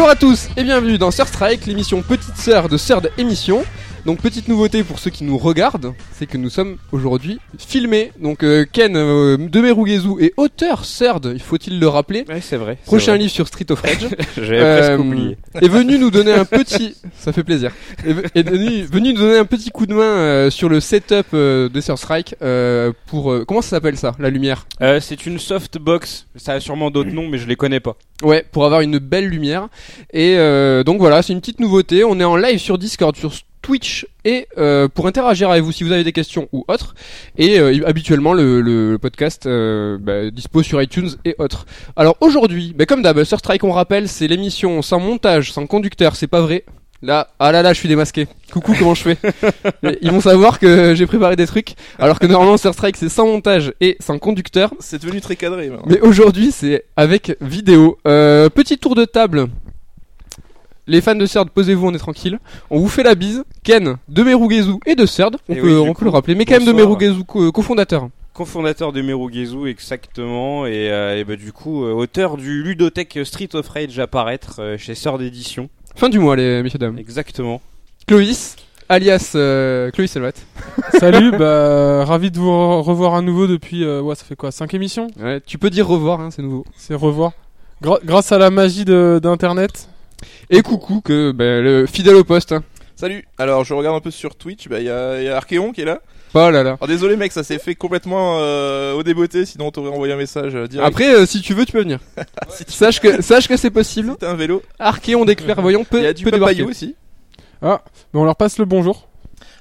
Bonjour à tous et bienvenue dans Sir Strike, l'émission petite sœur de Sœur Émission. Donc petite nouveauté pour ceux qui nous regardent, c'est que nous sommes aujourd'hui filmés. Donc euh, Ken euh, de est auteur Third, il faut-il le rappeler. Ouais, c'est vrai. Prochain livre sur Street of Rage. J'avais Euh, presque oublié. est venu nous donner un petit, ça fait plaisir, est, ve- est venu, venu nous donner un petit coup de main euh, sur le setup euh, de Sir Strike euh, pour euh, comment ça s'appelle ça, la lumière? Euh, c'est une softbox. Ça a sûrement d'autres noms, mais je les connais pas. Ouais, pour avoir une belle lumière. Et euh, donc voilà, c'est une petite nouveauté. On est en live sur Discord, sur Twitch et euh, pour interagir avec vous si vous avez des questions ou autres. Et euh, habituellement le, le podcast euh, bah, dispose sur iTunes et autres. Alors aujourd'hui, bah, comme d'hab, Strike on rappelle, c'est l'émission sans montage, sans conducteur, c'est pas vrai. Là, ah là là, je suis démasqué. Coucou, comment je fais Ils vont savoir que j'ai préparé des trucs, alors que normalement Sir Strike c'est sans montage et sans conducteur. C'est devenu très cadré. maintenant. Mais aujourd'hui, c'est avec vidéo. Euh, petit tour de table. Les fans de Serd, posez-vous, on est tranquille. On vous fait la bise. Ken de Merugezu et de Serd, on, Et peut, oui, du on coup, peut le rappeler. Mais quand même de. Merugezu, co- cofondateur. Cofondateur de Merugezu, exactement. Et, euh, et bah, du coup, euh, auteur du ludothèque Street of Rage à paraître euh, chez Sœur d'édition. Fin du mois, les messieurs dames. Exactement. Clovis, alias euh, Clovis Salvat. Salut, bah ravi de vous re- revoir à nouveau depuis euh, ouais, ça fait quoi 5 émissions? Ouais, tu peux dire revoir, hein, c'est nouveau. C'est revoir. Gra- grâce à la magie de- d'internet. Et coucou, que bah, le fidèle au poste. Hein. Salut. Alors, je regarde un peu sur Twitch. Bah, il y a, il y a Archeon qui est là. Oh là là. Alors, désolé, mec, ça s'est fait complètement euh, au débeauté. Sinon, on t'aurait envoyé un message euh, direct. Après, euh, si tu veux, tu peux venir. sache que, sache que c'est possible. T'as un vélo. Archéon des clairvoyants peut, Il y a du peut débarquer. papayou aussi. Ah, mais on leur passe le bonjour.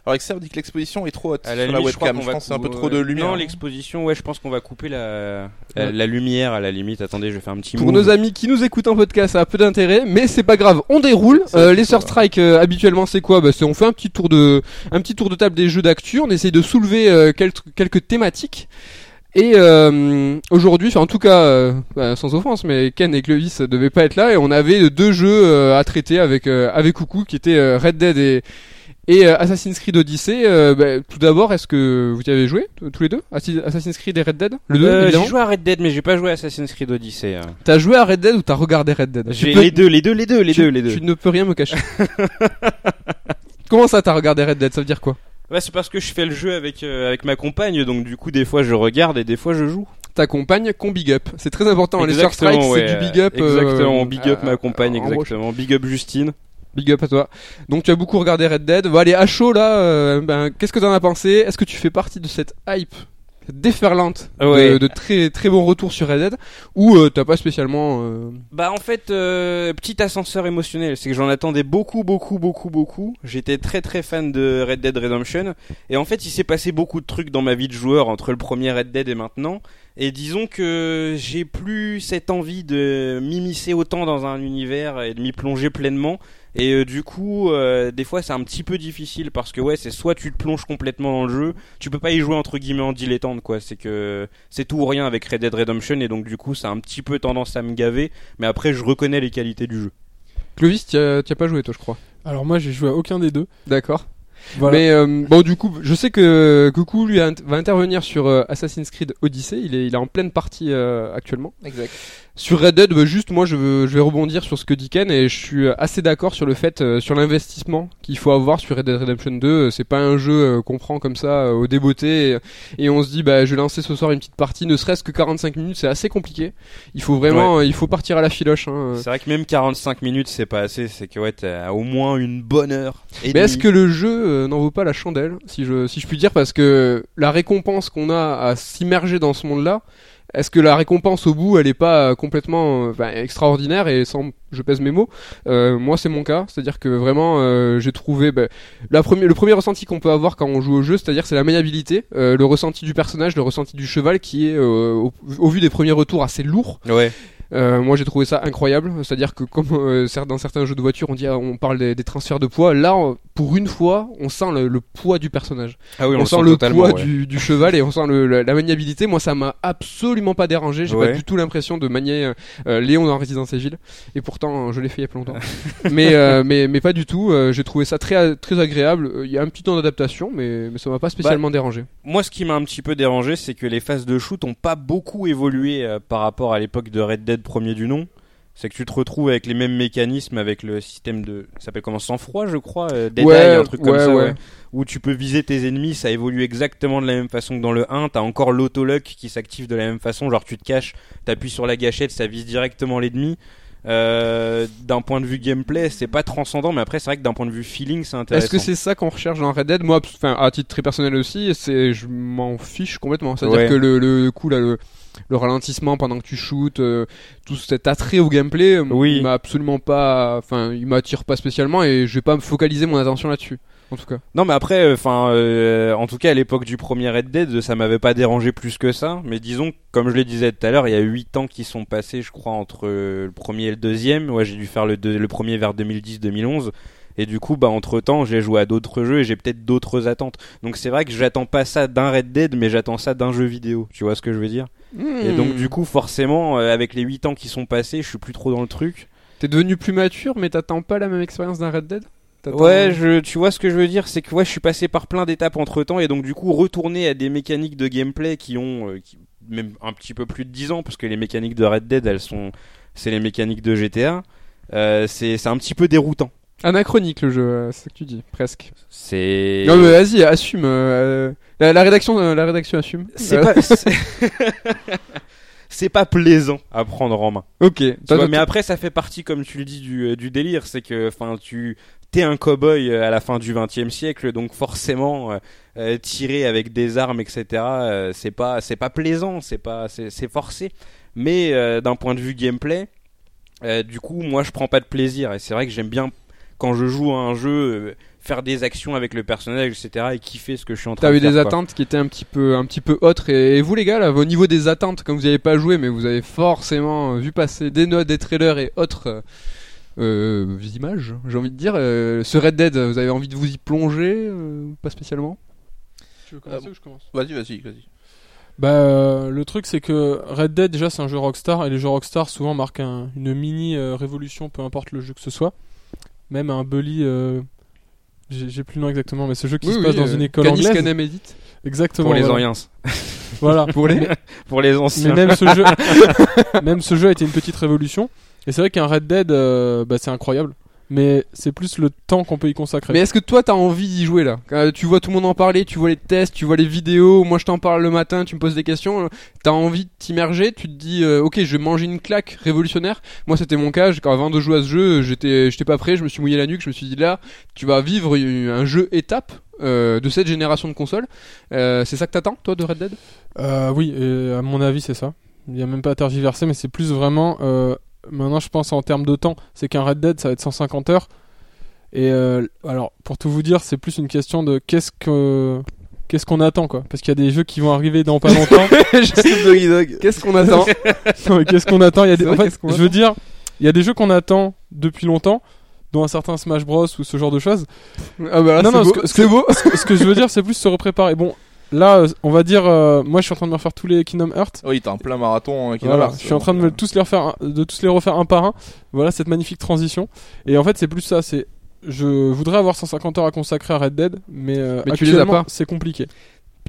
Alors, Exer dit que l'exposition est trop haute À la sur la limite, je crois webcam. Je pense que c'est un peu trop de lumière. Non, hein. l'exposition, ouais, je pense qu'on va couper la, la, la lumière à la limite. Attendez, je vais faire un petit Pour move. nos amis qui nous écoutent en podcast, ça a peu d'intérêt, mais c'est pas grave. On déroule. Euh, les. Sir Strike euh, habituellement c'est quoi? Bah, c'est on fait un petit tour de un petit tour de table des jeux d'actu. On essaye de soulever euh, quelques, quelques thématiques. Et euh, aujourd'hui, enfin en tout cas, euh, bah, sans offense, mais Ken et Clovis devaient pas être là et on avait deux jeux euh, à traiter avec euh, avec Coucou qui étaient euh, Red Dead et et euh, Assassin's Creed Odyssey. Euh, bah, tout d'abord, est-ce que vous y avez joué tous les deux? Assi- Assassin's Creed et Red Dead? Le 2 Euh, j'ai joué à Red Dead, mais j'ai pas joué à Assassin's Creed Odyssey. hein. T'as joué à Red Dead ou t'as regardé Red Dead? J'ai peux- les deux, les deux, les deux, les tu, deux, les deux. Tu ne peux rien me cacher. Comment ça t'as regardé Red Dead? Ça veut dire quoi? Ouais, c'est parce que je fais le jeu avec euh, avec ma compagne, donc du coup des fois je regarde et des fois je joue. Ta compagne qu'on big up. C'est très important. Les Star Strike, Exactement, c'est ouais, du big up. euh, Exactement, big up euh, ma compagne, exactement. Big up Justine. Big up à toi. Donc tu as beaucoup regardé Red Dead. Bon allez, à chaud là, euh, ben, qu'est-ce que t'en as pensé? Est-ce que tu fais partie de cette hype déferlante de- Ouais. de, très très bons retours sur Red Dead? Ou euh, t'as pas spécialement euh, Bah en fait, petit ascenseur émotionnel, c'est que j'en attendais beaucoup, beaucoup, beaucoup, beaucoup. J'étais très très fan de Red Dead Redemption. Et en fait, il s'est passé beaucoup de trucs dans ma vie de joueur entre le premier Red Dead et maintenant. Et disons que j'ai plus cette envie de m'immiscer autant dans un univers et de m'y plonger pleinement. Et euh, du coup, euh, des fois c'est un petit peu difficile parce que ouais, c'est soit tu te plonges complètement dans le jeu, tu peux pas y jouer entre guillemets en dilettante quoi. C'est que c'est tout ou rien avec Red Dead Redemption et donc du coup ça a un petit peu tendance à me gaver. Mais après, je reconnais les qualités du jeu. Clovis, t'y as, pas joué toi, je crois. Alors moi j'ai joué à aucun des deux. D'accord. Voilà. Mais euh, bon, du coup, je sais que Coucou lui va intervenir sur euh, Assassin's Creed Odyssey. Il est, il est en pleine partie euh, actuellement. Exact. Sur Red Dead, bah, juste moi, je, veux- je vais rebondir sur ce que dit Ken et je suis assez d'accord sur le fait, euh, sur l'investissement qu'il faut avoir sur Red Dead Redemption 2. Euh, C'est pas un jeu euh, qu'on prend comme ça au débeauté et, et on se dit, bah, je vais lancer ce soir une petite partie, ne serait-ce que 45 minutes, c'est assez compliqué. Il faut vraiment, il faut partir à la filoche. Hein. C'est vrai que même 45 minutes c'est pas assez, c'est que ouais, t'as au moins une bonne heure. Et Mais est-ce que le jeu n'en vaut pas la chandelle, si je, si je puis dire, parce que la récompense qu'on a à s'immerger dans ce monde-là, est-ce que la récompense au bout, elle est pas euh, complètement euh, extraordinaire et sans, je pèse mes mots, euh, moi c'est mon cas, c'est-à-dire que vraiment j'ai trouvé bah, le premier ressenti qu'on peut avoir quand on joue au jeu, c'est-à-dire c'est la maniabilité, le ressenti du personnage, le ressenti du cheval qui est au, vu des premiers retours assez lourd. Euh, moi j'ai trouvé ça incroyable, c'est-à-dire que comme euh, dans certains jeux de voiture on dit on parle des, des transferts de poids, là on- pour une fois on sent le, le poids du personnage, Ah oui, on, on, sent, sent le poids ouais. du, du cheval et on sent le- la, la maniabilité. Moi ça m'a absolument pas dérangé, j'ai Ouais. pas du tout l'impression de manier euh, euh, Léon dans Resident Evil et pourtant je l'ai fait il y a pas longtemps. mais, mais mais pas du tout, j'ai trouvé ça très très agréable. Il y a un petit temps d'adaptation mais, mais ça m'a pas spécialement dérangé. Moi, ce qui m'a un petit peu dérangé, c'est que les phases de shoot ont pas beaucoup évolué par rapport à l'époque de Red Dead premier du nom. C'est que tu te retrouves avec les mêmes mécanismes, avec le système de, ça s'appelle comment, sang-froid, je crois, euh, Dead Ouais, Eye, un truc comme ça, ouais. où tu peux viser tes ennemis, ça évolue exactement de la même façon que dans le 1. T'as encore l'autolock qui s'active de la même façon, genre tu te caches, t'appuies sur la gâchette, ça vise directement l'ennemi. Euh, d'un point de vue gameplay, c'est pas transcendant, mais après c'est vrai que d'un point de vue feeling, c'est intéressant. Est-ce que c'est ça qu'on recherche dans Red Dead? Moi, à titre très personnel aussi, c'est, je m'en fiche complètement. C'est-à-dire Ouais. que le, le coup là, le, le ralentissement pendant que tu shootes, euh, tout cet attrait au gameplay, euh, Oui. il m'a absolument pas, enfin, il m'attire pas spécialement et je vais pas me focaliser mon attention là-dessus. En tout cas. Non mais après, enfin, euh, en tout cas à l'époque du premier Red Dead, ça m'avait pas dérangé plus que ça. Mais disons, comme je le disais tout à l'heure, il y a 8 ans qui sont passés, je crois, entre euh, le premier et le deuxième. Ouais, j'ai dû faire le, deux- le premier vers 2010-2011. Et du coup, bah entre temps, j'ai joué à d'autres jeux et j'ai peut-être d'autres attentes. Donc c'est vrai que j'attends pas ça d'un Red Dead, mais j'attends ça d'un jeu vidéo. Tu vois ce que je veux dire? Et Hmm. donc du coup, forcément, euh, avec les 8 ans qui sont passés, je suis plus trop dans le truc. t'es devenu plus mature, mais t'attends pas la même expérience d'un Red Dead? Ouais, je, tu vois ce que je veux dire, c'est que ouais, je suis passé par plein d'étapes entre temps et donc du coup retourner à des mécaniques de gameplay qui ont euh, qui- même un petit peu plus de 10 ans parce que les mécaniques de Red Dead, elles sont c'est les mécaniques de GTA. Euh, c'est un petit peu déroutant. Anachronique le jeu, euh, c'est ça que tu dis, presque. C'est Non mais vas-y, assume. euh, la, la rédaction, euh, la rédaction assume. c'est Euh, pas c'est- pas plaisant à prendre en main. Ok. Vois, mais après, ça fait partie, comme tu le dis, du, du délire. C'est que, enfin, tu t'es un cow-boy à la fin du XXe siècle, donc forcément, tirer avec des armes, etc. euh, c'est pas, c'est pas plaisant, c'est pas, c'est c'est forcé. Mais euh, d'un point de vue gameplay, euh, du coup, moi, je prends pas de plaisir. Et c'est vrai que j'aime bien quand je joue à un jeu. euh, faire des actions avec le personnage etc et kiffer ce que je suis en train de T'avais faire des quoi. attentes qui étaient un petit peu, un petit peu autres. Et, et vous les gars, là, au niveau des attentes, comme vous n'avez pas joué, mais vous avez forcément euh, vu passer des notes, des trailers et autres euh, euh, images, j'ai envie de dire. euh, ce Red Dead, vous avez envie de vous y plonger euh, Pas spécialement? Tu veux commencer ou je commence? Vas-y, vas-y, vas-y. Bah, euh, le truc, c'est que Red Dead, déjà, c'est un jeu Rockstar, et les jeux Rockstar souvent marquent un- une mini euh, révolution, peu importe le jeu que ce soit. Même un Bully, euh, j'ai plus le nom exactement, mais ce jeu qui se passe dans une école Canis anglaise. Canem Edit. Exactement. pour les voilà. Oriens Voilà. Pour les- pour les Mais anciens même ce jeu, même ce jeu a été une petite révolution. Et c'est vrai qu'un Red Dead, euh, bah, c'est incroyable. Mais c'est plus le temps qu'on peut y consacrer. Mais est-ce que toi t'as envie d'y jouer là Euh, Tu vois tout le monde en parler, tu vois les tests, tu vois les vidéos, moi je t'en parle le matin, tu me poses des questions, euh, t'as envie de t'immerger, tu te dis euh, ok je vais manger une claque révolutionnaire. Moi c'était mon cas, quand avant de jouer à ce jeu, j'étais j'étais pas prêt, je me suis mouillé la nuque, je me suis dit là tu vas vivre un jeu étape euh, de cette génération de consoles. Euh, c'est ça que t'attends toi de Red Dead? Euh, oui, et à mon avis, c'est ça. Il n'y a même pas à tergiverser, mais c'est plus vraiment. Maintenant, je pense en termes de temps. C'est qu'un Red Dead, ça va être 150 heures. Et euh, alors, pour tout vous dire, c'est plus une question de qu'est-ce que. Qu'est-ce qu'on attend quoi Parce qu'il y a des jeux qui vont arriver dans pas longtemps. Qu'est-ce qu'on attend? Qu'est-ce qu'on attend? Il y a des... C'est En vrai, fait, je veux dire, il y a des jeux qu'on attend depuis longtemps, dont un certain Smash Bros ou ce genre de choses. Ah bah là, Non, non, beau, ce que- beau. Ce que je veux dire, c'est plus se repréparer. Bon, là, on va dire, euh, moi, je suis en train de me refaire tous les Kingdom Hearts. Oui, t'as un plein marathon euh, qui Voilà, démarre, je suis en train de me tous les refaire, de tous les refaire un par un. Voilà cette magnifique transition. Et en fait, c'est plus ça. C'est, je voudrais avoir 150 heures à consacrer à Red Dead, mais, euh, Mais tu les as actuellement, pas. c'est compliqué.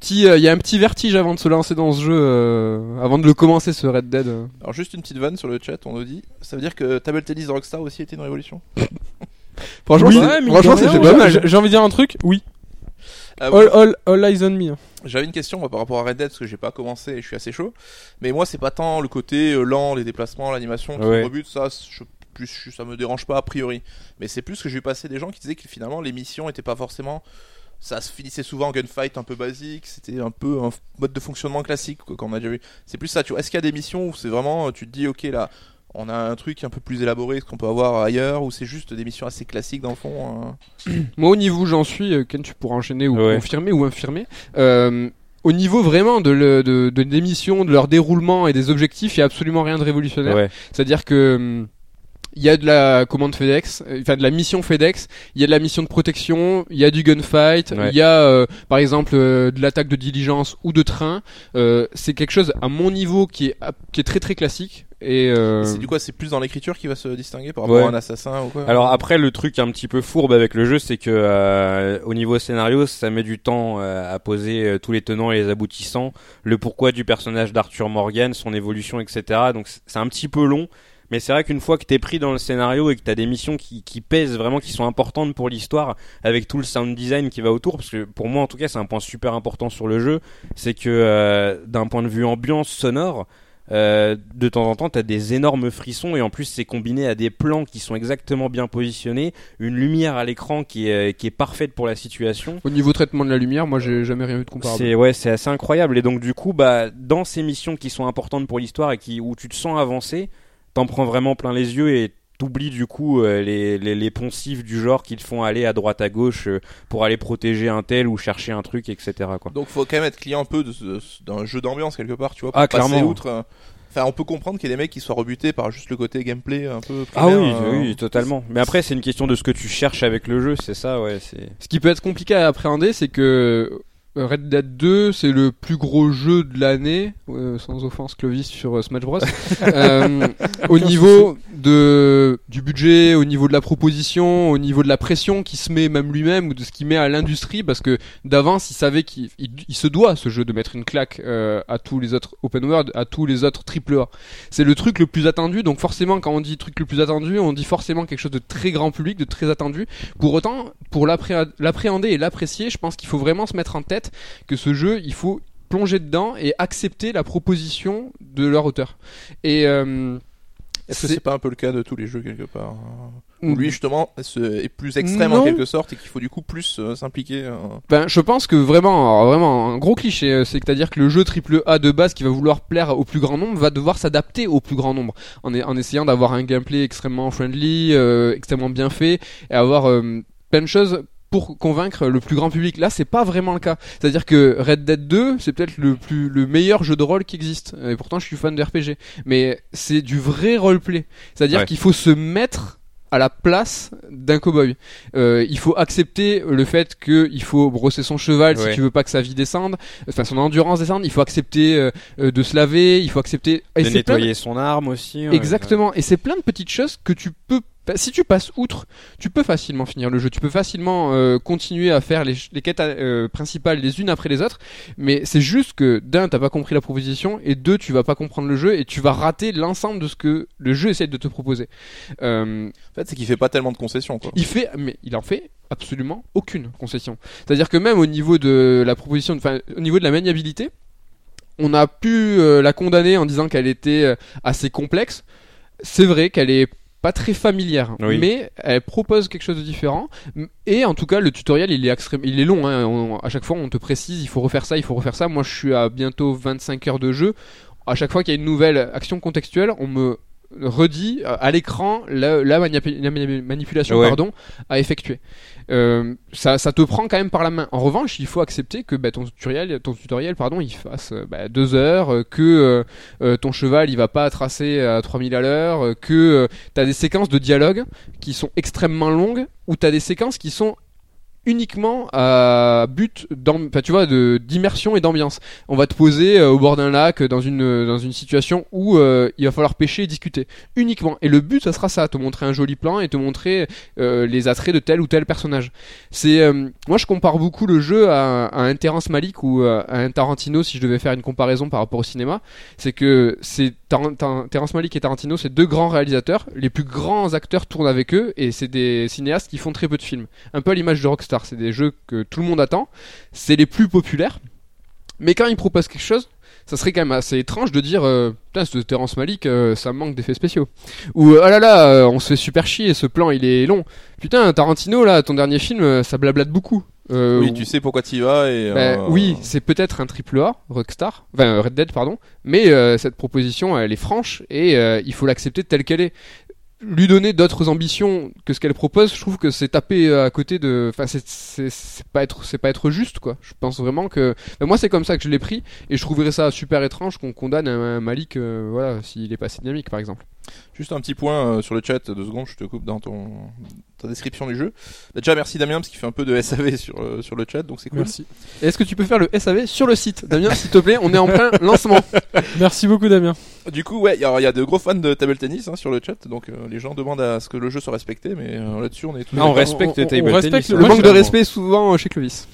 Petit, euh, il y a un petit vertige avant de se lancer dans ce jeu, euh, avant de le commencer ce Red Dead. Alors juste une petite vanne sur le chat, on nous dit, ça veut dire que Table Tennis de Rockstar aussi était une révolution? Franchement, Oui, c'est- ouais, franchement, pas mal. J'ai envie de dire un truc. Oui. Ah, All, all, all eyes on me. J'avais une question moi, par rapport à Red Dead parce que j'ai pas commencé et je suis assez chaud. Mais moi c'est pas tant le côté euh, lent, les déplacements, l'animation qui Ouais. me rebute, ça je, plus, je- ça me dérange pas a priori. Mais c'est plus que j'ai vu passer des gens qui disaient que finalement les missions étaient pas forcément ça se finissait souvent en gunfight un peu basique, c'était un peu un mode de fonctionnement classique qu'on a déjà vu. C'est plus ça, tu vois. Est-ce qu'il y a des missions où c'est vraiment tu te dis OK là on a un truc un peu plus élaboré ce qu'on peut avoir ailleurs ou c'est juste des missions assez classiques dans le fond euh Moi, au niveau où j'en suis, euh, Ken, tu pourras enchaîner ou Ouais. confirmer ou infirmer. Euh, au niveau vraiment de, le, de, de l'émission, de leur déroulement et des objectifs, il y a absolument rien de révolutionnaire. ouais C'est-à-dire que hum, il y a de la commande FedEx, euh, enfin de la mission FedEx, il y a de la mission de protection, il y a du gunfight, Ouais. il y a euh, par exemple euh, de l'attaque de diligence ou de train. Euh, c'est quelque chose à mon niveau qui est qui est très très classique et euh, C'est du quoi C'est plus dans l'écriture qui va se distinguer par rapport Ouais. à un assassin ou quoi Alors après le truc un petit peu fourbe avec le jeu c'est que euh, au niveau scénario ça met du temps euh, à poser euh, tous les tenants et les aboutissants, le pourquoi du personnage d'Arthur Morgan, son évolution etc. Donc c'est un petit peu long Mais c'est vrai qu'une fois que t'es pris dans le scénario et que t'as des missions qui, qui pèsent vraiment, qui sont importantes pour l'histoire, avec tout le sound design qui va autour, parce que pour moi en tout cas c'est un point super important sur le jeu, c'est que euh, d'un point de vue ambiance sonore, euh, de temps en temps, t'as des énormes frissons et en plus c'est combiné à des plans qui sont exactement bien positionnés, une lumière à l'écran qui est, qui est parfaite pour la situation. Au niveau traitement de la lumière, moi j'ai jamais rien vu de comparable. C'est ouais, c'est assez incroyable et donc du coup, bah dans ces missions qui sont importantes pour l'histoire et qui où tu te sens avancer, t'en prends vraiment plein les yeux et t'oublies du coup euh, les, les, les poncifs du genre qui te font aller à droite à gauche euh, pour aller protéger un tel ou chercher un truc, etc. Quoi. Donc faut quand même être client un peu d'un jeu d'ambiance quelque part, tu vois. Pour Ah, passer clairement. outre. euh, Enfin, on peut comprendre qu'il y a des mecs qui soient rebutés par juste le côté gameplay un peu. Ah oui, euh, oui, totalement. Mais après, c'est une question de ce que tu cherches avec le jeu, c'est ça, ouais. C'est. Ce qui peut être compliqué à appréhender, c'est que Red Dead 2, c'est le plus gros jeu de l'année, euh, sans offense Clovis sur euh, Smash Bros. Euh, au niveau de du budget, au niveau de la proposition, au niveau de la pression qui se met même lui-même ou de ce qu'il met à l'industrie, parce que d'avance il savait qu'il il- il se doit ce jeu de mettre une claque euh, à tous les autres open world, à tous les autres triple A. C'est le truc le plus attendu, donc forcément quand on dit truc le plus attendu, on dit forcément quelque chose de très grand public, de très attendu. Pour autant, pour l'appré- l'appréhender et l'apprécier, je pense qu'il faut vraiment se mettre en tête que ce jeu, il faut plonger dedans et accepter la proposition de leur auteur. Et euh, Est-ce que c'est- pas un peu le cas de tous les jeux quelque part hein Mm. Où lui justement est plus extrême Non. en quelque sorte et qu'il faut du coup plus euh, s'impliquer. euh. Ben, je pense que vraiment, alors vraiment, un gros cliché, c'est à dire que le jeu triple A de base qui va vouloir plaire au plus grand nombre va devoir s'adapter au plus grand nombre, en, en essayant d'avoir un gameplay extrêmement friendly, euh, extrêmement bien fait, et avoir plein de choses pour convaincre le plus grand public. Là, c'est pas vraiment le cas. C'est-à-dire que Red Dead 2, c'est peut-être le plus le meilleur jeu de rôle qui existe. Et pourtant, je suis fan de RPG, mais c'est du vrai roleplay. C'est-à dire Ouais. qu'il faut se mettre à la place d'un cowboy. Euh, il faut accepter le fait qu'il faut brosser son cheval si tu veux pas que sa vie descende, enfin son endurance descende. Il faut accepter euh, euh, de se laver, il faut accepter et de plein nettoyer son arme aussi. ouais. Exactement. Et c'est plein de petites choses que tu peux. Si tu passes outre, tu peux facilement finir le jeu. Tu peux facilement euh, continuer à faire les, quêtes euh, principales les unes après les autres. Mais c'est juste que d'un, t'as pas compris la proposition, et deux, tu vas pas comprendre le jeu et tu vas rater l'ensemble de ce que le jeu essaie de te proposer. Euh, En fait, c'est qu'il fait pas tellement de concessions quoi. il fait, mais il en fait absolument aucune concession. C'est-à-dire que même au niveau de la proposition, enfin au niveau de la maniabilité, on a pu la condamner en disant qu'elle était assez complexe. C'est vrai qu'elle est pas très familière, Oui. mais elle propose quelque chose de différent. Et en tout cas, le tutoriel, il est extrême, il est long. Hein. On- à chaque fois, on te précise, il faut refaire ça, il faut refaire ça. Moi, je suis à bientôt 25 heures de jeu. À chaque fois qu'il y a une nouvelle action contextuelle, on me redit euh, à l'écran la, la manipu- la mani- manipulation Ouais. pardon à effectuer. Euh, ça, ça te prend quand même par la main. En revanche, il faut accepter que bah, ton tutoriel, ton tutoriel pardon, il fasse euh, bah, deux heures, euh, que euh, euh, ton cheval il va pas tracer à 3000 à l'heure, euh, que tu as des séquences de dialogue qui sont extrêmement longues, ou tu as des séquences qui sont uniquement à but tu vois d'immersion et d'ambiance. On va te poser euh, au bord d'un lac dans une euh, dans une situation où euh, il va falloir pêcher et discuter uniquement. Et le but ça sera ça, te montrer un joli plan et te montrer les attraits de tel ou tel personnage. Moi je compare beaucoup le jeu à, à un Terrence Malick ou à un Tarantino si je devais faire une comparaison par rapport au cinéma, c'est que c'est Terrence Malick et Tarantino, c'est deux grands réalisateurs, les plus grands acteurs tournent avec eux et c'est des cinéastes qui font très peu de films. Un peu à l'image de Rockstar, c'est des jeux que tout le monde attend, c'est les plus populaires. Mais quand ils proposent quelque chose, ça serait quand même assez étrange de dire euh, putain ce Terrence Malick euh, ça manque d'effets spéciaux ou ah là là euh, on se fait super chier ce plan il est long putain Tarantino là ton dernier film ça blablate beaucoup oui, ou- tu sais pourquoi tu y vas et. euh, oui, c'est peut-être un triple A, Rockstar, enfin Red Dead, pardon, mais cette proposition, elle est franche et il faut l'accepter telle qu'elle est. Lui donner d'autres ambitions que ce qu'elle propose, je trouve que c'est taper euh, à côté de, enfin c'est pas être c'est pas être juste quoi. Je pense vraiment que, moi c'est comme ça que je l'ai pris et je trouverais ça super étrange qu'on condamne un, un Malik, euh, voilà, s'il est pas assez dynamique par exemple. Juste un petit point euh, sur le chat, deux secondes, je te coupe dans ton ta description du jeu. Déjà merci Damien parce qu'il fait un peu de SAV sur euh, sur le chat, donc c'est cool. Merci. Et Est-ce que tu peux faire le SAV sur le site, Damien, s'il te plaît On est en plein lancement. Merci beaucoup Damien. Du coup, ouais, il y, a il y a de gros fans de table tennis hein, sur le chat, donc euh, les gens demandent à ce que le jeu soit respecté, mais euh, là-dessus on est tous. Non, on d'accord. respecte on- on table respecte tennis. le- manque de respect souvent euh, chez Clovis.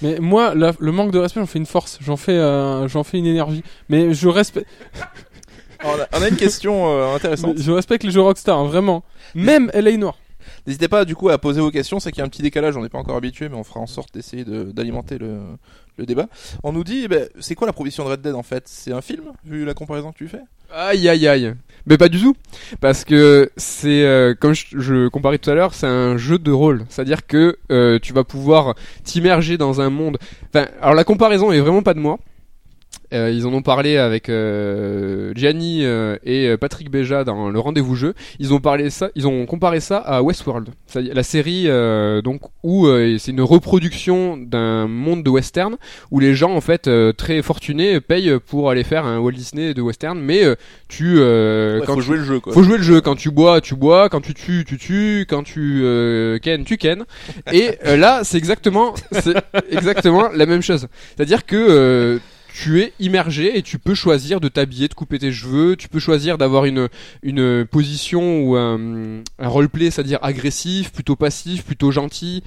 Mais moi, la- le manque de respect, j'en fais une force. J'en fais, euh, j'en fais une énergie. Mais je respecte. On, a, on a une question euh, intéressante. Je respecte les jeux Rockstar, hein, vraiment. Même LA Noir. N'hésitez pas du coup à poser vos questions, c'est qu'il y a un petit décalage, on n'est pas encore habitué, mais on fera en sorte d'essayer de- d'alimenter le, le débat. On nous dit, eh ben, c'est quoi la proposition de Red Dead en fait? C'est un film, vu la comparaison que tu fais? Aïe aïe aïe. Mais pas du tout. Parce que c'est, euh, comme je, je comparais tout à l'heure, c'est un jeu de rôle. C'est-à-dire que euh, tu vas pouvoir t'immerger dans un monde. Enfin, alors la comparaison est vraiment pas de moi. Euh, ils en ont parlé avec euh, Gianni euh, et euh, Patrick Béja dans le rendez-vous jeu. Ils ont parlé ça, ils ont comparé ça à Westworld, c'est-à-dire la série euh, donc où euh, c'est une reproduction d'un monde de western où les gens en fait euh, très fortunés payent pour aller faire un Walt Disney de western, mais euh, tu euh, Ouais, quand faut tu- jouer le jeu quoi. faut jouer le jeu. Quand tu bois, tu bois. Quand tu tues, tu tues. Quand tu euh, ken, tu ken. Et euh, là, c'est exactement, c'est exactement la même chose. C'est-à-dire que euh, tu es immergé et tu peux choisir de t'habiller, de couper tes cheveux. Tu peux choisir d'avoir une une position ou un, un roleplay, c'est-à-dire agressif, plutôt passif, plutôt gentil.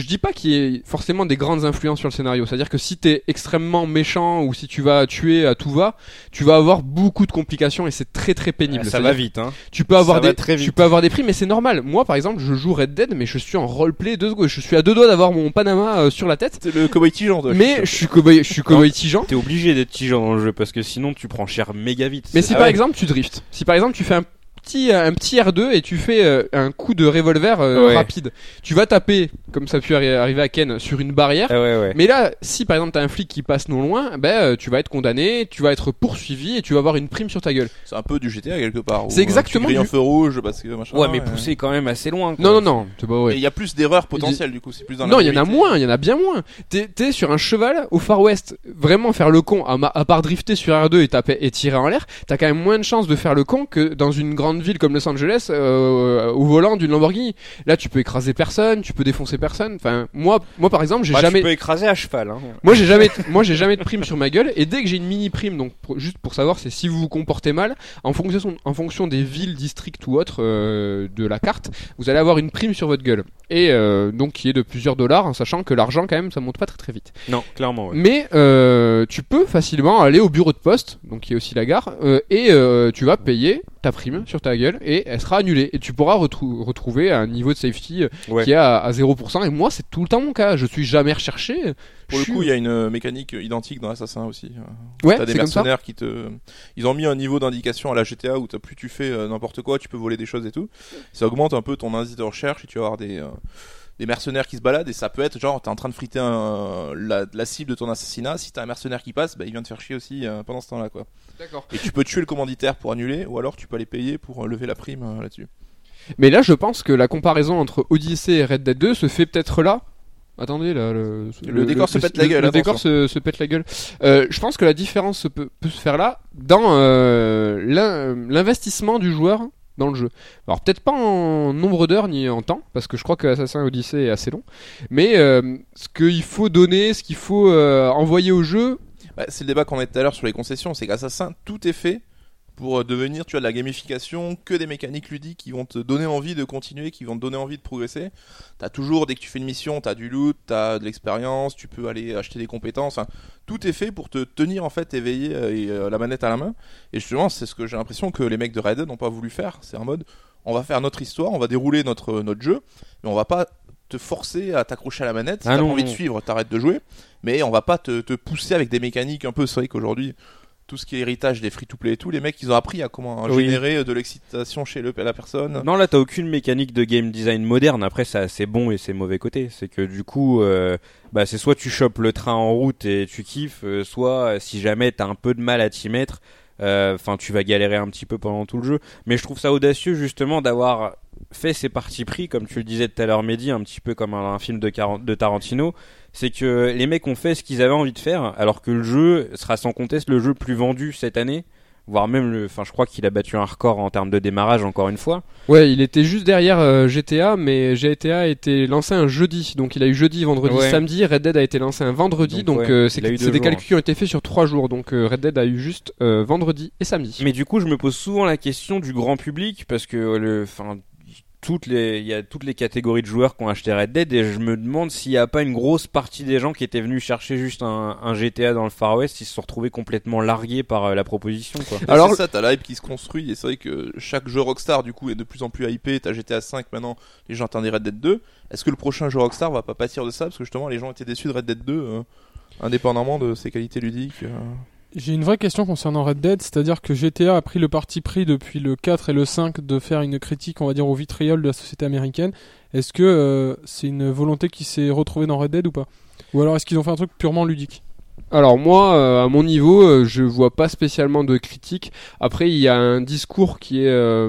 Je dis pas qu'il y ait forcément des grandes influences sur le scénario. C'est-à-dire que si t'es extrêmement méchant ou si tu vas tuer à tout va, tu vas avoir beaucoup de complications et c'est très très pénible. Ça va vite, hein. tu peux avoir Ça des très vite. tu peux avoir des prix mais c'est normal. Moi par exemple, je joue Red Dead mais je suis en roleplay deux secondes, je suis à deux doigts d'avoir mon Panama euh, sur la tête. C'est le cowboy tigeant. toi, Mais je suis cowboy je suis cowboy tigeant. T'es obligé d'être tigeant dans le jeu parce que sinon tu prends cher méga vite. Mais si Ah par ouais. exemple tu drifts, si par exemple tu fais un petit un petit R2 et tu fais euh, un coup de revolver euh, Ouais. rapide, tu vas taper comme ça a pu arri- arriver à Ken sur une barrière. Ah ouais, ouais. Mais là, si par exemple t'as un flic qui passe non loin, ben euh, tu vas être condamné, tu vas être poursuivi et tu vas avoir une prime sur ta gueule. C'est un peu du GTA quelque part. C'est euh, exactement Tu du- feu rouge parce que machin. Ouais, mais poussé quand même assez loin. quoi. Non non non, il y a plus d'erreurs potentielles du coup, c'est plus dans Non, il y en a moins, il y en a bien moins. T'es, sur un cheval au Far West, vraiment faire le con, à, ma- à part drifter sur R2 et, taper, et tirer en l'air, t'as quand même moins de chances de faire le con que dans une grande ville comme Los Angeles euh, au volant d'une Lamborghini. Là, tu peux écraser personne, tu peux défoncer personne. Enfin, moi, moi par exemple, j'ai Bah, jamais. Tu peux écraser à cheval. Hein. Moi j'ai jamais, moi j'ai jamais de prime sur ma gueule et dès que j'ai une mini prime, donc pour- juste pour savoir, c'est si vous vous comportez mal, en fonction, en fonction des villes, districts ou autres euh, de la carte, vous allez avoir une prime sur votre gueule et euh, donc qui est de plusieurs dollars, en sachant que l'argent quand même ça monte pas très très vite. Non, clairement. Ouais. Mais euh, tu peux facilement aller au bureau de poste, donc qui est aussi la gare, euh, et euh, tu vas payer ta prime sur ta gueule et elle sera annulée et tu pourras retrou- retrouver un niveau de safety euh, Ouais. qui est à, à 0% et moi c'est tout le temps mon cas, je suis jamais recherché. Pour le coup, suis- il y a une euh, mécanique euh, identique dans Assassin aussi. ouais, T'as des c'est comme ça. mercenaires qui te. Ils ont mis un niveau d'indication à la GTA où t'as plus tu fais n'importe quoi, tu peux voler des choses et tout. Ça augmente un peu ton indice de recherche et tu vas avoir des. euh, des mercenaires qui se baladent et ça peut être genre t'es en train de friter un, la, la cible de ton assassinat si t'as un mercenaire qui passe bah il vient te faire chier aussi euh, pendant ce temps là quoi D'accord. et tu peux tuer le commanditaire pour annuler ou alors tu peux aller payer pour euh, lever la prime euh, là-dessus Mais là, je pense que la comparaison entre Odyssey et Red Dead 2 se fait peut-être là. Attendez, là, le, Le décor se pète la gueule, Le décor se, se pète la gueule. Euh, je pense que la différence se peut, peut se faire là dans euh, l'in- l'investissement du joueur dans le jeu. Alors peut-être pas en nombre d'heures ni en temps, parce que je crois que Assassin Odyssey est assez long. Mais euh, ce qu'il faut donner, ce qu'il faut euh, envoyer au jeu, Bah, c'est le débat qu'on a tout à l'heure sur les concessions, c'est qu'Assassin, tout est fait pour euh, devenir, tu as de la gamification, que des mécaniques ludiques qui vont te donner envie de continuer, qui vont te donner envie de progresser. T'as toujours, dès que tu fais une mission, t'as du loot, t'as de l'expérience, tu peux aller acheter des compétences. Tout est fait pour te tenir en fait éveillé euh, et euh, la manette à la main. Et justement, c'est ce que j'ai l'impression que les mecs de Red Dead n'ont pas voulu faire. C'est un mode, on va faire notre histoire, on va dérouler notre notre jeu, mais on va pas te forcer à t'accrocher à la manette. Si Ah t'as envie de suivre, t'arrêtes de jouer. Mais on va pas te, te pousser avec des mécaniques un peu. C'est vrai qu'aujourd'hui, tout ce qui est héritage des free-to-play et tout, les mecs, ils ont appris à comment Oui. générer de l'excitation chez le, la personne. Non, là, t'as aucune mécanique de game design moderne. Après, ça, c'est bon et c'est mauvais côté. C'est que du coup, euh, bah, c'est soit tu chopes le train en route et tu kiffes, euh, soit euh, si jamais t'as un peu de mal à t'y mettre, euh, enfin, tu vas galérer un petit peu pendant tout le jeu. Mais je trouve ça audacieux justement d'avoir fait ces parties pris, comme tu le disais tout à l'heure, Mehdi, un petit peu comme un, un film de Tarantino. C'est que les mecs ont fait ce qu'ils avaient envie de faire, alors que le jeu sera sans conteste le jeu plus vendu cette année. Voire même le, enfin, je crois qu'il a battu un record en termes de démarrage encore une fois. Ouais, il était juste derrière euh, GTA, mais GTA a été lancé un jeudi, donc il a eu jeudi, vendredi, Ouais. samedi. Red Dead a été lancé un vendredi, Donc, donc, ouais, euh, c'est des jours. calculs qui ont été faits sur trois jours, donc euh, Red Dead a eu juste vendredi et samedi. Mais du coup, je me pose souvent la question du grand public parce que le, enfin, toutes les, il y a toutes les catégories de joueurs qui ont acheté Red Dead et je me demande s'il n'y a pas une grosse partie des gens qui étaient venus chercher juste un, un GTA dans le Far West, ils se sont retrouvés complètement largués par euh, la proposition, quoi. Alors ça, t'as la hype qui se construit et c'est vrai que chaque jeu Rockstar du coup est de plus en plus hypé. T'as GTA 5 maintenant, les gens attendent Red Dead 2. Est-ce que le prochain jeu Rockstar va pas pâtir de ça? Parce que justement les gens étaient déçus de Red Dead 2, euh, indépendamment de ses qualités ludiques. euh. J'ai une vraie question concernant Red Dead, c'est-à-dire que GTA a pris le parti pris depuis le 4 et le 5 de faire une critique, on va dire, au vitriol de la société américaine. Est-ce que euh, c'est une volonté qui s'est retrouvée dans Red Dead ou pas? Ou alors est-ce qu'ils ont fait un truc purement ludique? Alors moi, euh, à mon niveau, euh, je vois pas spécialement de critique. Après, il y a un discours qui est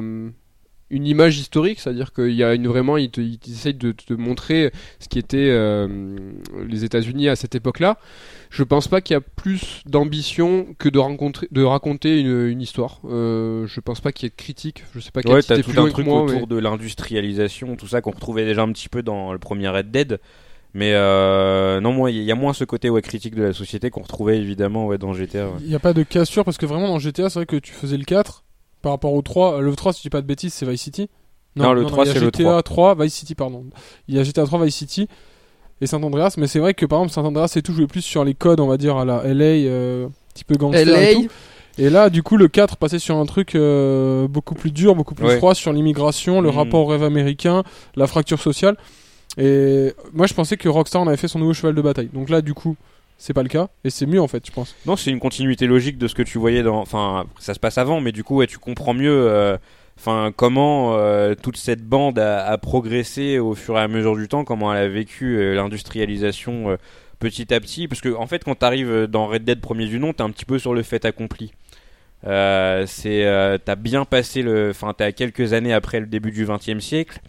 une image historique, c'est-à-dire qu'il y a une vraiment, ils, te, ils essayent de te montrer ce qui était euh, les États-Unis à cette époque-là. Je pense pas qu'il y a plus d'ambition que de rencontrer, de raconter une, une histoire. Euh, je pense pas qu'il y ait de critique. Je sais pas quel Ouais, t'as tout un truc moi, autour mais- de l'industrialisation, tout ça qu'on retrouvait déjà un petit peu dans le premier Red Dead. Mais euh, non, moi, il y a moins ce côté ouais, critique de la société qu'on retrouvait évidemment ouais, dans GTA. ouais. Il n'y a pas de cassure parce que vraiment dans GTA, c'est vrai que tu faisais le 4 par rapport au 3. Le 3, si je dis pas de bêtises, c'est Vice City. Non, le 3, il y a c'est le GTA 3, Vice City, pardon. Il y a GTA 3, Vice City et Saint Andreas. Mais c'est vrai que par exemple, Saint Andreas, c'est tout joué plus sur les codes, on va dire, à la LA, euh, petit peu gangster et tout. Et là, du coup, le 4 passait sur un truc euh, beaucoup plus dur, beaucoup plus Ouais. froid sur l'immigration, le Mhm. rapport au rêve américain, la fracture sociale. Et moi, je pensais que Rockstar en avait fait son nouveau cheval de bataille. Donc là, du coup, c'est pas le cas. Et c'est mieux, en fait, je pense. Non, c'est une continuité logique de ce que tu voyais dans. Enfin, ça se passe avant, mais du coup, tu comprends mieux. euh, comment euh, toute cette bande a, progressé au fur et à mesure du temps, comment elle a vécu euh, l'industrialisation petit à petit, parce que en fait, quand t'arrives dans Red Dead premier du nom, t'es un petit peu sur le fait accompli. C'est, t'as bien passé le, enfin, t'es à quelques années après le début du XXe siècle,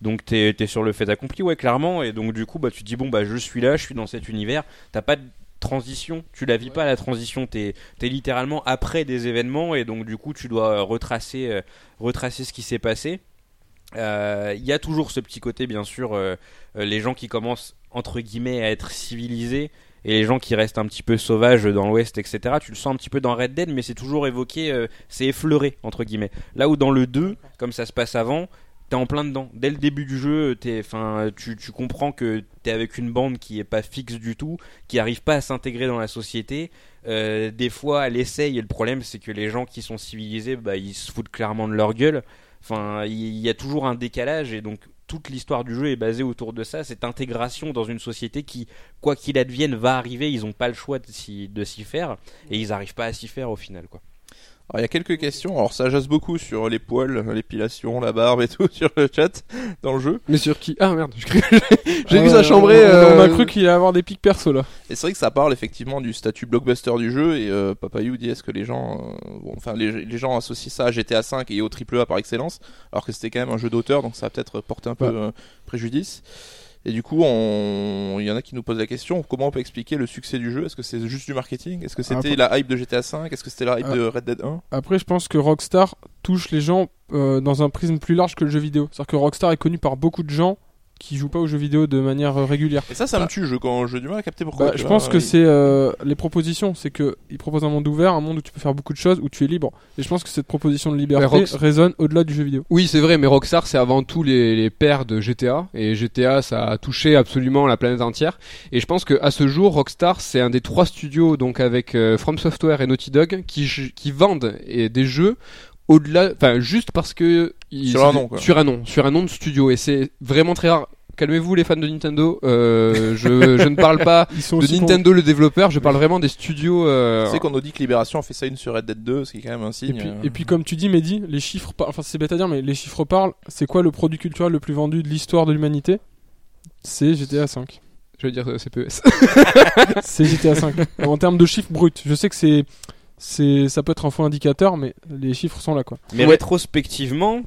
donc t'es, t'es sur le fait accompli, ouais, clairement, et donc du coup, bah, tu te dis bon, bah, je suis là, je suis dans cet univers, t'as pas de transition, tu la vis pas la transition, t'es, t'es littéralement après des événements, et donc du coup, tu dois euh, retracer, euh, retracer ce qui s'est passé. Euh, Il y a toujours ce petit côté, bien sûr, euh, les gens qui commencent entre guillemets à être civilisés et les gens qui restent un petit peu sauvages dans l'Ouest, etc. Tu le sens un petit peu dans Red Dead, mais c'est toujours évoqué, euh, c'est effleuré entre guillemets. Là où dans le 2, comme ça se passe avant, t'es en plein dedans. Dès le début du jeu, t'es, enfin, tu, tu comprends que t'es avec une bande qui est pas fixe du tout, qui arrive pas à s'intégrer dans la société. Euh, des fois, elle essaye, et le problème, c'est que les gens qui sont civilisés, bah, ils se foutent clairement de leur gueule. Enfin, il y a toujours un décalage, et donc toute l'histoire du jeu est basée autour de ça, cette intégration dans une société qui, quoi qu'il advienne, va arriver. Ils n'ont pas le choix de s'y faire, et ils n'arrivent pas à s'y faire au final, quoi. Alors il y a quelques questions. Alors ça jase beaucoup sur les poils, l'épilation, la barbe et tout sur le chat dans le jeu. Mais sur qui? Ah merde, j'ai vu ça chambrer. On, on a euh, cru qu'il allait avoir des pics perso, là. Et c'est vrai que ça parle effectivement du statut blockbuster du jeu et euh, Papayou dit est-ce que les gens, euh, bon, enfin les, les gens associent ça à GTA 5 et au AAA par excellence, alors que c'était quand même un jeu d'auteur donc ça a peut-être porté un peu Ouais. euh, préjudice. Et du coup, on... il y en a qui nous posent la question comment on peut expliquer le succès du jeu? Est-ce que c'est juste du marketing? Est-ce que c'était Après- la hype de GTA 5 Est-ce que c'était la hype Ah. de Red Dead 1 Après, je pense que Rockstar touche les gens euh, dans un prisme plus large que le jeu vidéo. C'est-à-dire que Rockstar est connu par beaucoup de gens qui jouent pas aux jeux vidéo de manière euh, régulière. Et ça, ça Bah. me tue. Je, quand j'ai du mal à capter pourquoi. Bah, je vois, pense que c'est euh, les propositions, c'est que ils proposent un monde ouvert, un monde où tu peux faire beaucoup de choses, où tu es libre. Et je pense que cette proposition de liberté résonne au-delà du jeu vidéo. Oui, c'est vrai, mais Rockstar, c'est avant tout les, les pères de GTA. Et GTA, ça a touché absolument la planète entière. Et je pense que à ce jour, Rockstar, c'est un des trois studios, donc avec euh, From Software et Naughty Dog, qui, qui vendent et, des jeux au-delà, enfin, juste parce que. ils- Sur un nom, quoi. Sur un nom, sur un nom de studio. Et c'est vraiment très rare. Calmez-vous les fans de Nintendo, euh, je, je ne parle pas Ils sont de Nintendo le développeur, je parle vraiment des studios. euh, Tu sais qu'on nous dit que Libération a fait ça une sur Red Dead 2, ce qui est quand même un Et signe. puis, euh. et puis comme tu dis, Mehdi, les chiffres, par- enfin c'est bête à dire, mais les chiffres parlent. C'est quoi le produit culturel le plus vendu de l'histoire de l'humanité? C'est GTA 5. Je veux dire euh, CPES. c'est GTA 5. en termes de chiffres bruts, je sais que c'est, c'est, ça peut être un faux indicateur, mais les chiffres sont là quoi. Mais Ouais. rétrospectivement,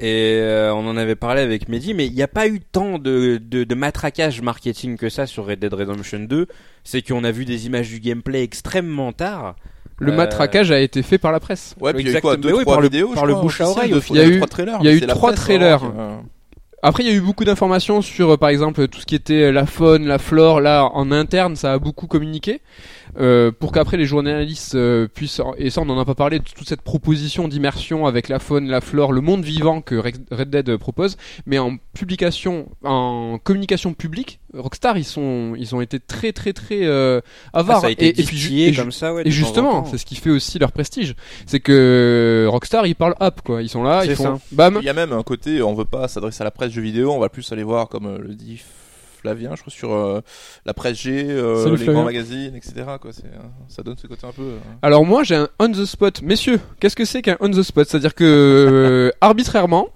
et euh, on en avait parlé avec Mehdi, mais il n'y a pas eu tant de, de, de matraquage marketing que ça sur Red Dead Redemption 2. C'est qu'on a vu des images du gameplay extrêmement tard. Le Euh, matraquage a été fait par la presse. Ouais, puis il y a eu quoi deux, oui, par le- vidéos, par le bouche à oreille. Il y a eu- trois trailers. il y a eu trois presse, trailers. qui, euh, Après, il y a eu beaucoup d'informations sur, euh, par exemple, tout ce qui était la faune, la flore. Là, en interne, ça a beaucoup communiqué. Euh, pour qu'après les journalistes euh, puissent, et ça on n'en a pas parlé, de toute cette proposition d'immersion avec la faune, la flore, le monde vivant que Red Red Dead propose, mais en publication, en communication publique, Rockstar ils sont, ils ont été très très très euh, avares. Ah, ça a été et, et puis et comme ça, ouais. et justement, c'est ce qui fait aussi leur prestige. C'est que Rockstar, ils parlent app, quoi. Ils sont là, ils font ça. bam. Il y a même un côté, on veut pas s'adresser à la presse jeux vidéo, on va plus aller voir, comme euh, le dit Flavien, je crois, sur euh, la presse G, euh, Salut, les Flavien. grands magazines, etc. Quoi. C'est, euh, ça donne ce côté un peu. euh, Alors moi, j'ai un on the spot. Messieurs, qu'est-ce que c'est qu'un on the spot? C'est-à-dire que euh, arbitrairement,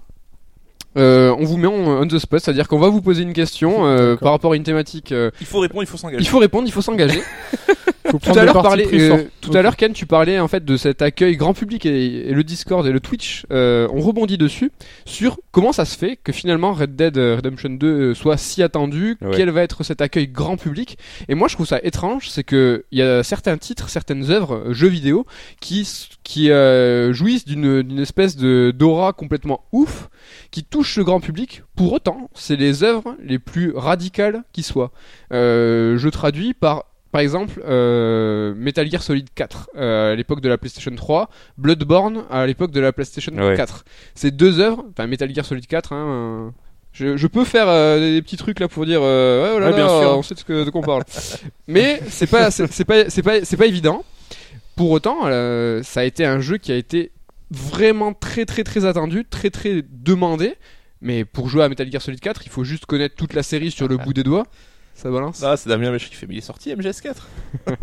euh, on vous met en on the spot, c'est-à-dire qu'on va vous poser une question euh, par rapport à une thématique. euh, Il faut répondre, il faut s'engager. il faut répondre, il faut s'engager. Faut tout prendre à des l'heure, partis parler, pris euh, tout à l'heure, Ken, tu parlais en fait de cet accueil grand public et, et le Discord et le Twitch. euh, on rebondit dessus sur comment ça se fait que finalement Red Dead Redemption 2 euh, soit si attendu. Ouais. Quel va être cet accueil grand public Et moi, je trouve ça étrange, c'est que il y a certains titres, certaines œuvres, euh, jeux vidéo, qui s- qui euh, jouissent d'une d'une espèce de d'aura complètement ouf, qui touchent le grand public. Pour autant, c'est les œuvres les plus radicales qui soient. Euh, je traduis par par exemple, euh, Metal Gear Solid 4 euh, à l'époque de la PlayStation 3, Bloodborne à l'époque de la PlayStation Ouais. 4. Ces deux œuvres, enfin Metal Gear Solid 4, hein, euh, je, je peux faire euh, des petits trucs là pour dire, euh, ouais, oh là Ouais, bien là, sûr. on sait de, ce que- de quoi on parle. Mais c'est pas, c'est c'est pas, c'est pas, c'est pas évident. Pour autant, euh, ça a été un jeu qui a été vraiment très très très attendu, très très demandé. Mais pour jouer à Metal Gear Solid 4, il faut juste connaître toute la série sur le bout des doigts. Ça balance. Ah, c'est Damien Méchi qui fait, mais il est sorti MGS4.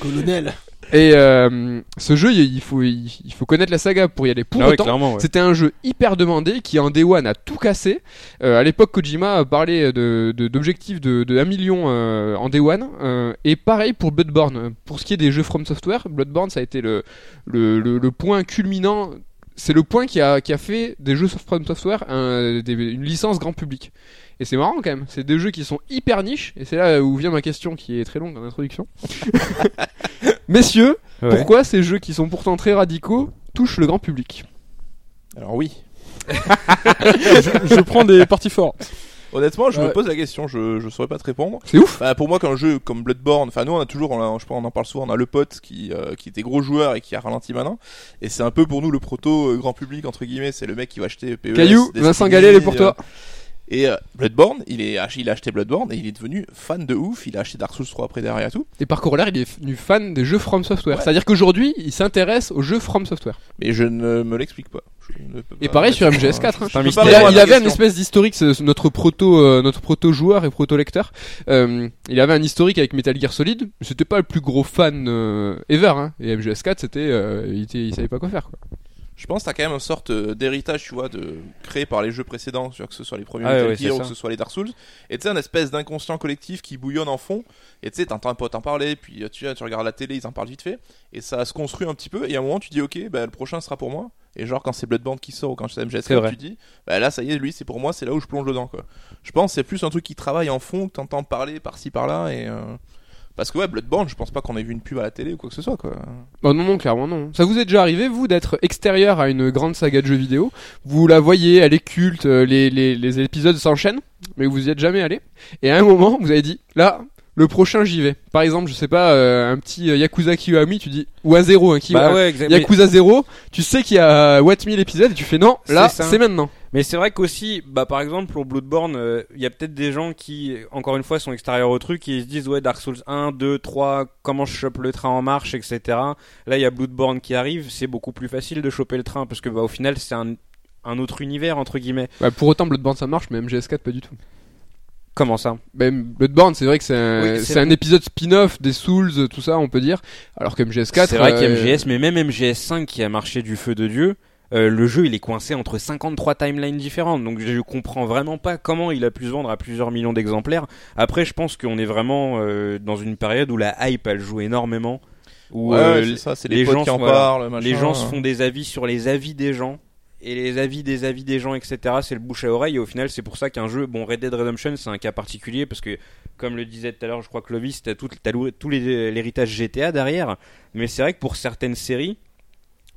Colonel. Et euh, ce jeu, il faut, il, faut connaître la saga pour y aller. Pour Ah ouais, autant, clairement, ouais. c'était un jeu hyper demandé qui en Day One a tout cassé. Euh, à l'époque, Kojima parlé de, de- d'objectifs de, de 1 million euh, en Day One. Euh, et pareil pour Bloodborne. Pour ce qui est des jeux From Software, Bloodborne, ça a été le, le, le, le point culminant. C'est le point qui a, qui a fait des jeux From Software un- des- une licence grand public. Et c'est marrant quand même. C'est des jeux qui sont hyper niches. Et c'est là où vient ma question qui est très longue en introduction. Messieurs, Ouais. pourquoi ces jeux qui sont pourtant très radicaux touchent le grand public? Alors oui. je, je prends des parties fortes. Honnêtement, je Ouais. me pose la question, je, je saurais pas te répondre. C'est ouf Bah, pour moi, qu'un jeu comme Bloodborne, enfin nous on a toujours, on, a- je pense, on en parle souvent, on a le pote qui, euh, qui était gros joueur et qui a ralenti maintenant, et c'est un peu pour nous le proto euh, grand public entre guillemets, c'est le mec qui va acheter PES, Caillou, Destiny, Vincent Gallet, elle est pour euh, toi. Et euh, Bloodborne, il, est, ach- il a acheté Bloodborne et il est devenu fan de ouf. Il a acheté Dark Souls 3 après derrière et tout. Et par corollaire, il est devenu fan des jeux From Software. Ouais. C'est-à-dire qu'aujourd'hui, il s'intéresse aux jeux From Software. Mais je ne me l'explique pas. Je ne peux Et pareil sur ça, MGS4. hein. Il, a- avait un espèce d'historique, notre proto, euh, notre proto joueur et proto lecteur. Euh, il avait un historique avec Metal Gear Solid. C'était pas le plus gros fan euh, ever. Hein. Et MGS4, c'était, euh, il, il savait pas quoi faire. Quoi. Je pense que t'as quand même une sorte euh, d'héritage, tu vois, de créé par les jeux précédents, que ce soit les premiers Ah Gear ou que ce soit les Dark Souls. Et tu sais, un espèce d'inconscient collectif qui bouillonne en fond. Et tu sais, t'entends un pote en parler, puis euh, tu, tu regardes la télé, ils en parlent vite fait. Et ça se construit un petit peu. Et à un moment, tu dis, ok, bah, le prochain sera pour moi. Et genre, quand c'est Bloodborne qui sort ou quand c'est C'est MGS4, vrai. tu dis, bah là, ça y est, lui, c'est pour moi, c'est là où je plonge dedans, quoi. Je pense que c'est plus un truc qui travaille en fond, que t'entends parler par-ci par-là. Et. euh, Parce que ouais, Bloodborne, je pense pas qu'on ait vu une pub à la télé ou quoi que ce soit, quoi. Bah non, non, clairement non. Ça vous est déjà arrivé, vous, d'être extérieur à une grande saga de jeux vidéo? Vous la voyez, elle est culte, euh, les, les, les épisodes s'enchaînent, mais vous y êtes jamais allé. Et à un moment, vous avez dit, là, le prochain, j'y vais. Par exemple, je sais pas, euh, un petit euh, Yakuza Kiwami, tu dis, ou un zéro, Kiwami. Bah ouais. Yakuza 0, tu sais qu'il y a what 1000 épisodes et tu fais non, là c'est maintenant. Mais c'est vrai qu'aussi, bah par exemple pour Bloodborne, euh, il y a peut-être des gens qui, encore une fois, sont extérieurs au truc et ils se disent ouais Dark Souls 1, 2, 3, comment je chope le train en marche, etc. Là il y a Bloodborne qui arrive, c'est beaucoup plus facile de choper le train parce que bah au final c'est un un autre univers entre guillemets. Bah, pour autant Bloodborne ça marche, mais MGS4 pas du tout. Comment ça? Bah, Bloodborne c'est vrai que c'est un, Oui, épisode spin-off des Souls, tout ça on peut dire. Alors que MGS4... C'est vrai qu'il y a euh, MGS, mais même MGS5 qui a marché du feu de Dieu, euh, le jeu il est coincé entre 53 timelines différentes. Donc je comprends vraiment pas comment il a pu se vendre à plusieurs millions d'exemplaires. Après, je pense qu'on est vraiment euh, dans une période où la hype elle joue énormément. Où Ouais, euh, c'est ça, c'est les, les gens qui en voilà. parlent, machin. les gens se font des avis sur les avis des gens. Et les avis des avis des gens, etc., c'est le bouche à oreille. Et au final, c'est pour ça qu'un jeu, bon, Red Dead Redemption, c'est un cas particulier parce que, comme le disait tout à l'heure, je crois que Clovis, t'as tout, tout l'héritage GTA derrière. Mais c'est vrai que pour certaines séries,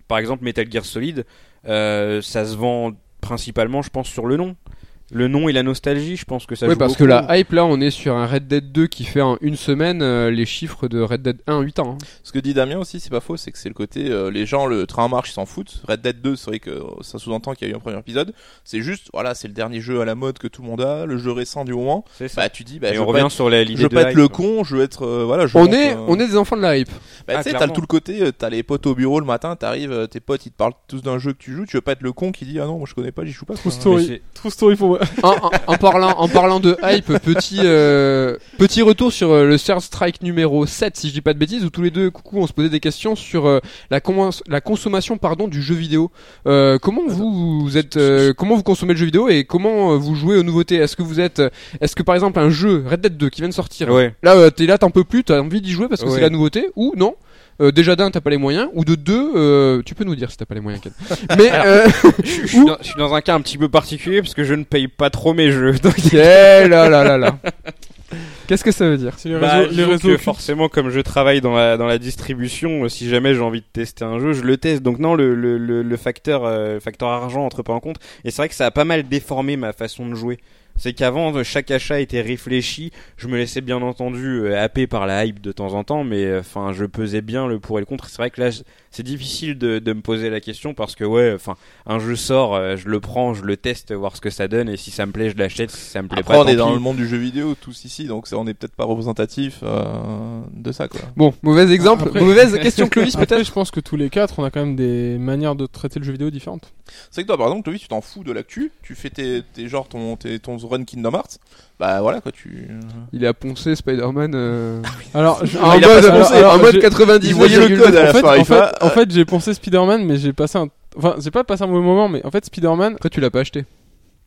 par exemple Metal Gear Solid, euh, ça se vend principalement, je pense, sur le nom. Le nom et la nostalgie, je pense que ça Oui, joue parce que la hype là, on est sur un Red Dead 2 qui fait en une semaine euh, les chiffres de Red Dead 1 en 8 ans. hein. Ce que dit Damien aussi, c'est pas faux, c'est que c'est le côté euh, les gens, le train en marche, ils s'en foutent. Red Dead 2, c'est vrai que euh, ça sous-entend qu'il y a eu un premier épisode. C'est juste, voilà, c'est le dernier jeu à la mode que tout le monde a, le jeu récent du moment. C'est ça. Bah, tu dis, bah, et je on veux pas revient être, sur la- je veux de pas être hype, le quoi. con, je veux être, euh, voilà, je On monte, est, euh, on est des enfants de la hype. Bah, Ah, tu sais, t'as clairement. tout le côté, euh, t'as les potes au bureau le matin, t'arrives, euh, tes potes ils te parlent tous d'un jeu que tu joues, tu veux pas être le con qui dit ah non, moi je connais pas, j'y joue pas. True story. True story pour moi. En, en- en parlant, en parlant de hype, petit, euh, petit retour sur euh, le Third Strike numéro 7, si je dis pas de bêtises, où tous les deux, coucou, on se posait des questions sur euh, la, consommation pardon, du jeu vidéo. Euh, comment vous, vous êtes, euh, comment vous consommez le jeu vidéo et comment euh, vous jouez aux nouveautés? Est-ce que vous êtes, est-ce que par exemple un jeu Red Dead 2 qui vient de sortir, Ouais. là t'es là, t'en peux plus, t'as envie d'y jouer parce que Ouais. c'est la nouveauté, ou non? Euh, déjà d'un t'as pas les moyens ou de deux euh, tu peux nous dire si t'as pas les moyens Ken. mais euh, Je suis, dans, je suis dans un cas un petit peu particulier parce que je ne paye pas trop mes jeux. Donc, eh là là là là qu'est-ce que ça veut dire C'est les Bah, réseaux, les disons réseaux que forcément, comme je travaille dans la, dans la distribution, euh, si jamais j'ai envie de tester un jeu, je le teste. Donc non, le, le, le, le facteur, euh, facteur argent entre pas en compte. Et c'est vrai que ça a pas mal déformé ma façon de jouer. C'est qu'avant, euh, chaque achat était réfléchi. Je me laissais bien entendu euh, happer par la hype de temps en temps, mais euh, enfin, je pesais bien le pour et le contre. C'est vrai que là, c'est difficile de, de me poser la question parce que ouais, enfin, un jeu sort, euh, je le prends, je le teste, voir ce que ça donne, et si ça me plaît, je l'achète. Si ça me plaît Après, pas, on est dans pis. le monde du jeu vidéo tous ici, donc c'est- on est peut-être pas représentatif euh, de ça quoi. bon mauvais exemple Après- mauvaise question Clovis peut-être je pense que tous les quatre, on a quand même des manières de traiter le jeu vidéo différentes. C'est que toi, par exemple, Clovis, tu t'en fous de l'actu, tu fais tes, tes genre ton, tes, ton run Kingdom Hearts, bah voilà quoi, tu. il a poncé Spider-Man euh, Alors, je- en mode, poncé, en mode j'ai- 90 il voyait le code à en fait, en fait, fait, en fait, j'ai pensé Spider-Man, mais j'ai passé un, enfin, j'ai pas passé un mauvais moment, mais en fait, Spider-Man, après tu l'as pas acheté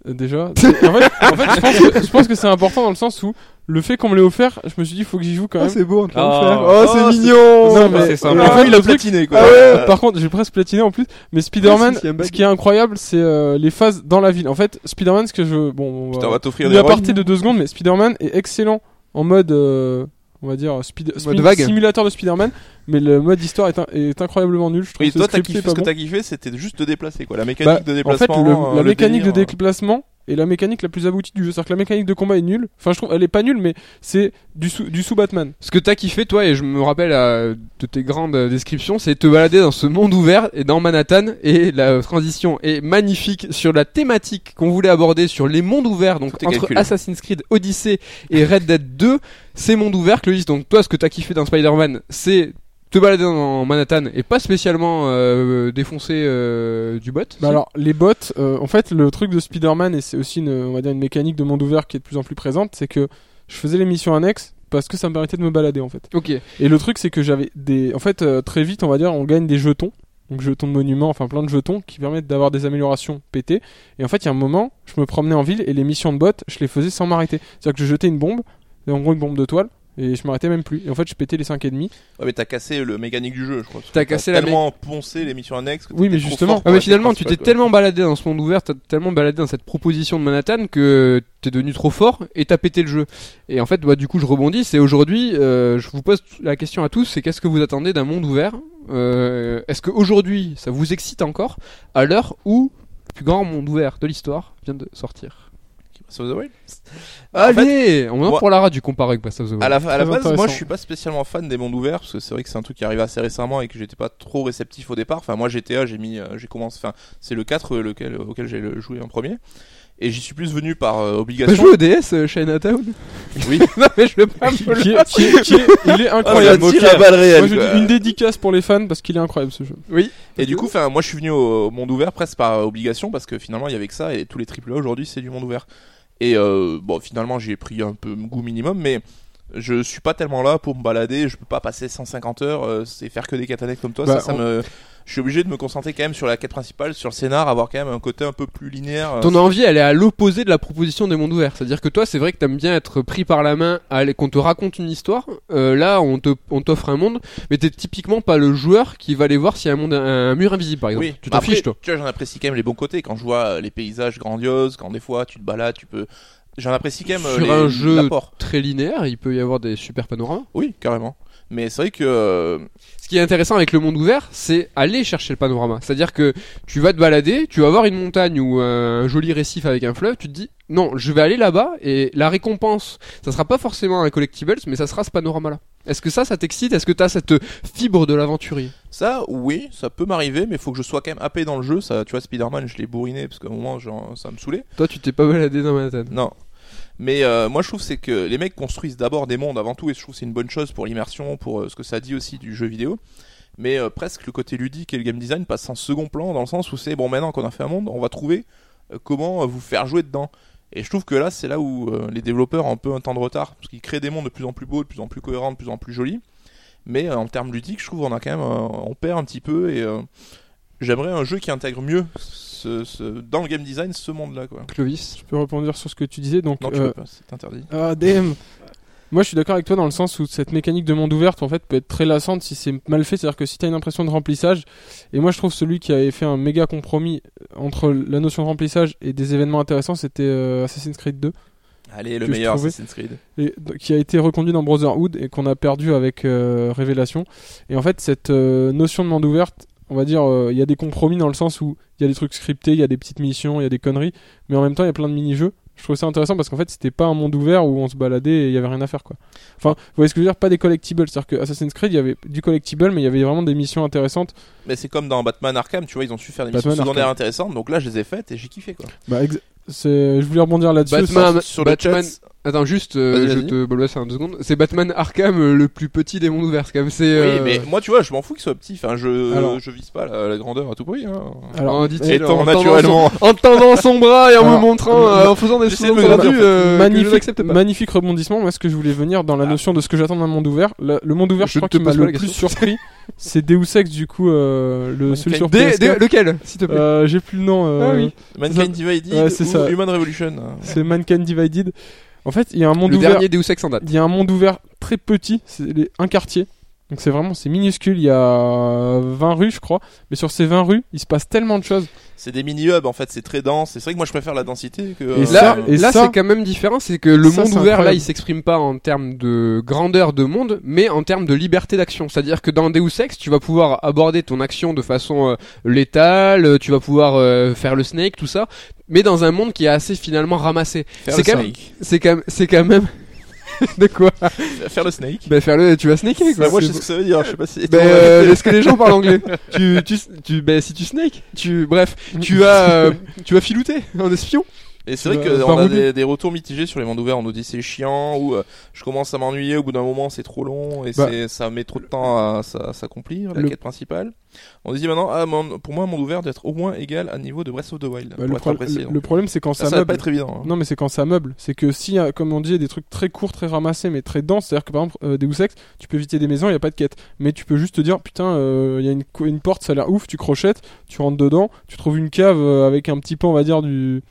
déjà, c'est- en fait, en fait, je pense que, je pense que c'est important dans le sens où le fait qu'on me l'ait offert, je me suis dit, faut que j'y joue quand même. beau on te l'a offert. Oh, c'est mignon Non, mais- c'est sympa. En fait, il a platiné quoi. Ah ouais. Euh, Par contre, j'ai presque platiné en plus. Mais Spider-Man, Ah, ce qui est incroyable, c'est euh, les phases dans la ville. En fait, Spider-Man, ce que je. Bon, on Putain, on va. t'offrir Une des de deux secondes, mais Spider-Man est excellent en mode. euh, on va dire speed, Mode speed- vague. simulateur de Spider-Man, mais le mode histoire est, in- est incroyablement nul. Je trouve que toi, ce t'as kiffé, ce pas que bon. t'as kiffé, c'était juste de déplacer quoi. La mécanique Bah, de en déplacement. fait, le- euh, la mécanique délire, de déplacement est la mécanique la plus aboutie du jeu. C'est-à-dire que la mécanique de combat est nulle. Enfin, je trouve, elle est pas nulle, mais c'est du sous, du sous Batman. ce que t'as kiffé toi et je me rappelle euh, de tes grandes euh, descriptions c'est te balader dans ce monde ouvert et dans Manhattan et la transition est magnifique sur la thématique qu'on voulait aborder sur les mondes ouverts donc entre calculé. Assassin's Creed Odyssey et Red Dead 2 c'est monde ouvert Clovis donc toi ce que t'as kiffé dans Spider-Man c'est te balader dans Manhattan et pas spécialement euh, défoncer euh, du bot Bah alors les bots, euh, en fait le truc de Spider-Man et c'est aussi une, on va dire une mécanique de monde ouvert qui est de plus en plus présente, c'est que je faisais les missions annexes parce que ça me permettait de me balader en fait. ok Et le truc c'est que j'avais des, en fait euh, très vite on va dire on gagne des jetons, donc jetons de monument, enfin plein de jetons qui permettent d'avoir des améliorations pétées. Et en fait il y a un moment je me promenais en ville et les missions de bots je les faisais sans m'arrêter. C'est-à-dire que je jetais une bombe, en gros une bombe de toile. Et je m'arrêtais même plus. Et en fait, je pétais les 5 et demi. Ouais, mais t'as cassé le mécanique du jeu, je crois. T'as cassé la tellement poncé les missions annexes. que Oui, mais justement. Ah mais finalement tu t'es tellement baladé dans ce monde ouvert, t'as tellement baladé dans cette proposition de Manhattan que t'es devenu trop fort et t'as pété le jeu. Et en fait, bah, du coup je rebondis, c'est aujourd'hui, euh, je vous pose la question à tous, c'est qu'est-ce que vous attendez d'un monde ouvert? Euh, Est-ce qu'aujourd'hui ça vous excite encore à l'heure où le plus grand monde ouvert de l'histoire vient de sortir? Breath of the Wild En fait, Allez, on en moi- parlera du comparé avec Breath of the Wild. À la, à la base, moi je suis pas spécialement fan des mondes ouverts parce que c'est vrai que c'est un truc qui arrive assez récemment et que j'étais pas trop réceptif au départ. Enfin, moi GTA, j'ai mis, euh, j'ai commencé, enfin, c'est le 4 euh, lequel, auquel j'ai joué en premier. Et j'y suis plus venu par euh, T'as obligation. joué au DS euh, Chinatown Oui. Non mais je veux pas me Qui le est- qui est- qui est- il est Ah, incroyable. Moi, quoi. une dédicace pour les fans parce qu'il est incroyable ce jeu. Et du coup, enfin, moi je suis venu au, au monde ouvert presque par obligation parce que finalement il y avait que ça et tous les AAA aujourd'hui c'est du monde ouvert. Et euh, bon, finalement j'ai pris un peu goût minimum, mais je suis pas tellement là pour me balader. Je peux pas passer 150 heures, euh, c'est faire que des annexes comme toi. Bah, ça, ça on- me, je suis obligé de me concentrer quand même sur la quête principale, sur le scénar, avoir quand même un côté un peu plus linéaire. Ton envie, elle est à l'opposé de la proposition des mondes ouverts. C'est-à-dire que toi, c'est vrai que t'aimes bien être pris par la main, qu'on te raconte une histoire. Euh, là, on te, on t'offre un monde, mais t'es typiquement pas le joueur qui va aller voir s'il y a un monde, un mur invisible, par exemple. Oui, tu mais t'en fiches, toi. Tu vois, j'en apprécie quand même les bons côtés. Quand je vois euh, les paysages grandioses, quand des fois tu te balades, tu peux. J'en apprécie quand même euh, Sur les- un jeu très linéaire, il peut y avoir des super panoramas. Oui, carrément. Mais c'est vrai que euh, Ce qui est intéressant avec le monde ouvert, c'est aller chercher le panorama. C'est-à-dire que tu vas te balader, tu vas voir une montagne ou un joli récif avec un fleuve, tu te dis, non, je vais aller là-bas et la récompense, ça sera pas forcément un collectibles, mais ça sera ce panorama-là. Est-ce que ça, ça t'excite? Est-ce que t'as cette fibre de l'aventurier? Ça, oui, ça peut m'arriver, mais il faut que je sois quand même happé dans le jeu. Ça, tu vois, Spider-Man, je l'ai bourriné parce qu'à un moment, genre, ça me saoulait. Toi, tu t'es pas baladé dans Manhattan. Non. Mais euh, moi, je trouve c'est que les mecs construisent d'abord des mondes avant tout, et je trouve c'est une bonne chose pour l'immersion, pour euh, ce que ça dit aussi du jeu vidéo. Mais euh, presque le côté ludique et le game design passe en second plan dans le sens où c'est bon, maintenant qu'on a fait un monde, on va trouver comment vous faire jouer dedans. Et je trouve que là, c'est là où les développeurs ont un peu un temps de retard, parce qu'ils créent des mondes de plus en plus beaux, de plus en plus cohérents, de plus en plus jolis. Mais en termes ludiques, je trouve on a quand même, on perd un petit peu, et j'aimerais un jeu qui intègre mieux ce, ce- dans le game design ce monde-là, quoi. Clovis Je peux rebondir sur ce que tu disais. Donc, Non, tu euh, peux pas, c'est interdit. Ah, damn Moi, je suis d'accord avec toi dans le sens où cette mécanique de monde ouverte, en fait, peut être très lassante si c'est mal fait. C'est-à-dire que si t'as une impression de remplissage, et moi, je trouve celui qui avait fait un méga compromis entre la notion de remplissage et des événements intéressants, c'était euh, Assassin's Creed 2, Allez, le meilleur Assassin's Creed. et, qui a été reconduit dans Brotherhood et qu'on a perdu avec euh, Révélation. Et en fait, cette euh, notion de monde ouverte, on va dire, euh, il y a des compromis dans le sens où il y a des trucs scriptés, il y a des petites missions, il y a des conneries, mais en même temps, il y a plein de mini-jeux. Je trouve ça intéressant parce qu'en fait, c'était pas un monde ouvert où on se baladait et il y avait rien à faire, quoi. Enfin, vous voyez ce que je veux dire? Pas des collectibles. C'est-à-dire que Assassin's Creed, il y avait du collectible, mais il y avait vraiment des missions intéressantes. Mais c'est comme dans Batman Arkham, tu vois, ils ont su faire des Batman missions secondaires Arkham. intéressantes, donc là, je les ai faites et j'ai kiffé, quoi. Bah, ex- c'est, je voulais rebondir là-dessus. Batman, Sur- sur le Batman- chat, Attends, juste, euh, je te bolosse un deux secondes. C'est Batman Arkham, euh, le plus petit des mondes ouverts. c'est Quand même, c'est. Oui, euh, mais moi, tu vois, je m'en fous qu'il soit petit. Enfin, je, Alors- je vise pas la, la grandeur à tout prix. Hein. Alors, dit-il, en tendant naturellement. son- en tendant son bras et en Alors, me montrant, euh, en faisant des j'essaie de euh, magnifique, pas. magnifique rebondissement. Moi, ce que je voulais venir dans la notion de ce que j'attends d'un monde ouvert, le, le monde ouvert, je, Je crois qu'il m'a le plus surpris, c'est Deus Ex du coup, euh, le celui sur Des- PS4. des- lequel, s'il te plaît? Euh, J'ai plus le nom. euh, Ah oui. Mankind Divided Ouais, c'est ça. Human Revolution. C'est Mankind Divided. En fait, il y a un monde Le ouvert. dernier Deus Ex en date. Il y a un monde ouvert très petit, c'est les- un quartier. Donc c'est vraiment c'est minuscule, il y a 20 rues je crois, mais sur ces 20 rues, il se passe tellement de choses. C'est des mini-hubs en fait, c'est très dense. C'est vrai que moi je préfère la densité que. Et euh, Là, et là ça- c'est quand même différent, c'est que le ça, monde ouvert, là, il s'exprime pas en termes de grandeur de monde, mais en termes de liberté d'action. C'est-à-dire que dans Deus Ex, tu vas pouvoir aborder ton action de façon euh, létale, euh, tu vas pouvoir euh, faire le snake, tout ça, mais dans un monde qui est assez finalement ramassé. quand. C'est quand même, c'est quand même. de quoi Faire le snake. Bah faire le, tu vas snaker quoi. Bah, moi je sais ce que ça veut dire, je sais pas si. Ben, euh, est-ce que les gens parlent anglais Tu, tu, tu, ben, si tu snake, tu, bref, tu vas, euh, tu vas filouter en espion. Et c'est vrai qu'on a des, des retours mitigés sur les mondes ouverts. On nous dit c'est chiant ou euh, je commence à m'ennuyer au bout d'un moment, c'est trop long et Bah. ça met trop de temps à, s'accomplir la Le- quête principale. On dit maintenant ah, mon- pour moi un monde ouvert doit être au moins égal à niveau de Breath of the Wild Bah, pour le, être pro- apprécié. le- donc. le problème c'est quand ça, ça, ça va meuble. pas être évident. hein. Non mais c'est quand ça meuble, c'est que si euh, comme on dit il y a des trucs très courts, très ramassés mais très denses, c'est-à-dire que par exemple euh, Deus Ex, tu peux visiter des maisons, il y a pas de quête, mais tu peux juste te dire putain, euh, il y a une, porte, ça a l'air ouf, tu crochettes, tu rentres dedans, tu trouves une cave avec un petit peu on va dire du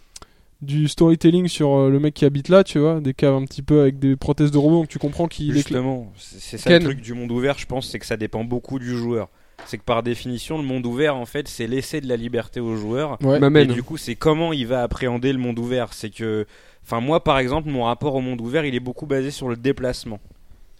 du storytelling sur euh, le mec qui habite là, tu vois, des caves un petit peu avec des prothèses de robots, donc tu comprends qu'il est Justement, c'est ça Ken. le truc du monde ouvert, je pense, c'est que ça dépend beaucoup du joueur. C'est que par définition, le monde ouvert, en fait, c'est laisser de la liberté au joueur. Ouais. Et du coup, c'est comment il va appréhender le monde ouvert. C'est que, enfin, moi, par exemple, mon rapport au monde ouvert, il est beaucoup basé sur le déplacement.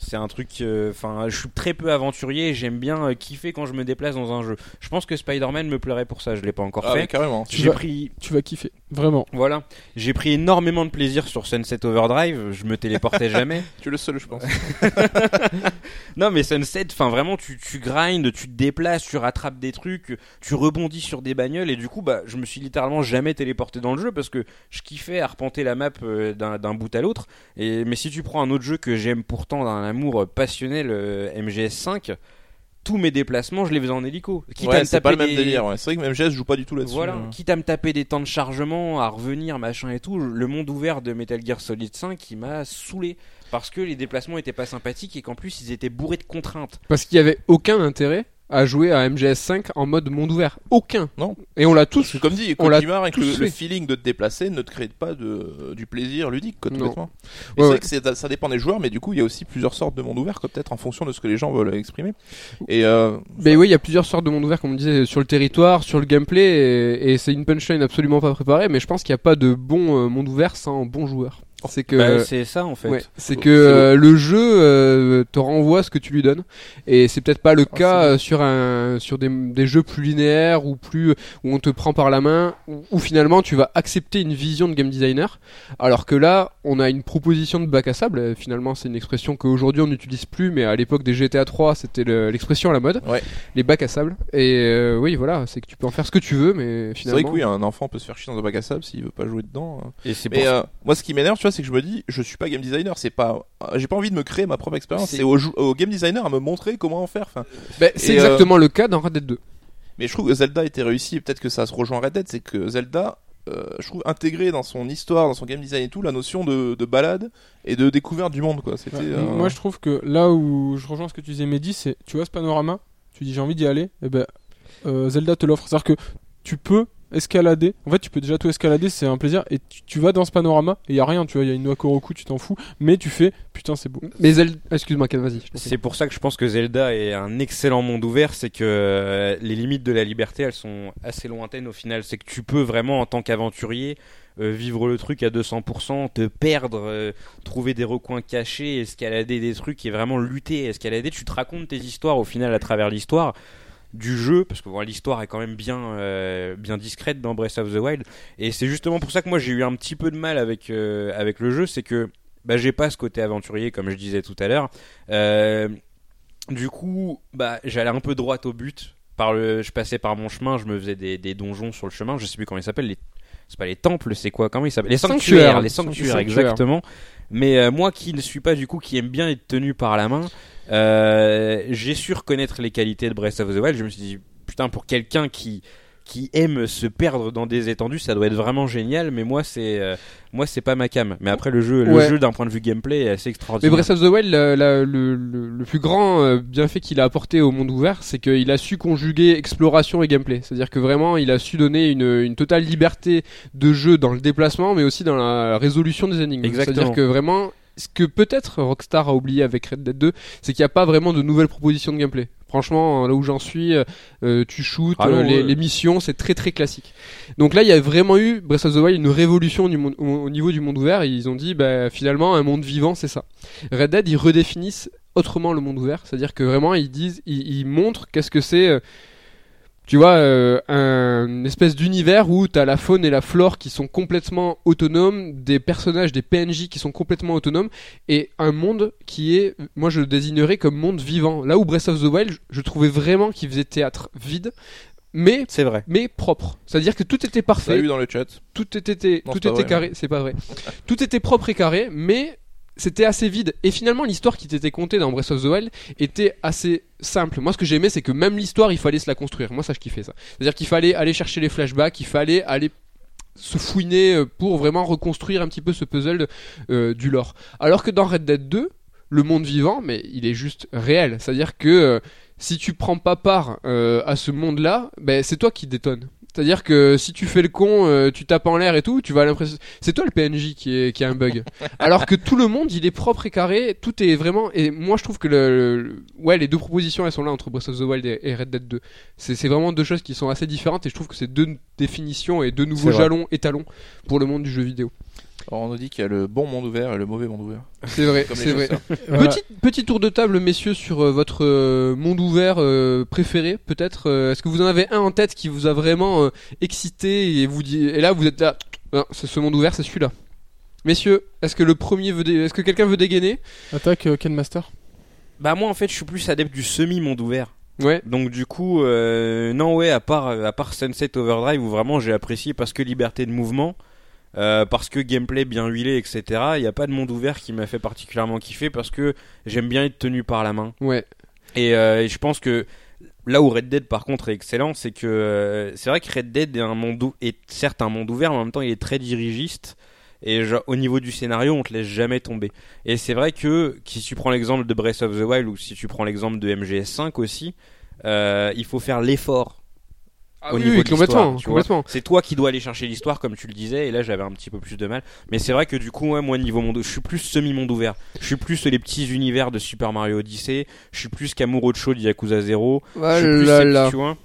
C'est un truc, euh, enfin, je suis très peu aventurier j'aime bien euh, kiffer quand je me déplace dans un jeu. Je pense que Spider-Man me plairait pour ça, je l'ai pas encore Ah, fait. mais carrément. Tu J'ai vas- pris, Tu vas kiffer, vraiment. voilà, j'ai pris énormément de plaisir sur Sunset Overdrive. Je me téléportais jamais. Tu es le seul, je pense. Non mais Sunset, enfin vraiment tu, tu grindes, tu te déplaces, tu rattrapes des trucs, tu rebondis sur des bagnoles et du coup bah je me suis littéralement jamais téléporté dans le jeu parce que je kiffais arpenter la map euh, d'un d'un bout à l'autre. Et mais si tu prends un autre jeu que j'aime pourtant d'un amour passionnel, euh, MGS5, tous mes déplacements je les faisais en hélico. Quitte à Ouais, me c'est pas le taper même des- délire. Ouais. C'est vrai que MGS joue pas du tout là-dessus. Voilà, hein. quitte à me taper des temps de chargement, à revenir, machin et tout, le monde ouvert de Metal Gear Solid 5 il m'a saoulé parce que les déplacements étaient pas sympathiques et qu'en plus ils étaient bourrés de contraintes. Parce qu'il y avait aucun intérêt à jouer à MGS5 en mode monde ouvert. Aucun. Non. Et on l'a Parce tous. que comme dit, on l'a avec le, le feeling de te déplacer, ne te crée pas de, du plaisir ludique, bêtement. Et Ouais, c'est ouais. vrai que ça dépend des joueurs, mais du coup, il y a aussi plusieurs sortes de monde ouvert, peut-être en fonction de ce que les gens veulent exprimer. Et euh, Mais oui, il y a plusieurs sortes de monde ouvert, comme on disait, sur le territoire, sur le gameplay, et, et c'est une punchline absolument pas préparée, mais je pense qu'il n'y a pas de bon euh, monde ouvert sans bon joueur. C'est que Bah, c'est ça en fait. Ouais, c'est que euh, le jeu euh, te renvoie ce que tu lui donnes et c'est peut-être pas le Ah, cas euh, sur un sur des, des jeux plus linéaires ou plus où on te prend par la main où, où finalement tu vas accepter une vision de game designer alors que là on a une proposition de bac à sable finalement c'est une expression qu'aujourd'hui on n'utilise plus mais à l'époque des GTA 3 c'était le- l'expression à la mode Ouais. les bacs à sable et euh, oui voilà c'est que tu peux en faire ce que tu veux mais C'est vrai finalement que oui, un enfant peut se faire chier dans un bac à sable s'il veut pas jouer dedans. hein. Et c'est euh, moi, ce qui m'énerve, tu vois, c'est que je me dis, je suis pas game designer. C'est pas, j'ai pas envie de me créer ma propre expérience. C'est- au, game designer à me montrer comment en faire. Enfin, Ben, c'est euh, exactement le cas dans Red Dead 2 mais je trouve que Zelda était réussi. Et peut-être que ça se rejoint Red Dead, c'est que Zelda, euh, je trouve intégré dans son histoire, dans son game design et tout, la notion de, de balade et de découverte du monde, quoi. C'était. Ouais, euh, Moi, je trouve que là où je rejoins ce que tu disais, Mehdi, c'est tu vois ce panorama, tu dis j'ai envie d'y aller, et ben euh, Zelda te l'offre. C'est-à-dire que tu peux escalader. En fait, tu peux déjà tout escalader, c'est un plaisir. Et tu, tu vas dans ce panorama, et y a rien, tu vois, il y a une Wakoroku, tu t'en fous, mais tu fais putain, c'est beau. mais Zelda excuse-moi Ken vas-y. C'est pour ça que je pense que Zelda est un excellent monde ouvert, c'est que euh, les limites de la liberté, elles sont assez lointaines au final. C'est que tu peux vraiment, en tant qu'aventurier, euh, vivre le truc à 200%, te perdre, euh, trouver des recoins cachés, escalader des trucs et vraiment lutter, escalader. Tu te racontes tes histoires au final à travers l'histoire du jeu, parce que bon, l'histoire est quand même bien, euh, bien discrète dans Breath of the Wild. Et c'est justement pour ça que moi j'ai eu un petit peu de mal avec, euh, avec le jeu, c'est que bah, j'ai pas ce côté aventurier comme je disais tout à l'heure. Euh, du coup, bah, j'allais un peu droit au but. Par le, je passais par mon chemin, je me faisais des, des donjons sur le chemin. Je sais plus comment ils s'appellent. Les, c'est pas les temples, c'est quoi Comment ils s'appellent? Les sanctuaires. Sanctuaires. Les sanctuaires, Sanctuaires. exactement. Mais euh, moi qui ne suis pas du coup, qui aime bien être tenu par la main, euh, j'ai su reconnaître les qualités de Breath of the Wild. Je me suis dit, putain, pour quelqu'un qui qui aime se perdre dans des étendues, ça doit être vraiment génial. Mais moi, c'est euh, moi, c'est pas ma cam. Mais après, le jeu, le jeu d'un point de vue gameplay est assez Mais extraordinaire. Breath of the Wild, la- la- le, le- le plus grand euh, bienfait qu'il a apporté au monde ouvert, c'est qu'il a su conjuguer exploration et gameplay. C'est-à-dire que vraiment, il a su donner une, une totale liberté de jeu dans le déplacement, mais aussi dans la résolution des énigmes. C'est-à-dire que vraiment, ce que peut-être Rockstar a oublié avec Red Dead 2, c'est qu'il n'y a pas vraiment de nouvelles propositions de gameplay. Franchement, là où j'en suis, euh, tu shootes, Ah euh, les, missions, c'est très très classique. Donc là, il y a vraiment eu Breath of the Wild une révolution du monde, au, au niveau du monde ouvert. Et ils ont dit, bah, finalement, un monde vivant, c'est ça. Red Dead, ils redéfinissent autrement le monde ouvert, c'est-à-dire que vraiment, ils disent, ils, ils montrent qu'est-ce que c'est. Tu vois, euh, un une espèce d'univers où t'as la faune et la flore qui sont complètement autonomes, des personnages, des PNJ qui sont complètement autonomes, et un monde qui est, moi je le désignerais comme monde vivant. Là où Breath of the Wild, je, je trouvais vraiment qu'il faisait théâtre vide, mais C'est vrai. mais propre. C'est-à-dire que tout était parfait, Salut dans le chat. tout était Non, tout c'est était vrai. carré, c'est pas vrai. tout était propre et carré, mais c'était assez vide. Et finalement, l'histoire qui t'était contée dans Breath of the Wild était assez simple. Moi, ce que j'aimais, c'est que même l'histoire, il fallait se la construire. Moi, ça, je kiffais ça. C'est-à-dire qu'il fallait aller chercher les flashbacks, il fallait aller se fouiner euh, pour vraiment reconstruire un petit peu ce puzzle euh, du lore. Alors que dans Red Dead 2, le monde vivant, mais il est juste réel. C'est-à-dire que euh, si tu prends pas part à ce monde-là, ben, c'est toi qui détonne. C'est-à-dire que si tu fais le con, euh, tu tapes en l'air et tout, tu vas à l'impression c'est toi le PNJ qui est qui a un bug. Alors que tout le monde, il est propre et carré, tout est vraiment et moi je trouve que le, le- ouais, les deux propositions elles sont là entre Breath of the Wild et, et Red Dead 2. C'est vraiment deux choses qui sont assez différentes et je trouve que c'est deux définitions et deux nouveaux jalons étalons pour le monde du jeu vidéo. Alors, on nous dit qu'il y a le bon monde ouvert et le mauvais monde ouvert. C'est vrai, c'est vrai. Voilà. Petit, petit tour de table, messieurs, sur euh, votre euh, monde ouvert euh, préféré, peut-être. euh, Est-ce que vous en avez un en tête qui vous a vraiment euh, excité et vous dit et là vous êtes là, non, c'est ce monde ouvert, c'est celui-là. Messieurs, est-ce que le premier veut, dé- est-ce que quelqu'un veut dégainer? Attaque euh, Ken Master. Bah moi en fait je suis plus adepte du semi monde ouvert. Ouais. Donc du coup euh, non ouais à part à part Sunset Overdrive où vraiment j'ai apprécié parce que liberté de mouvement, euh, parce que gameplay bien huilé etc. Il n'y a pas de monde ouvert qui m'a fait particulièrement kiffer parce que j'aime bien être tenu par la main. Ouais. Et, euh, et je pense que là où Red Dead par contre est excellent, c'est que euh, c'est vrai que Red Dead est un monde est certes un monde ouvert, mais en même temps il est très dirigiste. Et genre, au niveau du scénario, on te laisse jamais tomber. Et c'est vrai que si tu prends l'exemple de Breath of the Wild ou si tu prends l'exemple de MGS5 aussi, il faut faire l'effort Ah au oui, niveau oui, de complètement, c'est toi qui dois aller chercher l'histoire comme tu le disais et là j'avais un petit peu plus de mal. Mais c'est vrai que du coup ouais, moi niveau monde je suis plus semi monde ouvert. Je suis plus les petits univers de Super Mario Odyssey. Je suis plus Kamurocho de Yakuza 0 Ah je suis plus là tu vois.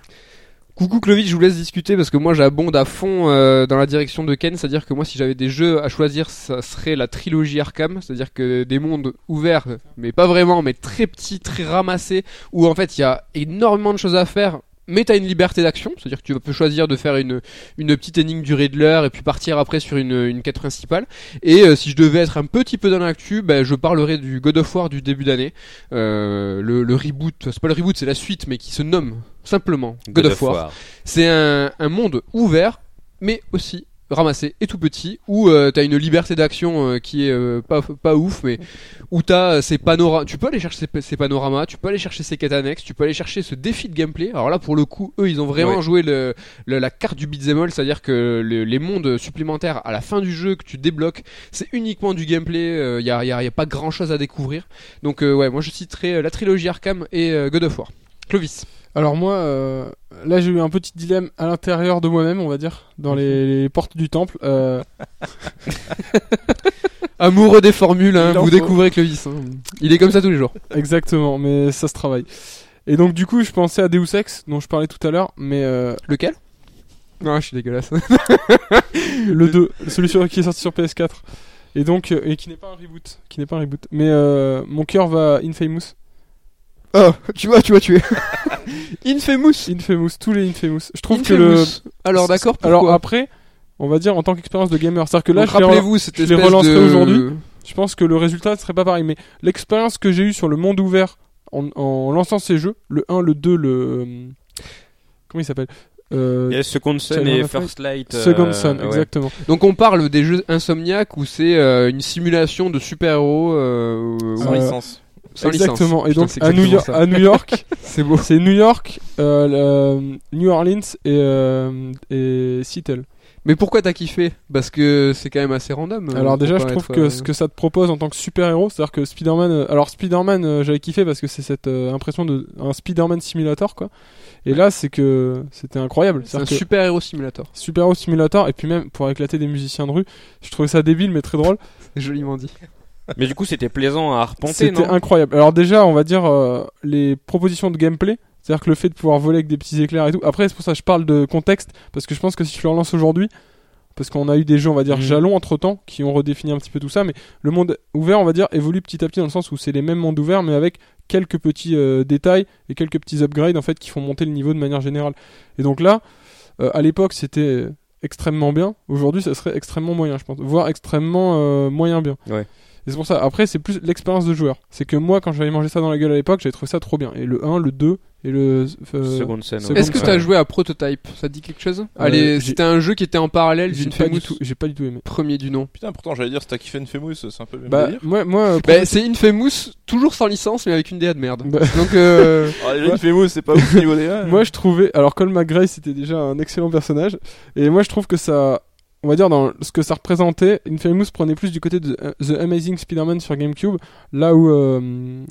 Coucou Clovis, je vous laisse discuter parce que moi j'abonde à fond euh, dans la direction de Ken, c'est-à-dire que moi si j'avais des jeux à choisir, ça serait la trilogie Arkham, c'est-à-dire que des mondes ouverts, mais pas vraiment, mais très petits, très ramassés, où en fait il y a énormément de choses à faire, mais t'as une liberté d'action, c'est-à-dire que tu peux choisir de faire une, une petite énigme du Riddler et puis partir après sur une, une quête principale. Et euh, si je devais être un petit peu dans l'actu, ben, je parlerais du God of War du début d'année, euh, le, le reboot, c'est pas le reboot, c'est la suite, mais qui se nomme simplement God, of War. C'est un, un monde ouvert, mais aussi ramassé et tout petit, où euh, t'as une liberté d'action euh, qui est euh, pas, pas ouf, mais où t'as ces panoramas, tu peux aller chercher ces, ces panoramas, tu peux aller chercher ces quêtes annexes, tu peux aller chercher ce défi de gameplay. Alors là, pour le coup, eux, ils ont vraiment Ouais. joué le, le- la carte du beat'em all, c'est-à-dire que le- les mondes supplémentaires à la fin du jeu que tu débloques, c'est uniquement du gameplay, il y, a, y a- y a pas grand-chose à découvrir. Donc ouais, moi je citerai la trilogie Arkham et God of War. Clovis. Alors moi, euh, là j'ai eu un petit dilemme à l'intérieur de moi-même, on va dire, dans les, les portes du temple. Euh, Amoureux des formules, hein, vous découvrez Clovis. hein. Il est comme ça tous les jours. exactement, mais ça se travaille. Et donc du coup, je pensais à Deus Ex, dont je parlais tout à l'heure, mais euh, Lequel? Non, je suis dégueulasse. le 2, celui sur- qui est sorti sur PS4. Et donc, et qui n'est pas un reboot, qui n'est pas un reboot. Mais mon cœur va Infamous. Oh, tu vois, tu vois, tu es. Infamous. Infamous, tous les Infamous. Je trouve que le. Infamous. Alors d'accord, Alors après, on va dire en tant qu'expérience de gamer, c'est-à-dire que là, Donc, je les, re- rappelez-vous, cette je les espèce relancerai de... aujourd'hui. je pense que le résultat ne serait pas pareil. Mais l'expérience que j'ai eue sur le monde ouvert en, en lançant ces jeux, le 1, le 2, le. euh, Comment il s'appelle Euh, Il y a Second Son Second et. First Light. euh, Second Son, ouais. exactement. Donc on parle des jeux Insomniac où c'est euh, une simulation de super-héros euh, Sans Euh, licence. Sans licence. exactement. Et Putain, donc à New, exactement York, ça. à New York, C'est beau. c'est New York, euh, le- New Orleans et, euh, et Seattle. Mais pourquoi t'as kiffé? Parce que c'est quand même assez random. euh, Alors déjà, je trouve que euh, ce que ça te propose en tant que super-héros, c'est-à-dire que Spider-Man... euh, alors Spider-Man, euh, j'avais kiffé parce que c'est cette euh, impression de un Spider-Man simulator, quoi. Et là, c'est que c'était incroyable. C'est un super-héros simulator. super-héros simulator, et puis même pour éclater des musiciens de rue, je trouvais ça débile mais très drôle. Joliment dit. Mais du coup, c'était plaisant à arpenter, C'était incroyable. Alors déjà, on va dire euh, les propositions de gameplay, c'est-à-dire que le fait de pouvoir voler avec des petits éclairs et tout. Après, c'est pour ça que je parle de contexte, parce que je pense que si je le relance aujourd'hui, parce qu'on a eu des jeux, on va dire, Mhm. jalons entre temps, qui ont redéfini un petit peu tout ça, mais le monde ouvert, on va dire, évolue petit à petit dans le sens où c'est les mêmes mondes ouverts, mais avec quelques petits euh, détails et quelques petits upgrades, en fait, qui font monter le niveau de manière générale. Et donc là, euh, à l'époque, c'était extrêmement bien. Aujourd'hui, ça serait extrêmement moyen, je pense. Voire extrêmement euh, moyen bien. Ouais. Et c'est pour ça. Après, c'est plus l'expérience de joueur. C'est que moi, quand j'avais mangé ça dans la gueule à l'époque, j'avais trouvé ça trop bien. Et le 1, le 2 et le. euh, Second Son. Second ouais. Est-ce que t'as joué à Prototype? Ça te dit quelque chose? Allez, j'ai- c'était un jeu qui était en parallèle j'ai pas, d'Infamous du tout, j'ai pas du tout aimé. premier du nom. Putain, pourtant, j'allais dire, si t'as kiffé Infamous, c'est un peu le même Bah, délire. moi, moi, euh, Bah, c'est Infamous, toujours sans licence, mais avec une DA de merde. Bah. Donc, euh, Ah. Infamous, c'est pas ouf au niveau des gars. Moi, je trouvais. Alors, Colm McGrath, c'était déjà un excellent personnage. Et moi, je trouve que ça. On va dire dans ce que ça représentait, Infamous prenait plus du côté de euh, The Amazing Spider-Man sur GameCube, là où euh,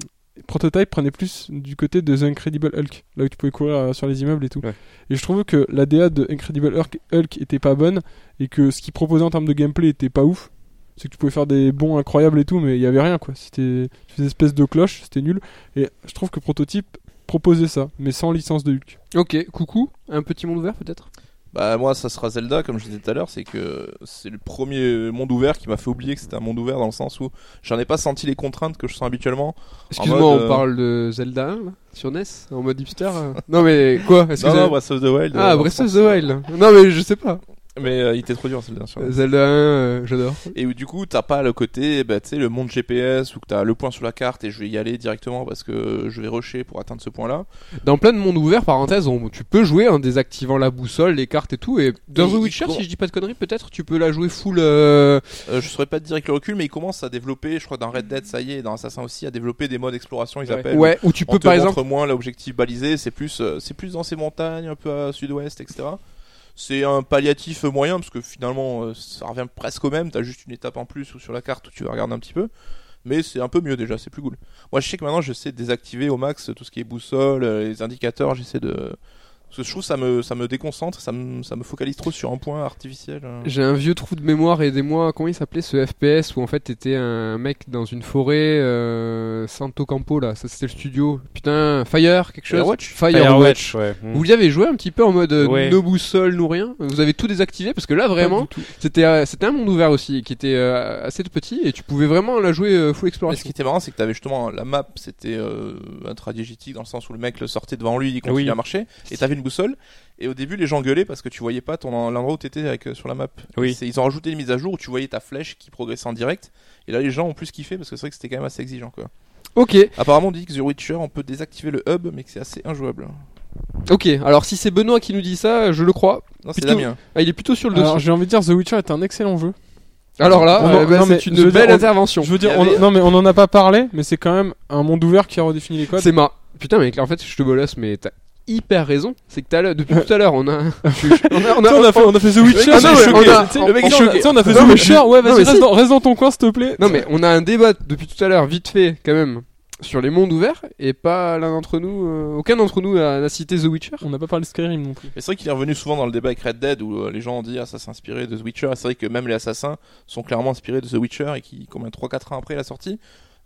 Prototype prenait plus du côté de The Incredible Hulk, là où tu pouvais courir euh, sur les immeubles et tout. Ouais. Et je trouvais que la DA de Incredible Hulk, Hulk était pas bonne et que ce qu'il proposait en termes de gameplay était pas ouf. C'est que tu pouvais faire des bons incroyables et tout, mais il y avait rien quoi. C'était des espèces de cloches, c'était nul. Et je trouve que Prototype proposait ça, mais sans licence de Hulk. ok, coucou, un petit monde ouvert peut-être? Bah moi ça sera Zelda comme je disais tout à l'heure, c'est que c'est le premier monde ouvert qui m'a fait oublier que c'était un monde ouvert dans le sens où j'en ai pas senti les contraintes que je sens habituellement. Excuse-moi, mode, on euh, parle de Zelda 1 là, sur NES en mode hipster. euh. Non mais quoi que Non, non, Breath of the Wild. Ah, euh, Breath of the Wild. Non mais je sais pas. Mais euh, il était trop dur Zelda. sûr. Zelda 1, euh, j'adore. Et où, du coup t'as pas le côté, bah, tu sais, le monde GPS où t'as le point sur la carte et je vais y aller directement parce que je vais rusher pour atteindre ce point-là. Dans plein de mondes ouverts, parenthèse, on- tu peux jouer en désactivant la boussole, les cartes et tout. Et dans The Witcher, si je dis pas de conneries, peut-être tu peux la jouer full. euh, Euh, je saurais pas te dire avec le recul, mais ils commencent à développer, je crois dans Red Dead ça y est, et dans Assassin aussi, à développer des modes exploration ils Ouais. appellent. Ouais, où tu peux par exemple. moins l'objectif balisé, c'est plus, euh, c'est plus dans ces montagnes, un peu à sud-ouest, etc. C'est un palliatif moyen parce que finalement euh, ça revient presque au même. T'as juste une étape en plus ou sur la carte où tu vas regarder un petit peu, mais c'est un peu mieux déjà, c'est plus cool. Moi je sais que maintenant j'essaie de désactiver au max tout ce qui est boussole, euh, les indicateurs, j'essaie de Parce que je trouve que ça me, ça me déconcentre, ça me, ça me focalise trop sur un point artificiel. J'ai un vieux trou de mémoire, aidez-moi. Comment il s'appelait ce FPS où en fait t'étais un mec dans une forêt, euh, Santo Campo là, ça c'était le studio. Putain, Fire, quelque chose? Firewatch? Firewatch. ouais. Vous y avez joué un petit peu en mode euh, Ouais. no boussole, no rien? Vous avez tout désactivé? Parce que là vraiment, c'était euh, c'était un monde ouvert aussi qui était euh, assez petit et tu pouvais vraiment la jouer euh, full Mais ce exploration. qui était marrant, c'est que t'avais justement la map, c'était euh, intradigétique dans le sens où le mec le sortait devant lui, il continuait Oui. à marcher, et t'avais une boussole. Et au début, les gens gueulaient parce que tu voyais pas ton l'endroit où t'étais avec euh, sur la map. Oui. Ils ont rajouté des mises à jour où tu voyais ta flèche qui progressait en direct. Et là, les gens ont plus kiffé parce que c'est vrai que c'était quand même assez exigeant, quoi. Ok, Apparemment, on dit que The Witcher, on peut désactiver le hub, mais que c'est assez injouable. ok. Alors si c'est Benoît qui nous dit ça, je le crois. Non, c'est Damien. Ah, il est plutôt sur le Alors dossier. j'ai envie de dire The Witcher est un excellent jeu. Alors là, euh, bah, mais c'est une dire, belle on- intervention. Je veux dire, on- non mais on en a pas parlé, mais c'est quand même un monde ouvert qui a redéfini les codes. C'est ma. Putain, là, en fait, je te bolosse, mais t'as hyper raison. C'est que depuis tout à l'heure, on a. on a, on a, Tu sais, on a fait, on a fait The Witcher. Ah non, mais on a- on- le mec, on- tu sais, on a- fait Non, The Witcher. Ouais, vas-y, reste si. dans- reste dans ton coin, s'il te plaît. Non, mais on a un débat depuis tout à l'heure, vite fait, quand même, sur les mondes ouverts, et pas l'un d'entre nous, euh, aucun d'entre nous a, n'a cité The Witcher. On n'a pas parlé de Skyrim non plus. C'est vrai qu'il est revenu souvent dans le débat avec Red Dead où euh, les gens ont dit ah ça s'est inspiré de The Witcher. C'est vrai que même les assassins sont clairement inspirés de The Witcher et qui, combien 3-4 ans après la sortie,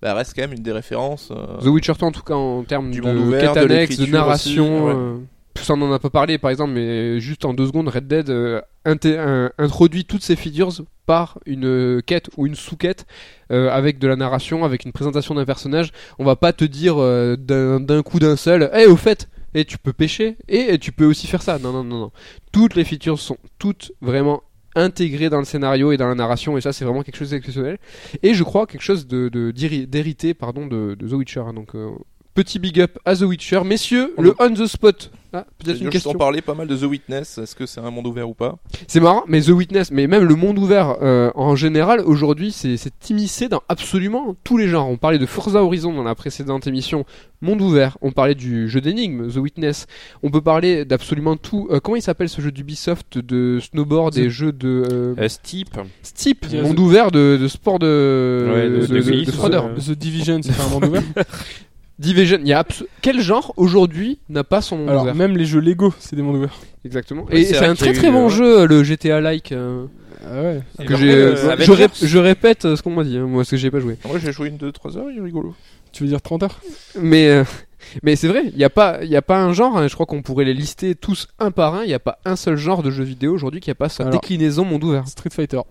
bah, reste quand même une des références. euh, The Witcher 2, en tout cas, en termes Du de monde ouvert, quête annexe, de narration. aussi, ouais. euh, tout ça, on n'en a pas parlé, par exemple, mais juste en deux secondes, Red Dead euh, un- introduit toutes ces features par une euh, quête ou une sous-quête euh, avec de la narration, avec une présentation d'un personnage. On va pas te dire euh, d'un d'un coup d'un seul, Eh, au fait, et tu peux pêcher et tu peux aussi faire ça. Non, non, non, non. Toutes les features sont toutes vraiment intégrées dans le scénario et dans la narration et ça c'est vraiment quelque chose d'exceptionnel et je crois quelque chose de de- d'hérité pardon de, de The Witcher hein. donc euh, petit big up à The Witcher. Messieurs On le on the spot. Ah, peut-être une t'en question. parlais pas mal de The Witness. Est-ce que c'est un monde ouvert ou pas? C'est marrant mais The Witness mais même le monde ouvert euh, en général aujourd'hui c'est immiscé dans absolument tous les genres. On parlait de Forza Horizon dans la précédente émission. Monde ouvert. On parlait du jeu d'énigmes The Witness. On peut parler d'absolument tout. Euh, comment il s'appelle ce jeu d'Ubisoft de snowboard The- et jeux de euh, Steep. Steep. Yeah, monde The- ouvert de, de sport de Ouais, de- de, de The Division, c'est un monde ouvert. Division, il y a quel genre aujourd'hui n'a pas son monde Alors ouvert même les jeux Lego, c'est des mondes ouverts. Exactement. Ouais, Et c'est un très très eu, bon euh, jeu, le GTA like. euh, Ah ouais. Que j'ai, euh, je, Avengers. rép- je répète ce qu'on m'a dit, hein, moi, parce que j'ai pas joué. En vrai, j'ai joué une 2-3 heures, il est rigolo. Tu veux dire 30 heures? Mais euh, mais c'est vrai, il y a pas il y a pas un genre. hein, je crois qu'on pourrait les lister tous un par un. Il y a pas un seul genre de jeu vidéo aujourd'hui qui a pas sa Alors- déclinaison monde ouvert. Street Fighter.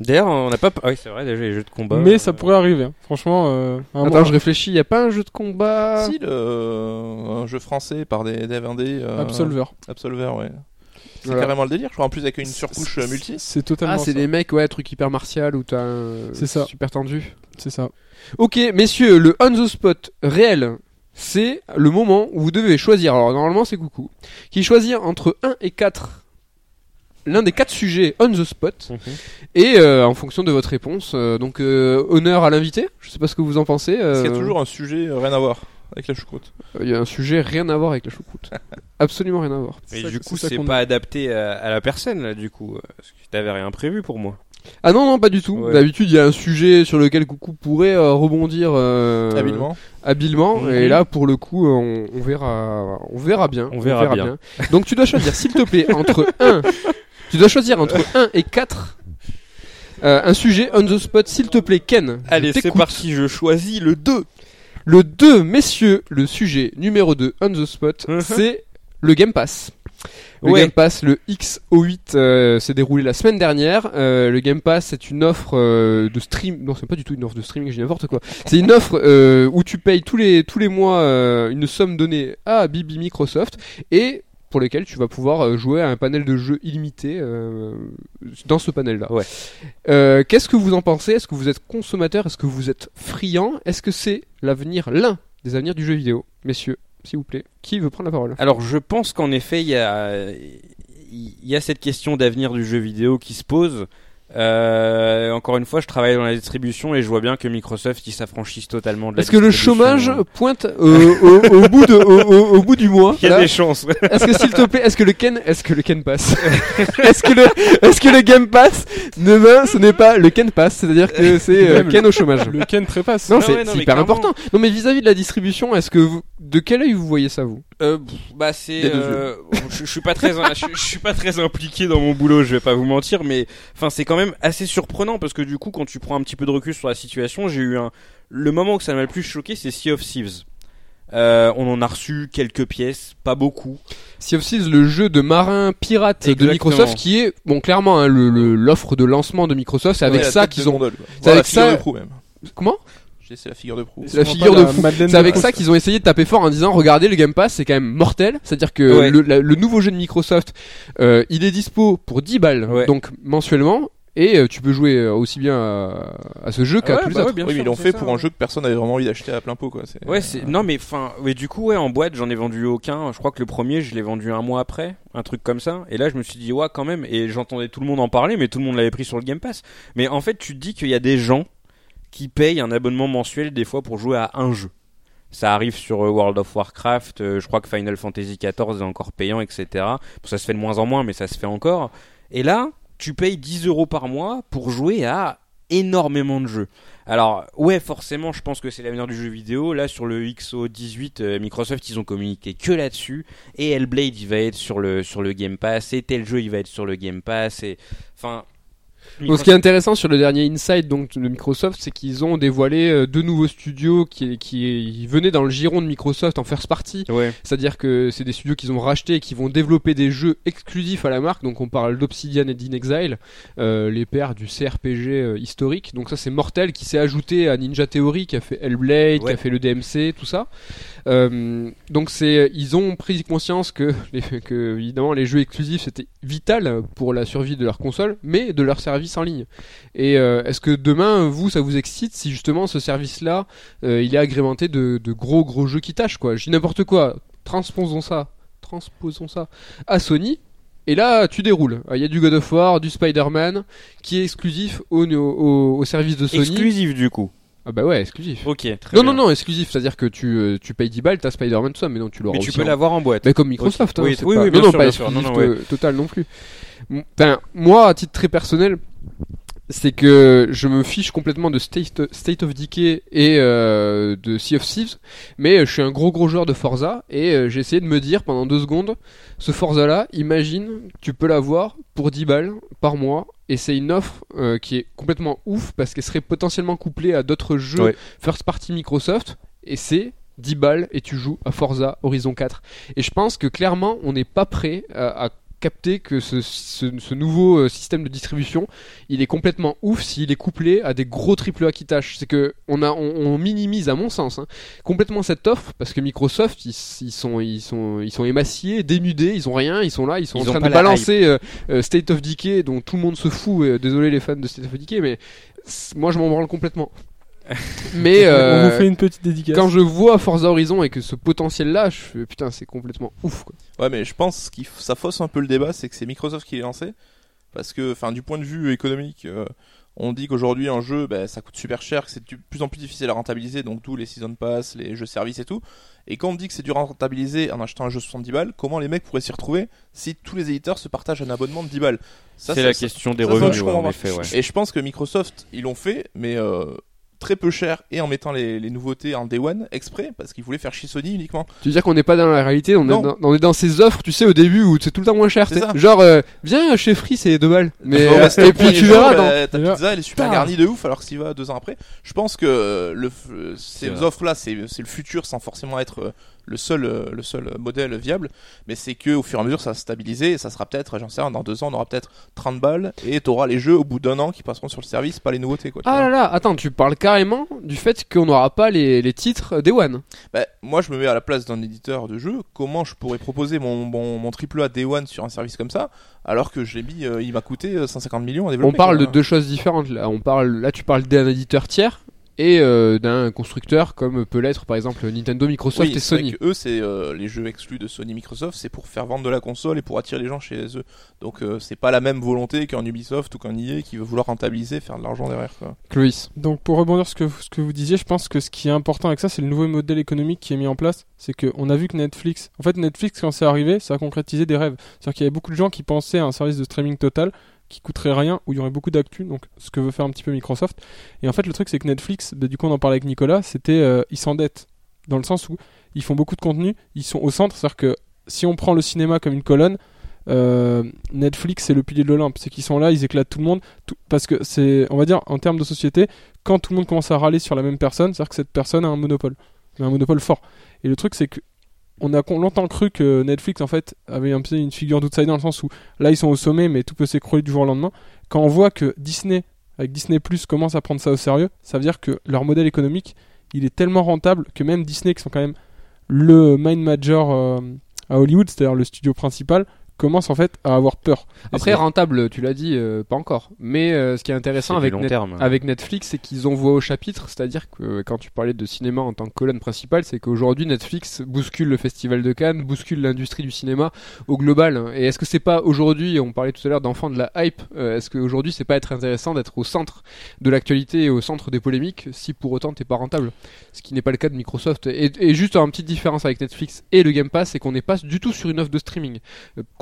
D'ailleurs, on n'a pas. Ah oui, c'est vrai, déjà les jeux de combat. Mais ça euh, pourrait arriver. hein. Franchement, euh, Attends, moment- je réfléchis. Il y a pas un jeu de combat. Si, le, euh, un jeu français par des devs indés. euh, Absolver. Absolver, ouais. C'est Voilà. carrément le délire, je crois, en plus avec une surcouche multi. C'est totalement Ah, c'est des mecs, ouais, truc hyper martial où t'as un C'est ça. super tendu. C'est ça. Ok, messieurs, le on the spot réel, c'est le moment où vous devez choisir. Alors normalement c'est coucou, qui choisir entre 1 et 4 l'un des quatre sujets on the spot Mhm. et euh, en fonction de votre réponse. euh, donc euh, honneur à l'invité. Je sais pas ce que vous en pensez. Parce qu'il y a toujours un sujet euh, rien à voir avec la choucroute? Il y a un sujet rien à voir avec la choucroute. Absolument rien à voir. Mais ça- du coup, ça c'est pas adapté à, à la personne, là, du coup. Parce que t'avais rien prévu pour moi. Ah non non pas du tout. Ouais. D'habitude il y a un sujet sur lequel coucou pourrait euh, rebondir euh, Habilement. habilement Mhm. et là pour le coup euh, on, on verra on verra bien On verra bien. donc tu dois choisir s'il te plaît entre 1 tu dois choisir entre 1 et 4 euh, un sujet on the spot s'il te plaît Ken Allez, c'est parti, je choisis le 2. le 2 messieurs le sujet numéro 2 on the spot Mhm. c'est le Game Pass le Ouais. Game Pass, le XO8 euh, s'est déroulé la semaine dernière. Euh, le Game Pass, c'est une offre euh, de stream. Non, c'est pas du tout une offre de streaming, j'ai n'importe quoi. C'est une offre où tu payes tous les tous les mois une somme donnée à Bibi Microsoft et pour lesquels tu vas pouvoir jouer à un panel de jeux illimité euh, dans ce panel-là. Ouais. Euh, Qu'est-ce que vous en pensez? Est-ce que vous êtes consommateur? Est-ce que vous êtes friand? Est-ce que c'est l'avenir, l'un des avenirs du jeu vidéo Messieurs, s'il vous plaît, qui veut prendre la parole? Alors, je pense qu'en effet, il y a, y a cette question d'avenir du jeu vidéo qui se pose. Euh, encore une fois, je travaille dans la distribution et je vois bien que Microsoft ils s'affranchissent totalement de la Est-ce que le chômage pointe euh, au, au bout de, au, au- bout du mois Il y a là des chances. Est-ce que s'il te plaît, est-ce que le Ken, est-ce que le Ken passe Est-ce que le, est-ce que le Game Pass demain, ce n'est pas le Ken Pass, c'est-à-dire que c'est euh, Ken au chômage. Le Ken trépasse. Non, Ah c'est ouais, non, c'est hyper clairement. important. Non, mais vis-à-vis de la distribution, est-ce que vous, de quel œil vous voyez ça vous? Euh, bah c'est, euh, je, je suis pas très, je, je suis pas très impliqué dans mon boulot, je vais pas vous mentir, mais enfin c'est quand même assez surprenant parce que du coup quand tu prends un petit peu de recul sur la situation, j'ai eu un, le moment où ça m'a le plus choqué, c'est Sea of Thieves. Euh, on en a reçu quelques pièces, pas beaucoup. Sea of Thieves, le jeu de marin pirate de. Microsoft, qui est bon clairement hein, le- le- l'offre de lancement de Microsoft. C'est avec Ouais, ça qu'ils ont. c'est Voilà, avec ça- même. Comment? C'est la figure de proue. C'est la figure de. Madeleine C'est avec ça qu'ils ont essayé de taper fort en disant regardez le Game Pass c'est quand même mortel c'est à dire que Ouais. le, la- le nouveau jeu de Microsoft euh, il est dispo pour 10 balles Ouais. donc mensuellement et euh, tu peux jouer euh, aussi bien à, à ce jeu qu'à Ouais, tous les bah autres ouais, bien oui, mais ils l'ont fait ça, pour ouais. un jeu que personne n'avait vraiment envie d'acheter à plein pot, quoi. C'est- Ouais, c'est non mais enfin, ouais, du coup ouais en boîte j'en ai vendu aucun. Je crois que le premier je l'ai vendu un mois après, un truc comme ça. Et là je me suis dit ouais quand même. Et j'entendais tout le monde en parler, mais tout le monde l'avait pris sur le Game Pass. Mais en fait tu te dis qu'il y a des gens qui payent un abonnement mensuel des fois pour jouer à un jeu. Ça arrive sur euh, World of Warcraft. euh, je crois que Final Fantasy XIV est encore payant, etc. Ça se fait de moins en moins, mais ça se fait encore. Et là tu payes 10 euros par mois pour jouer à énormément de jeux. Alors, ouais, forcément, je pense que c'est l'avenir du jeu vidéo. Là, sur le XO18, euh, Microsoft, ils ont communiqué que là-dessus. Et Hellblade, il va être sur le, sur le Game Pass. Et tel jeu, il va être sur le Game Pass. Et, enfin. Donc ce qui est intéressant sur le dernier Inside donc de Microsoft c'est qu'ils ont dévoilé euh, deux nouveaux studios qui, qui venaient dans le giron de Microsoft en first party Ouais. C'est-à-dire que c'est des studios qu'ils ont rachetés et qui vont développer des jeux exclusifs à la marque. Donc on parle d'Obsidian et d'Inexile, euh, les pères du CRPG euh, historique. Donc ça c'est Mortel qui s'est ajouté à Ninja Theory qui a fait Hellblade, qui a fait le DMC, tout ça. Euh, donc c'est ils ont pris conscience que, les, que évidemment les jeux exclusifs c'était vital pour la survie de leur console, mais de leur service en ligne. Et euh, est-ce que demain vous ça vous excite si justement ce service-là euh, il est agrémenté de, gros gros jeux qui tâchent quoi? Je dis n'importe quoi. Transposons ça, transposons ça à Sony. Et là, tu déroules. Il y a du God of War, du Spider-Man, qui est exclusif au, au, au service de Sony. Exclusif, du coup. Ah bah ouais, exclusif. Ok, très Non, bien. non, non, exclusif. C'est-à-dire que tu, euh, tu payes 10 balles, t'as Spider-Man, tout ça, mais non, tu l'auras Mais tu aussi peux en- l'avoir en boîte. mais comme Microsoft, Ok. hein, Oui, c'est oui, pas... oui, bien non, non, sûr, pas bien sûr. Non, exclusif non, ouais. euh, total non plus. Moi, à titre très personnel, c'est que je me fiche complètement de State, State of Decay et euh, de Sea of Thieves, mais euh, je suis un gros gros joueur de Forza et euh, j'ai essayé de me dire pendant deux secondes, ce Forza là, imagine, tu peux l'avoir pour 10 balles par mois. Et c'est une offre euh, qui est complètement ouf parce qu'elle serait potentiellement couplée à d'autres jeux Ouais. first party Microsoft. Et c'est 10 balles et tu joues à Forza Horizon 4. Et je pense que clairement, on n'est pas prêt à, à capter que ce, ce- ce nouveau euh, système de distribution, il est complètement ouf s'il est couplé à des gros triple A qui tâchent. C'est que on, a, on, on minimise, à mon sens, hein, complètement cette offre parce que Microsoft, ils, ils sont, ils sont, ils sont émaciés, dénudés, ils ont rien, ils sont là, ils sont Ils en train de la balancer euh, euh, State of Decay dont tout le monde se fout. euh, désolé les fans de State of Decay, mais moi je m'en branle complètement. mais On euh, vous fait une petite dédicace. quand je vois Forza Horizon et que ce potentiel là, je fais putain, c'est complètement ouf quoi. Ouais, mais je pense que ça fausse un peu le débat, c'est que c'est Microsoft qui l'a lancé. Parce que, enfin, du point de vue économique, euh, on dit qu'aujourd'hui un jeu, ben, ça coûte super cher, que c'est de plus en plus difficile à rentabiliser, donc tous les season pass, les jeux services et tout. Et quand on dit que c'est dur à rentabiliser en achetant un jeu 70 balles, comment les mecs pourraient s'y retrouver si tous les éditeurs se partagent un abonnement de 10 balles? C'est la ça- question des ça, ça, revenus, ouais, en effet, ouais. Et je pense que Microsoft, ils l'ont fait, mais euh, très peu cher et en mettant les, les nouveautés en day one exprès, parce qu'ils voulaient faire chez Sony uniquement. Tu veux dire qu'on n'est pas dans la réalité, on est dans, on est dans ces offres, tu sais, au début où c'est tout le temps moins cher. C'est tu sais. ça. Genre, euh, viens chez Free, c'est 2 balles. Mais, Faut euh, et puis tu verras dans. bah, ta Déjà. pizza elle est super garnie de ouf alors que s'il va deux ans après. Je pense que le, ces vrai. offres là c'est c'est le futur sans forcément être euh, le seul euh, le seul modèle viable, mais c'est que au fur et à mesure ça va se stabiliser et ça sera peut-être j'en sais rien dans deux ans on aura peut-être 30 balles et t'auras les jeux au bout d'un an qui passeront sur le service pas les nouveautés quoi. tu Ah là là, attends, tu parles carrément du fait qu'on n'aura pas les, les titres Day One. Bah, moi je me mets à la place d'un éditeur de jeu. Comment je pourrais proposer mon mon, mon triple A Day One sur un service comme ça alors que je l'ai mis euh, il m'a coûté euh, 150 millions à développer. On parle de deux choses différentes là. On parle, là, tu parles d'un éditeur tiers et euh, d'un constructeur comme peut l'être par exemple Nintendo, Microsoft Oui, et vrai Sony. que eux, c'est euh, les jeux exclus de Sony Microsoft, c'est pour faire vendre de la console et pour attirer les gens chez eux. Donc euh, c'est pas la même volonté qu'un Ubisoft ou qu'un EA qui veut vouloir rentabiliser, faire de l'argent derrière. Quoi. Clovis. Donc pour rebondir sur ce que, ce que vous disiez, je pense que ce qui est important avec ça, c'est le nouveau modèle économique qui est mis en place. C'est qu'on a vu que Netflix, en fait Netflix quand c'est arrivé, ça a concrétisé des rêves. C'est-à-dire qu'il y avait beaucoup de gens qui pensaient à un service de streaming total qui coûterait rien, où il y aurait beaucoup d'actu, donc ce que veut faire un petit peu Microsoft. Et en fait le truc c'est que Netflix, bah, du coup on en parlait avec Nicolas, c'était euh, ils s'endettent. dans le sens où ils font beaucoup de contenu, ils sont au centre, c'est-à-dire que si on prend le cinéma comme une colonne, euh, Netflix c'est le pilier de l'Olympe, c'est qu'ils sont là, ils éclatent tout le monde, parce que c'est, on va dire, en termes de société, quand tout le monde commence à râler sur la même personne, c'est-à-dire que cette personne a un monopole, mais un monopole fort. Et le truc c'est que on a longtemps cru que Netflix en fait avait un peu une figure d'outsider dans le sens où là ils sont au sommet, mais tout peut s'écrouler du jour au lendemain. Quand on voit que Disney avec Disney Plus commence à prendre ça au sérieux, ça veut dire que leur modèle économique, il est tellement rentable que même Disney, qui sont quand même le mind major euh, à Hollywood, c'est-à-dire le studio principal, commence en fait à avoir peur. Après rentable, tu l'as dit, euh, pas encore. Mais euh, ce qui est intéressant avec, long Net- terme. avec Netflix, c'est qu'ils ont voix au chapitre. C'est-à-dire que quand tu parlais de cinéma en tant que colonne principale, c'est qu'aujourd'hui Netflix bouscule le festival de Cannes, bouscule l'industrie du cinéma au global. Et est-ce que c'est pas aujourd'hui, on parlait tout à l'heure d'enfants de la hype, euh, est-ce qu'aujourd'hui c'est pas être intéressant d'être au centre de l'actualité et au centre des polémiques si pour autant t'es pas rentable? Ce qui n'est pas le cas de Microsoft. Et, et juste une petite différence avec Netflix et le Game Pass, c'est qu'on n'est pas du tout sur une offre de streaming.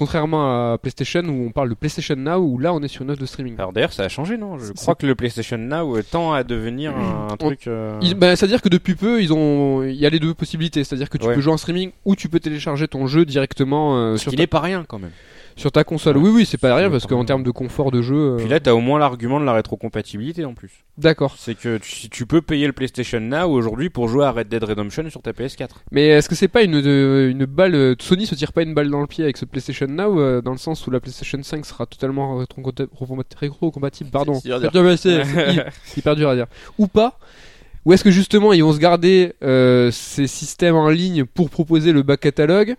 Contrairement à PlayStation où on parle de PlayStation Now, où là on est sur une offre de streaming. Alors d'ailleurs, ça a changé, non? Je crois que le PlayStation Now euh, tend à devenir un, un truc. euh, bah, c'est-à-dire que depuis peu, ils ont, il y a les deux possibilités. C'est-à-dire que tu Ouais. peux jouer en streaming ou tu peux télécharger ton jeu directement euh, Ce sur, qui ta, n'est pas rien quand même. Sur ta console. Ouais. Oui, oui, c'est pas rien parce qu'en termes de confort de jeu, euh, Puis là, t'as au moins l'argument de la rétrocompatibilité en plus. d'accord. C'est que tu, si tu peux payer le PlayStation Now aujourd'hui pour jouer à Red Dead Redemption sur ta PS4. Mais est-ce que c'est pas une, de- une balle euh, Sony se tire pas une balle dans le pied avec ce PlayStation Now euh, dans le sens où la PlayStation 5 sera totalement rétro- rétro-compatible, pardon. C'est hyper dur à dire. Ou pas Ou est-ce que justement ils vont se garder euh, ces systèmes en ligne pour proposer le back catalogue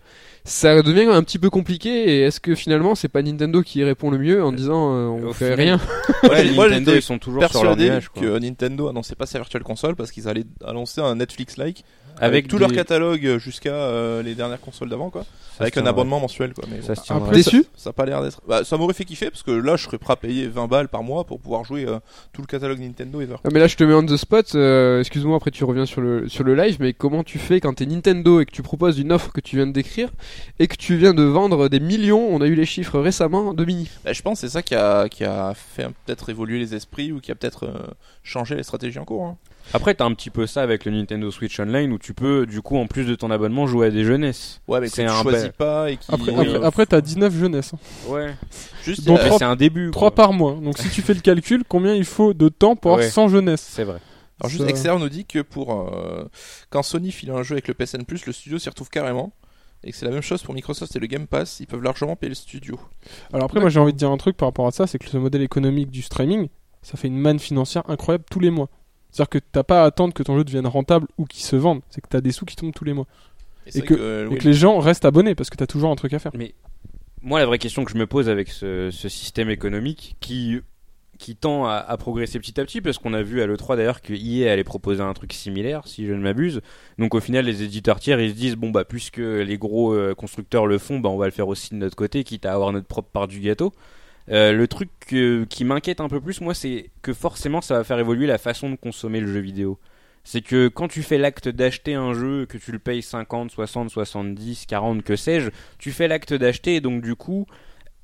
Ça devient un petit peu compliqué et est-ce que finalement c'est pas Nintendo qui répond le mieux en disant euh, on Au fait final, rien Ouais, Nintendo, j'étais ils sont toujours sur leur persuadé nuage. quoi. que Nintendo annonçait pas sa virtual console parce qu'ils allaient annoncer un Netflix-like avec, Avec tout leur catalogue jusqu'à euh, les dernières consoles d'avant quoi, Ça avec un abonnement mensuel quoi. Mais Ça bon, se tiendrait. Après, Déçu ça a pas l'air d'être. Bah, ça m'aurait fait kiffer parce que là, je serais prêt à payer 20 balles par mois pour pouvoir jouer euh, tout le catalogue Nintendo ever. Ah, mais là je te mets on the spot, euh, excuse-moi après tu reviens sur le, sur le live, mais comment tu fais quand t'es Nintendo et que tu proposes une offre que tu viens de décrire et que tu viens de vendre des millions, on a eu les chiffres récemment, de mini Bah, je pense que c'est ça qui a, qui a fait peut-être évoluer les esprits ou qui a peut-être euh, changé les stratégies en cours. hein. Après, t'as un petit peu ça avec le Nintendo Switch Online où tu peux, du coup, en plus de ton abonnement, jouer à des jeunesses. Ouais, mais que C'est tu un choisis bel- pas et qui. Après, Oui, après, euh, après, t'as 19 jeunesses. hein. Ouais. juste. Euh, c'est un début. 3 quoi. par mois. Donc si tu fais le calcul, combien il faut de temps pour Ouais. avoir 100 jeunesses C'est vrai. Alors juste Exer nous dit que pour euh, quand Sony file un jeu avec le PSN Plus, le studio s'y retrouve carrément. Et que c'est la même chose pour Microsoft et le Game Pass, ils peuvent largement payer le studio. Alors après, moi j'ai envie de dire un truc par rapport à ça, c'est que ce modèle économique du streaming, ça fait une manne financière incroyable tous les mois. C'est-à-dire que t'as pas à attendre que ton jeu devienne rentable ou qu'il se vende, c'est que t'as des sous qui tombent tous les mois. Et que- euh, Et oui, que les gens restent abonnés parce que t'as toujours un truc à faire. Moi, la vraie question que je me pose avec ce, ce système économique qui, qui tend à, à progresser petit à petit, parce qu'on a vu à l'E3 d'ailleurs que EA allait proposer un truc similaire, si je ne m'abuse. Donc au final, les éditeurs tiers, ils se disent, bon, bah, puisque les gros euh, constructeurs le font, bah, on va le faire aussi de notre côté, quitte à avoir notre propre part du gâteau. Euh, le truc qui m'inquiète un peu plus, moi, c'est que forcément, ça va faire évoluer la façon de consommer le jeu vidéo. C'est que quand tu fais l'acte d'acheter un jeu, que tu le payes 50, 60, 70, 40, que sais-je, tu fais l'acte d'acheter et donc du coup,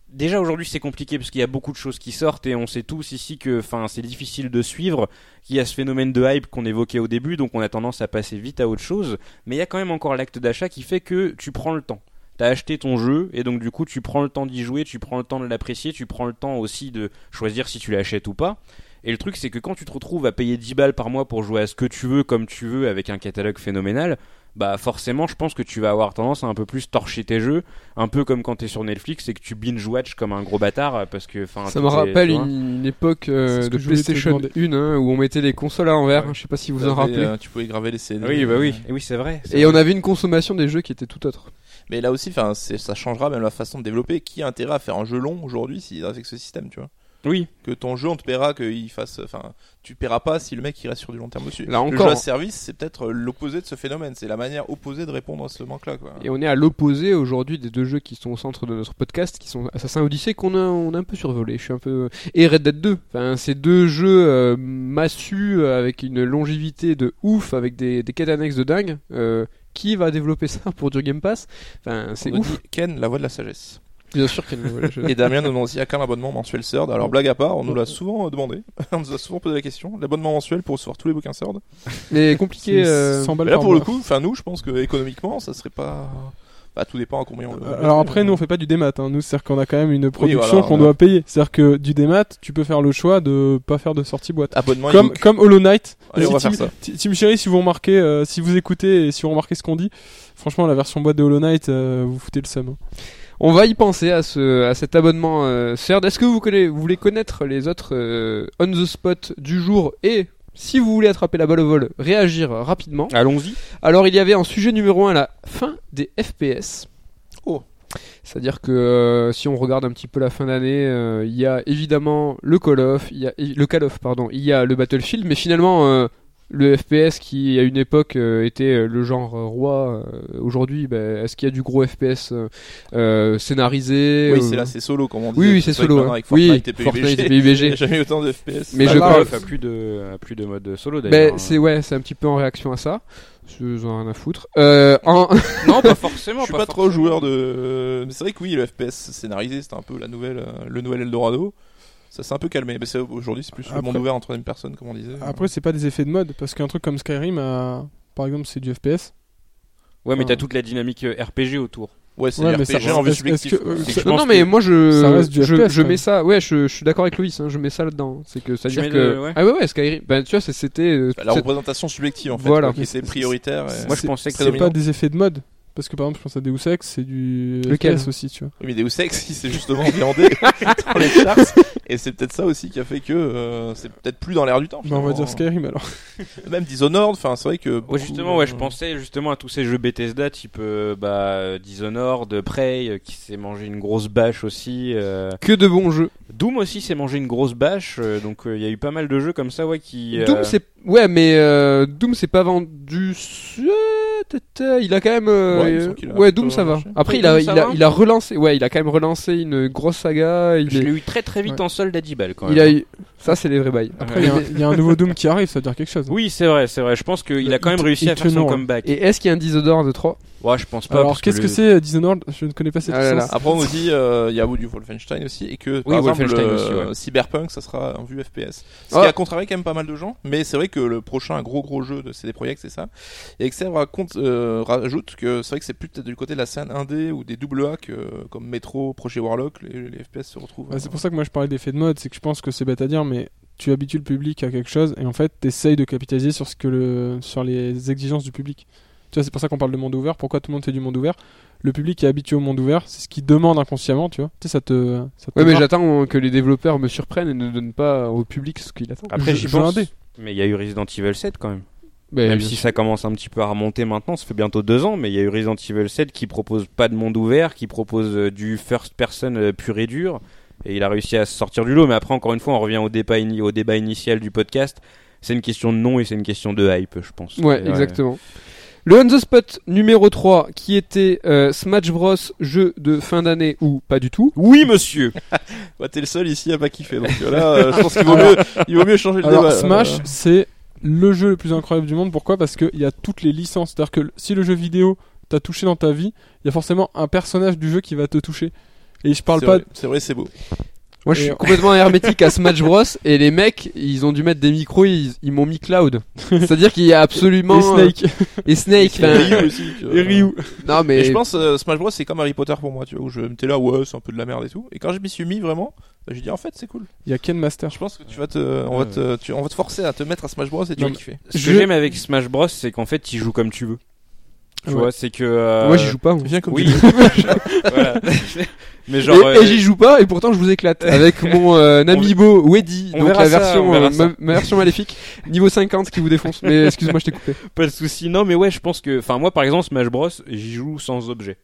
déjà aujourd'hui c'est compliqué parce qu'il y a beaucoup de choses qui sortent et on sait tous ici que c'est difficile de suivre, qu'il y a ce phénomène de hype qu'on évoquait au début donc on a tendance à passer vite à autre chose, mais il y a quand même encore l'acte d'achat qui fait que tu prends le temps. T'as acheté ton jeu et donc du coup tu prends le temps d'y jouer, tu prends le temps de l'apprécier, tu prends le temps aussi de choisir si tu l'achètes ou pas. Et le truc c'est que quand tu te retrouves à payer 10 balles par mois pour jouer à ce que tu veux comme tu veux avec un catalogue phénoménal, bah forcément je pense que tu vas avoir tendance à un peu plus torcher tes jeux, un peu comme quand t'es sur Netflix et que tu binge watch comme un gros bâtard parce que enfin Ça me rappelle une, une époque euh, de PlayStation demander. 1 hein, où on mettait les consoles à l'envers, Ouais. je sais pas si vous en rappelez. euh, tu pouvais graver les CD. Oui bah oui, euh, Et oui c'est vrai. Et vrai. on avait une consommation des jeux qui était tout autre. Mais là aussi, enfin, ça changera même la façon de développer. Qui a intérêt à faire un jeu long aujourd'hui si avec ce système, tu vois Oui, Que ton jeu, on te paiera qu'il fasse, enfin, tu paieras pas si le mec il reste sur du long terme dessus. Là le encore. jeu à service, c'est peut-être l'opposé de ce phénomène. C'est la manière opposée de répondre à ce manque-là. Et on est à l'opposé aujourd'hui des deux jeux qui sont au centre de notre podcast, qui sont Assassin's Odyssey qu'on a, on a un peu survolé. Je suis un peu et Red Dead 2. Enfin, ces deux jeux euh, massus avec une longévité de ouf, avec des, des quêtes annexes de dingue. Euh, qui va développer ça pour du Game Pass? Enfin, c'est nous ouf. dit Ken, la voix de la sagesse. Bien sûr qu'il y a une nouvelle. Et Damien nous demande aussi à quand l'abonnement mensuel Third. Alors blague à part, on nous l'a souvent euh, demandé. on nous a souvent posé la question. L'abonnement mensuel pour recevoir tous les bouquins Third. Mais compliqué. C'est euh, 100 balles Mais là par pour le coup, enfin nous, je pense que économiquement, ça serait pas. Bah tout dépend à combien on le. Alors après, nous on fait pas du démat. Hein. Nous, c'est-à-dire qu'on a quand même une production voilà, qu'on doit payer. C'est-à-dire que du démat, tu peux faire le choix de pas faire de sortie boîte. abonnement. Comme, comme Hollow Knight. Allez, on va faire ça. Team Chéri, si vous remarquez, euh, si vous écoutez et si vous remarquez ce qu'on dit, franchement, la version boîte de Hollow Knight, euh, vous foutez le seum. hein. On va y penser à ce à cet abonnement euh, CERD. Est-ce que vous, connaissez, vous voulez connaître les autres euh, on the spot du jour et si vous voulez attraper la balle au vol, réagir rapidement. Allons-y. Alors il y avait en sujet numéro 1 la fin des FPS. Oh. C'est-à-dire que euh, si on regarde un petit peu la fin d'année, euh, il y a évidemment le Call of, il y a le Call of pardon, il y a le Battlefield, mais finalement euh, le FPS qui à une époque euh, était euh, le genre euh, roi, euh, aujourd'hui, bah, est-ce qu'il y a du gros FPS euh, scénarisé Oui, euh, c'est là, c'est solo, comme on dit. Oui, oui, c'est solo. hein. avec Oui, Fortnite et PUBG. Fortnite et Il y PUBG. a jamais eu autant de FPS. Mais Bah, je là, crois- a plus de, a plus de mode solo Ben, d'ailleurs. c'est ouais, c'est un petit peu en réaction à ça. J'en ai rien à foutre. Euh, en... Non, pas forcément. Je suis pas, trop joueur de. Mais c'est vrai que oui, le FPS scénarisé, c'était un peu la nouvelle, le nouvel Eldorado. Ça s'est un peu calmé. Mais c'est- aujourd'hui, c'est plus le Après- monde ouvert en troisième personne, comme on disait. Après, c'est pas des effets de mode, parce qu'un truc comme Skyrim, a- par exemple, c'est du FPS. Ouais, mais t'as toute la dynamique euh, RPG autour. ouais, c'est Ouais, ça- RPG en vue subjective. que- euh, ça- non, mais que moi je ça reste du je, FPS, je quand mets ça. Ouais, je, je suis d'accord avec Louis. Hein, je mets ça là-dedans. C'est que à Tu dire que le- ouais. ah ouais ouais Skyrim. Ben tu vois, c'était euh, la représentation subjective, en fait. Voilà. qui c'est prioritaire. et- Moi, je C'est- pensais que C'est pas des effets de mode. Parce que par exemple, je pense à Deus Ex, c'est du Lequel FPS aussi, tu vois. Oui, mais Deus Ex, il s'est justement viandé dans les charts. Et c'est peut-être ça aussi qui a fait que euh, c'est peut-être plus dans l'air du temps. Bah, on va dire. Skyrim alors. Même Dishonored, enfin, c'est vrai que. Ouais, beaucoup, justement, ouais, je pensais justement à tous ces jeux Bethesda type euh, bah, Dishonored, Prey, euh, qui s'est mangé une grosse bâche aussi. euh, que de bons jeux. Doom aussi s'est mangé une grosse bâche, euh, donc euh, il y a eu pas mal de jeux comme ça, ouais, qui. euh, Doom c'est ouais, mais euh, Doom c'est pas vendu. Il a quand même. Euh, Ouais, il Doom ça va. marché. Après, il a, il a, il a relancé. Ouais, il a quand même relancé une grosse saga. Il Je est- l'ai eu très très vite Ouais. en solde à 10 balles quand il même. a, eu- ça c'est les vrais bails. Après, il y a un- il y, a un nouveau Doom qui arrive, ça veut dire quelque chose. Oui, c'est vrai, c'est vrai. Je pense qu'il a quand même réussi à faire son comeback. Et est-ce qu'il y a un Dishonored 3 Ouais, je pense pas. Alors, qu'est-ce que le- c'est euh, Dishonored? Je ne connais pas cette Ah là là. licence. Après, on nous dit, euh, il y a du Wolfenstein aussi, et que, par exemple. Cyberpunk, ça sera en vue FPS. Ce Ah. qui a contrarié quand même pas mal de gens, mais c'est vrai que le prochain gros gros jeu de CD Projekt, c'est ça. Et Excel raconte, euh, rajoute que c'est vrai que c'est plus peut-être du côté de la scène indé ou des double A que, comme Metro, Projet Warlock, les, les FPS se retrouvent. C'est pour ça que moi je parlais d'effet de mode, c'est que je pense que c'est bête à dire, mais tu habitues le public à quelque chose et en fait t'essayes de capitaliser sur ce que le sur les exigences du public. Tu vois, c'est pour ça qu'on parle de monde ouvert. Pourquoi tout le monde fait du monde ouvert? Le public est habitué au monde ouvert, c'est ce qu'il demande inconsciemment, tu vois. Tu sais, ça te. Ça te Ouais, mais j'attends que les développeurs me surprennent et ne donnent pas au public ce qu'il attend. Après, j'y pense. un dé. Mais il y a eu Resident Evil 7 quand même. Mais Même si ça commence un petit peu à remonter maintenant, ça fait bientôt deux ans, mais il y a eu Resident Evil 7 qui propose pas de monde ouvert, qui propose euh, du first person euh, pur et dur, et il a réussi à se sortir du lot. Mais après, encore une fois, on revient au débat, au débat initial du podcast. C'est une question de nom et c'est une question de hype, je pense. Ouais, Et exactement. Le On the Spot numéro 3 qui était euh, Smash Bros jeu de fin d'année ou pas du tout. Oui, monsieur. Bah, t'es le seul ici à pas kiffer, donc euh, là, euh, je pense qu'il vaut mieux, il vaut mieux changer le Alors débat. Smash, Euh, c'est le jeu le plus incroyable du monde. Pourquoi? Parce qu'il y a toutes les licences. C'est-à-dire que si le jeu vidéo t'a touché dans ta vie, il y a forcément un personnage du jeu qui va te toucher. Et je parle pas. C'est vrai, c'est beau. Moi, je suis complètement hermétique à Smash Bros et les mecs, ils ont dû mettre des micros, ils, ils m'ont mis Cloud. C'est-à-dire qu'il y a absolument Et Snake. euh, et Snake. Et Ryu aussi. tu vois. Et Ryu. non mais Et je pense euh, Smash Bros c'est comme Harry Potter pour moi, tu vois, où je m'étais là, ouais, c'est un peu de la merde et tout. Et quand je m'y suis mis vraiment, bah, j'ai dit en fait c'est cool. Il y a Ken Master. Je pense que tu vas te, on va te, tu- on va te forcer à te mettre à Smash Bros et tu vas kiffer. Ce que j'aime avec Smash Bros, c'est qu'en fait, tu joues comme tu veux. Tu Ouais. vois, c'est que. euh, moi j'y joue pas. moi. Viens comme Oui. tu veux. voilà. Mais genre. et euh, et j'y joue pas et pourtant je vous éclate avec mon euh, Amiibo Weddy on donc la ça, version euh, ça. ma, ma version maléfique niveau 50 qui vous défonce. Mais excuse-moi, je t'ai coupé. Pas de souci. Non, mais ouais, je pense que. Enfin, moi, par exemple, Smash Bros, j'y joue sans objet.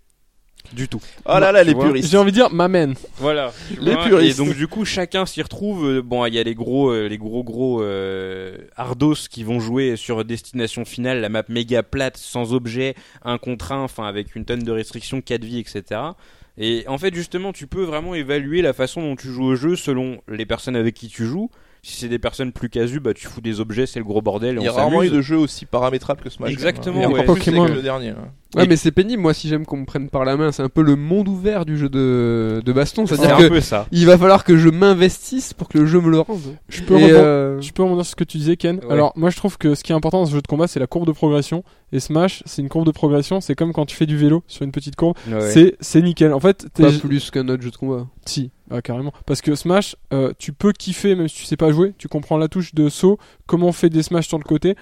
Du tout. Oh là là, les vois. puristes. J'ai envie de dire ma man. Voilà. Les vois. puristes. Et donc, du coup, chacun s'y retrouve. Euh, Bon, il y a les gros, euh, les gros, gros euh, Ardos qui vont jouer sur destination finale, la map méga plate, sans objet, un contre un, enfin, avec une tonne de restrictions, 4 vies, etc. Et en fait, justement, tu peux vraiment évaluer la façon dont tu joues au jeu selon les personnes avec qui tu joues. Si c'est des personnes plus casu, bah tu fous des objets, c'est le gros bordel. Et Il y a on rarement eu de jeu aussi paramétrable que Smash. Exactement, quand même. ouais. Et encore plus Pokémon. le dernier. ouais. Ouais, Et- mais c'est pénible, moi, si j'aime qu'on me prenne par la main. C'est un peu le monde ouvert du jeu de, de baston. C'est C'est-à-dire un que peu ça. il va falloir que je m'investisse pour que le jeu me le rende. Je peux, rebondir, euh, je peux rebondir sur ce que tu disais, Ken. Ouais. Alors, moi, je trouve que ce qui est important dans ce jeu de combat, c'est la courbe de progression. Et Smash, c'est une courbe de progression. C'est comme quand tu fais du vélo sur une petite courbe. Ouais. C'est, c'est nickel. En fait, t'es, Pas plus qu'un autre jeu de combat. Si, ah, carrément. Parce que Smash, euh, tu peux kiffer même si tu sais pas jouer. Tu comprends la touche de saut, comment on fait des Smash sur le côté.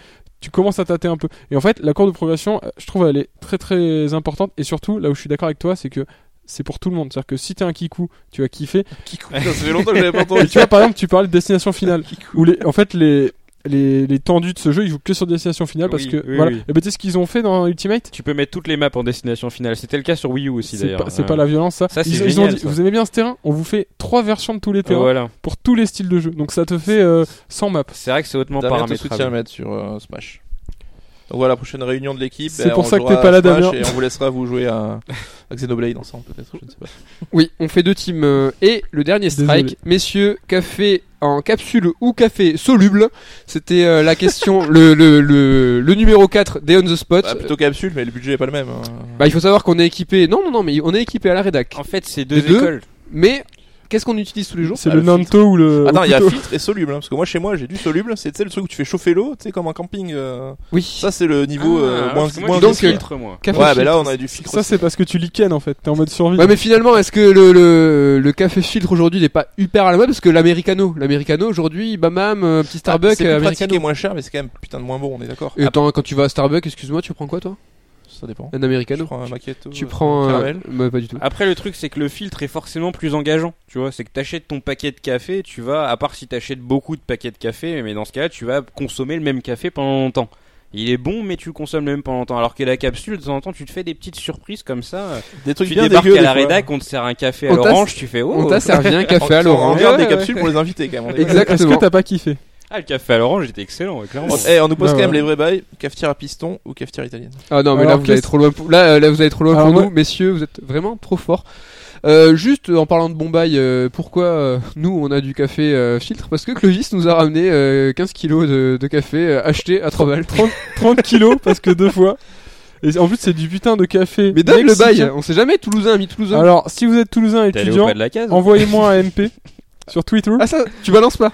Tu commences à tâter un peu. Et en fait, la courbe de progression, euh, je trouve, elle est très très importante. Et surtout, là où je suis d'accord avec toi, c'est que c'est pour tout le monde. C'est-à-dire que si t'es un kikou, tu vas kiffer. Ça fait longtemps que j'avais pas Et entendu. tu vois, par exemple, tu parlais de destination finale. où les, en fait, les, les, les tendus de ce jeu, ils jouent que sur destination finale parce Oui, que, oui, voilà. oui. Et ben, tu sais ce qu'ils ont fait dans Ultimate? Tu peux mettre toutes les maps en destination finale. C'était le cas sur Wii U aussi C'est d'ailleurs. pas, c'est Euh, pas la violence, ça. ils, ont dit, ça. vous aimez bien ce terrain? On vous fait trois versions de tous les euh, terrains. Voilà. pour tous les styles de jeu. Donc ça te fait euh, 100 maps. C'est vrai que c'est hautement soutient le paramétrable. mettre sur euh, Smash. Donc voilà, prochaine réunion de l'équipe. C'est ben, pour on ça que t'es pas là, Damien. Et on vous laissera vous jouer à, à Xenoblade ensemble, peut-être. Je ne sais pas. Oui, on fait deux teams. euh, et le dernier strike, Désolé. messieurs, café en capsule ou café soluble C'était euh, la question, le, le, le, le numéro 4 des On The Spot. Bah, plutôt capsule, mais le budget est pas le même. hein. Bah, il faut savoir qu'on est équipé. Non, non, non, mais on est équipé à la rédac. En fait, c'est deux deux écoles. Mais qu'est-ce qu'on utilise tous les jours C'est Ah, le le Nanto ou le. Attends, il y a filtre et soluble, hein, parce que moi chez moi j'ai du soluble, c'est le truc où tu fais chauffer l'eau, tu sais comme un camping. euh, Oui. Ça c'est le niveau euh, Ah, moins parce que moi, moins donc, euh, filtres, moi. Café Ouais, filtre. mais là on a du filtre. Ça c'est parce que tu liken en fait. T'es en mode survie. Ouais, mais finalement, est-ce que le, le, le café filtre aujourd'hui n'est pas hyper à la mode? Parce que l'Americano, l'Americano aujourd'hui, bamam, euh, petit Starbucks, Ah, c'est plus euh, pratique et moins cher, mais c'est quand même putain de moins bon, on est d'accord. Et attends, quand tu vas à Starbucks, excuse-moi, tu prends quoi toi? Ça dépend. Un Tu Americano prends un macchiato. Tu euh, prends. caramel. bah, pas du tout. Après, le truc, c'est que le filtre est forcément plus engageant. Tu vois, c'est que t'achètes ton paquet de café, tu vas, à part si t'achètes beaucoup de paquets de café, mais dans ce cas-là, tu vas consommer le même café pendant longtemps. Il est bon, mais tu le consommes le même pendant longtemps. Alors que la capsule, de temps en temps, tu te fais des petites surprises comme ça. Des trucs tu bien débarques à la rédac, on te sert un café à l'orange, tu fais oh. On t'a servi un café à On l'orange. garde des capsules pour les invités quand même. on est- Exact. Est-ce que Exactement. t'as pas kiffé? Ah, le café à l'orange était excellent, ouais, clairement. Eh, on nous pose quand même ouais. les vrais bails. Cafetière à piston ou cafetière italienne. Ah non, mais Alors, là vous allez qu'est-ce- trop loin. Pour... Là, euh, là vous allez trop loin Alors, pour moi- nous, messieurs. Vous êtes vraiment trop forts. Euh, juste en parlant de Bombay, euh, pourquoi euh, nous on a du café euh, filtre? Parce que Clovis nous a ramené euh, 15 kilos de, de café euh, acheté à 3 balles. 30, 30 kilos parce que deux fois. Et en plus c'est du putain de café. Mais donne le mexicain. bail, on sait jamais, Toulousain, ami Toulousain. Alors si vous êtes toulousain T'es allé au étudiant, pas de la case envoyez-moi un MP sur Twitter. Ah ça, tu balances pas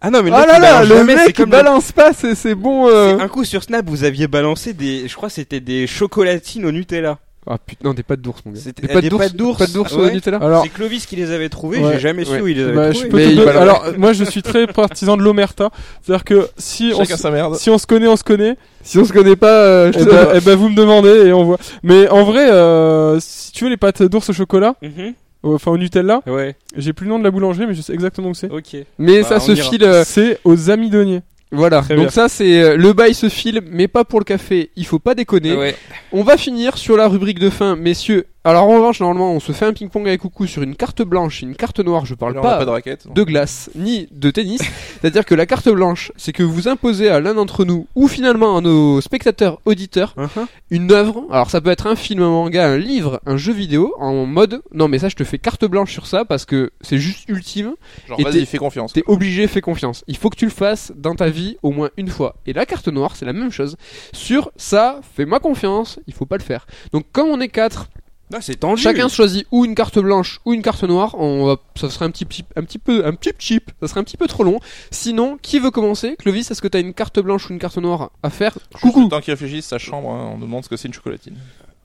Ah non, mais le Ah mec, là il là, balance le jamais, mec comme le- balance pas, c'est c'est bon. euh. Un coup sur Snap, vous aviez balancé des, je crois que c'était des chocolatines au Nutella. Ah putain, des pâtes d'ours mon gars. C'était- Des pâtes des d'ours, pâtes d'ours. pâtes d'ours Ah au. Nutella. Alors C'est Clovis qui les avait trouvés, Ouais. j'ai jamais su Ouais. où il les avait bah, je trouvés. peux Mais te il donner- balance- Alors moi je suis très partisan de l'omerta. C'est-à-dire que si on, Chacun s- sa merde. si on se connaît, on se connaît. Si on se connaît pas, euh, je te- bah, eh ben, vous me demandez et on voit. Mais en vrai, euh, si tu veux les pâtes d'ours au chocolat, Mhm. Enfin au Nutella, Ouais, j'ai plus le nom de la boulangerie, mais je sais exactement où c'est. ok. Mais Bah, ça on se ira. file. euh, C'est aux amidonniers. Voilà. Très Donc bien. ça c'est euh, le bail se file, mais pas pour le café. Il faut pas déconner. Ouais. On va finir sur la rubrique de fin, messieurs. Alors en revanche, normalement, on se fait un ping-pong avec Coucou sur une carte blanche une carte noire. Je parle pas, pas de raquette. de glace ni de tennis. C'est-à-dire que la carte blanche, c'est que vous imposez à l'un d'entre nous ou finalement à nos spectateurs auditeurs Mhm. une œuvre. Alors ça peut être un film, un manga, un livre, un jeu vidéo en mode non mais ça je te fais carte blanche sur ça parce que c'est juste ultime. Genre, Et vas-y, fais confiance. T'es obligé, fais confiance. Il faut que tu le fasses dans ta vie au moins une fois. Et la carte noire, c'est la même chose. Sur ça, fais-moi confiance, il faut pas le faire. Donc comme on est quatre, Ah, c'est tendu. chacun choisit ou une carte blanche ou une carte noire. On va, ça serait un petit, petit- un petit peu, un petit chip. Ça serait un petit peu trop long. Sinon, qui veut commencer? Clovis, est-ce que t'as une carte blanche ou une carte noire à faire? Coucou. Coucou. Le temps qu'il réfléchisse, sa chambre, hein, on demande ce que c'est une chocolatine.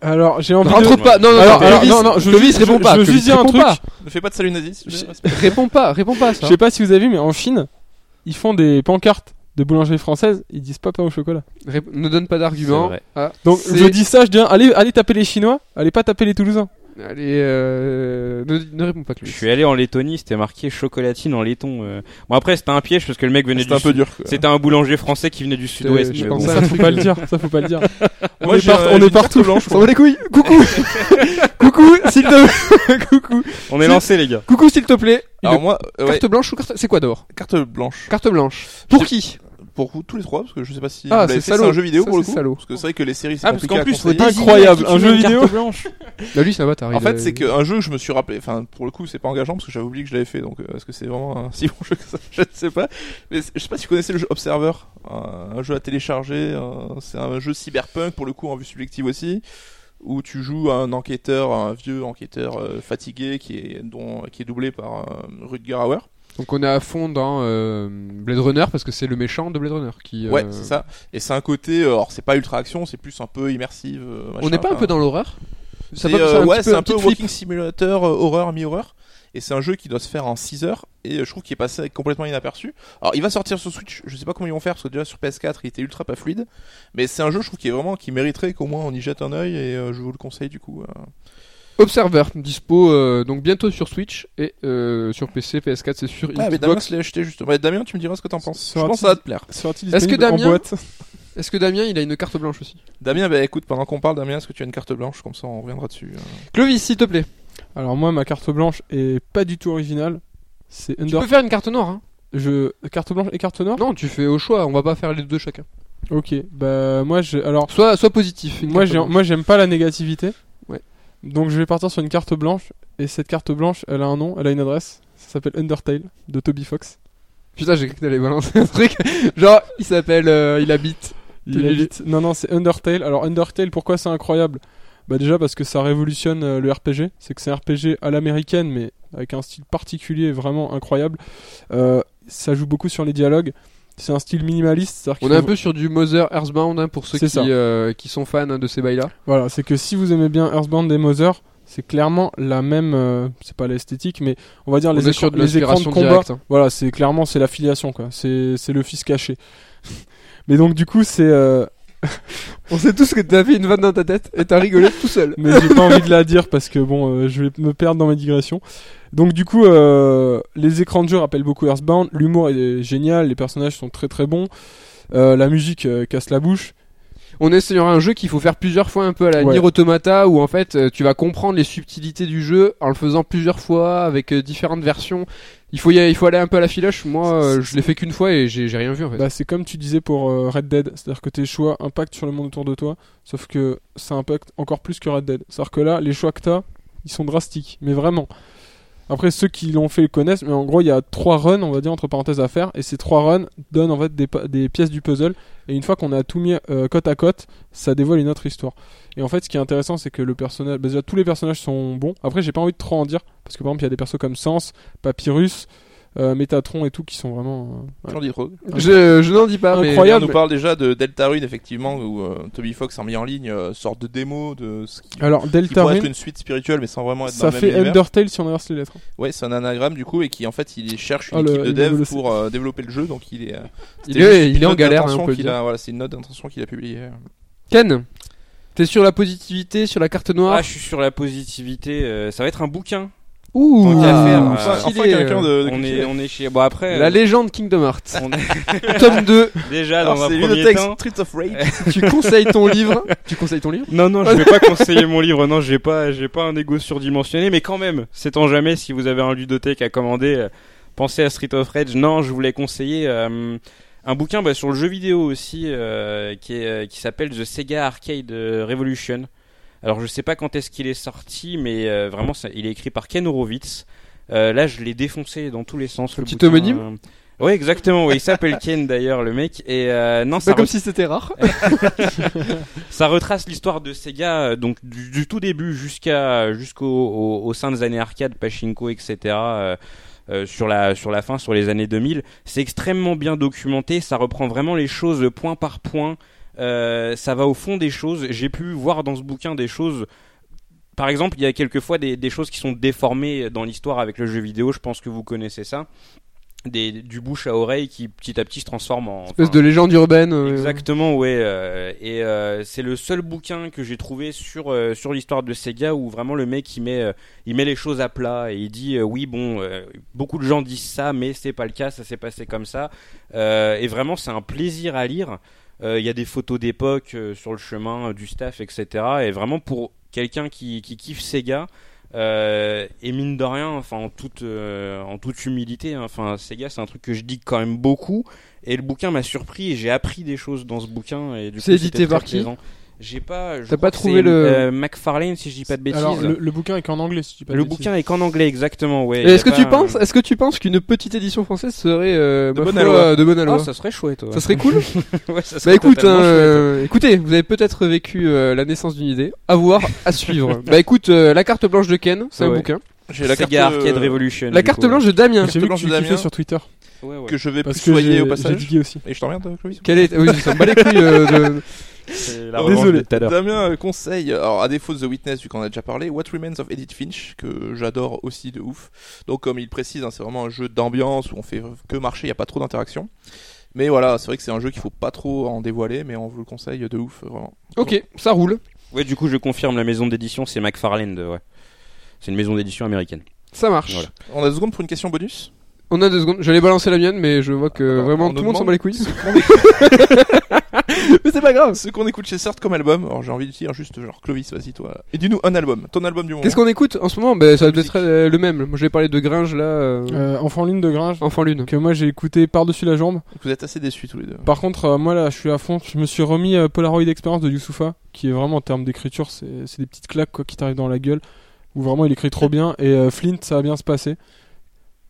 Alors j'ai envie Rentre de. pas. Non, non, Alors, non, alors, Clovis, non, non, je Clovis, je- réponds je- pas. je Clovis, dire un truc. pas. Ne fais pas de salut nazi. Je- Réponds pas, réponds pas à Je sais pas si vous avez vu, mais en Chine, ils font des pancartes de boulangerie française. Ils disent pas pain au chocolat. Ne donne pas d'argument. Ah, Donc c'est- je dis ça, je dis allez, allez taper les Chinois, allez pas taper les Toulousains. Allez, euh, ne, ne réponds pas, Je Clovis. suis allé en Lettonie, c'était marqué chocolatine en laiton. euh. Bon après c'était un piège parce que le mec venait C'était du un peu sud. dur. quoi. C'était un boulanger français qui venait du sud-ouest. je mais bon. à Ça faut pas le dire, ça faut pas le dire. On Moi, est, j'ai un- on j'ai est une partout. s'en bat les couilles. Coucou. Coucou, s'il te coucou. On est lancé les gars. Coucou s'il te plaît. Une Alors moi, euh, ouais, carte blanche ou carte c'est quoi d'abord carte blanche. Carte blanche. Pour qui Pour vous, tous les trois, parce que je sais pas si Ah, c'est c'est un jeu vidéo Ça, pour le c'est coup. salaud. Parce que c'est vrai que les séries c'est Ah parce compliqué qu'en plus désigner Incroyable, un jeu vidéo. blanche. Bah lui ça va t'arrives. En fait, c'est qu'un jeu, je me suis rappelé. Enfin, pour le coup, c'est pas engageant parce que j'avais oublié que je l'avais fait. Donc, euh, est-ce que c'est vraiment un si bon jeu que ça Je ne sais pas. Mais c'est- je sais pas si vous connaissez le jeu Observer, un, un jeu à télécharger. euh, c'est un jeu cyberpunk pour le coup en vue subjective aussi. Où tu joues un enquêteur, un vieux enquêteur euh, fatigué qui est, dont, qui est doublé par euh, Rutger Hauer. Donc on est à fond dans euh, Blade Runner parce que c'est le méchant de Blade Runner qui. euh, Ouais, c'est ça. Et c'est un côté, euh, alors c'est pas ultra action, c'est plus un peu immersive. euh, On machin. n'est pas un peu dans l'horreur? C'est euh, un ouais, petit c'est un peu. Walking Simulator euh, horreur mi-horreur. Et c'est un jeu qui doit se faire en 6 heures. Et je trouve qu'il est passé complètement inaperçu. Alors il va sortir sur Switch. Je sais pas comment ils vont faire parce que déjà sur PS4 il était ultra pas fluide. Mais c'est un jeu je trouve qui est vraiment qui mériterait qu'au moins on y jette un œil et euh, je vous le conseille du coup. euh. Observer, dispo euh, donc bientôt sur Switch et euh, sur PC, PS4, c'est sûr. Ah mais Damien se l'est acheté justement. Ouais, Damien tu me diras ce que t'en penses. Je pense que ça va te plaire. Est-ce que Damien- boîte? Est-ce que Damien il a une carte blanche aussi? Damien bah écoute pendant qu'on parle Damien est-ce que tu as une carte blanche? Comme ça on reviendra dessus. euh. Clovis, s'il te plaît. Alors moi, ma carte blanche est pas du tout originale. C'est Tu Under. peux faire une carte noire. Hein Je carte blanche et carte noire? non, tu fais au choix. On va pas faire les deux chacun. Ok. Bah moi, je. Alors Soit, soit positif. moi, j'ai- moi, j'aime pas la négativité. Ouais. Donc je vais partir sur une carte blanche. Et cette carte blanche, elle a un nom, elle a une adresse. Ça s'appelle Undertale de Toby Fox. Putain, j'ai cru que t'allais balancer un truc. Genre, il s'appelle, euh, il habite. Il Tu habite- Non, non, c'est Undertale. Alors, Undertale, pourquoi c'est incroyable? Bah, déjà parce que ça révolutionne euh, le RPG. C'est que c'est un RPG à l'américaine, mais avec un style particulier vraiment incroyable. Euh, ça joue beaucoup sur les dialogues. C'est un style minimaliste. c'est-à-dire On est un peu sur du Mother Earthbound hein, pour ceux qui, euh, qui sont fans hein, de ces bails-là. Voilà, c'est que si vous aimez bien Earthbound et Mother, c'est clairement la même. euh, c'est pas l'esthétique, mais on va dire On les, est les écrans de combat. hein. Voilà, c'est clairement c'est l'affiliation quoi. C'est c'est le fils caché. mais donc du coup c'est. On sait tous que t'as fait une vanne dans ta tête et t'as rigolé tout seul. mais j'ai pas envie de la dire parce que bon, euh, je vais me perdre dans mes digressions. Donc du coup, euh, les écrans de jeu rappellent beaucoup Earthbound. L'humour est génial, les personnages sont très très bons. Euh, la musique casse la bouche. On est sur un jeu qu'il faut faire plusieurs fois un peu à la Ouais. Nier Automata où en fait euh, tu vas comprendre les subtilités du jeu en le faisant plusieurs fois avec euh, différentes versions. Il faut y aller, il faut aller un peu à la filoche. Moi, euh, je l'ai fait qu'une fois et j'ai j'ai rien vu en fait. Bah, c'est comme tu disais pour euh, Red Dead, c'est-à-dire que tes choix impactent sur le monde autour de toi, sauf que ça impacte encore plus que Red Dead. C'est-à-dire que là, les choix que t'as, ils sont drastiques, mais vraiment. Après, ceux qui l'ont fait connaissent, mais en gros, il y a trois runs, on va dire, entre parenthèses à faire, et ces trois runs donnent en fait des, pièces du puzzle, et une fois qu'on a tout mis euh, côte à côte, ça dévoile une autre histoire. Et en fait, ce qui est intéressant, c'est que le personnage, bah, tous les personnages sont bons. Après, j'ai pas envie de trop en dire, parce que par exemple, il y a des persos comme Sans, Papyrus, euh, Métatron et tout, qui sont vraiment... euh, J'en dis trop. Je, je n'en dis pas. mais- Incroyable. On nous parle déjà de Deltarune effectivement où euh, Toby Fox a mis en ligne euh, sorte de démo de ce qui, Alors, qui Delta pourrait être une suite spirituelle mais sans vraiment être Ça dans le fait même. Undertale si on inverse les lettres. Ouais, c'est un anagramme du coup et qui en fait il cherche une Ah, le- équipe de dev pour euh, développer le jeu donc il est euh, Il est- il est en galère, hein, voilà, c'est une note d'intention qu'il a publiée. Ken, t'es sur la positivité, sur la carte noire? Ah, je suis sur la positivité. euh, ça va être un bouquin. Ouh, tant qu'à faire, enfin, enfin quelqu'un euh, de, de on est, on est chez. Bon après, La euh, légende Kingdom Hearts. on est Tome 2, déjà Alors, dans un c'est premier temps. Street of Rage. tu conseilles ton livre. Tu conseilles ton livre Non, non, je vais pas conseiller mon livre. Non, j'ai pas, j'ai pas un ego surdimensionné, mais quand même, sait-on jamais si vous avez un ludothèque à commander, euh, pensez à Street of Rage. Non, je voulais conseiller euh, un bouquin bah, sur le jeu vidéo aussi, euh, qui est, euh, qui s'appelle The Sega Arcade euh, Revolution. Alors, je sais pas quand est-ce qu'il est sorti, mais euh, vraiment, ça- il est écrit par Ken Horowitz. Euh, là, je l'ai défoncé dans tous les sens. Le petit bouquin, homonyme euh. Ouais, exactement. Ouais, il s'appelle Ken d'ailleurs, le mec. Et euh, non, ça Pas comme si c'était rare. ça retrace l'histoire de Sega, donc du, du tout début jusqu'à jusqu'au au, au sein des années arcade, pachinko, etc. euh, euh, sur la sur la fin, sur les années 2000. C'est extrêmement bien documenté. Ça reprend vraiment les choses point par point. Euh, ça va au fond des choses. J'ai pu voir dans ce bouquin des choses. Par exemple, il y a quelquefois des, des choses qui sont déformées dans l'histoire avec le jeu vidéo. Je pense que vous connaissez ça. Des, du bouche à oreille qui petit à petit se transforme en Espèce enfin, de légende urbaine. euh, Exactement, ouais. euh, et euh, c'est le seul bouquin que j'ai trouvé sur sur l'histoire de Sega où vraiment le mec il met il met les choses à plat et il dit oui bon beaucoup de gens disent ça mais c'est pas le cas, ça s'est passé comme ça. Et vraiment c'est un plaisir à lire. Euh, Il y a des photos d'époque euh, sur le chemin euh, du staff etc. Et vraiment pour quelqu'un qui qui kiffe Sega. Euh, et mine de rien, enfin en toute euh, en toute humilité, hein, enfin Sega c'est un truc que je dis quand même beaucoup et le bouquin m'a surpris et j'ai appris des choses dans ce bouquin et du C'est coup, édité par qui plaisant. J'ai pas. je T'as pas que trouvé le- euh, McFarlane, si je dis pas de bêtises. Alors, le, le bouquin est qu'en anglais, si tu dis pas de Le bêtises. bouquin est qu'en anglais, exactement, ouais. Est-ce que pas tu un- penses, est-ce que tu penses qu'une petite édition française serait euh, De bonne foi, de bonne Ah, ça serait chouette. ouais. Ça serait cool. Ouais, ça Bah serait écoute, totalement hein, euh, écoutez, vous avez peut-être vécu euh, la naissance d'une idée. À voir, à suivre. bah écoute, euh, la carte blanche de Ken, c'est un Ouais. bouquin. J'ai la carte Sega Arcade euh, Revolution. La carte coup. blanche de Damien. J'ai vu que blanche tu Damien. sur Twitter. Ouais, ouais. que je vais Parce plus que soigner au passage. aussi. Et je t'emmerde, Clovis Quelle est Oui, ça me bat les couilles. euh, de... La désolé. Damien euh, conseille, alors à défaut de The Witness, vu qu'on en a déjà parlé, What Remains of Edith Finch, que j'adore aussi de ouf. Donc comme il précise, hein, c'est vraiment un jeu d'ambiance où on fait que marcher, il n'y a pas trop d'interaction. Mais voilà, c'est vrai que c'est un jeu qu'il faut pas trop en dévoiler, mais on vous le conseille de ouf, vraiment. Ok, ça roule. Ouais, du coup, je confirme, la maison d'édition, c'est McFarlane. de- Ouais. C'est une maison d'édition américaine. Ça marche. Voilà. On a deux secondes pour une question bonus? On a deux secondes. J'allais balancer la mienne, mais je vois que vraiment on tout le monde s'en bat les couilles. mais c'est pas grave. Ce qu'on écoute chez Sart comme album, alors j'ai envie de dire juste genre Clovis, vas-y toi. Et dis-nous un album, ton album du moment. Qu'est-ce qu'on écoute en ce moment? Ben ça Musique. être euh, le même. Moi, je vais parler de Gringe là. euh, Euh, Enfant Lune de Gringe. Enfant Lune. Que moi j'ai écouté par-dessus la jambe. Vous êtes assez déçus tous les deux. Par contre, euh, moi là, je suis à fond. Je me suis remis euh, Polaroid Experience de Youssoufa, qui est vraiment en termes d'écriture, c'est c'est des petites claques quoi, qui t'arrivent dans la gueule. Où vraiment il écrit trop bien. Et euh, Flint, ça va bien se passer.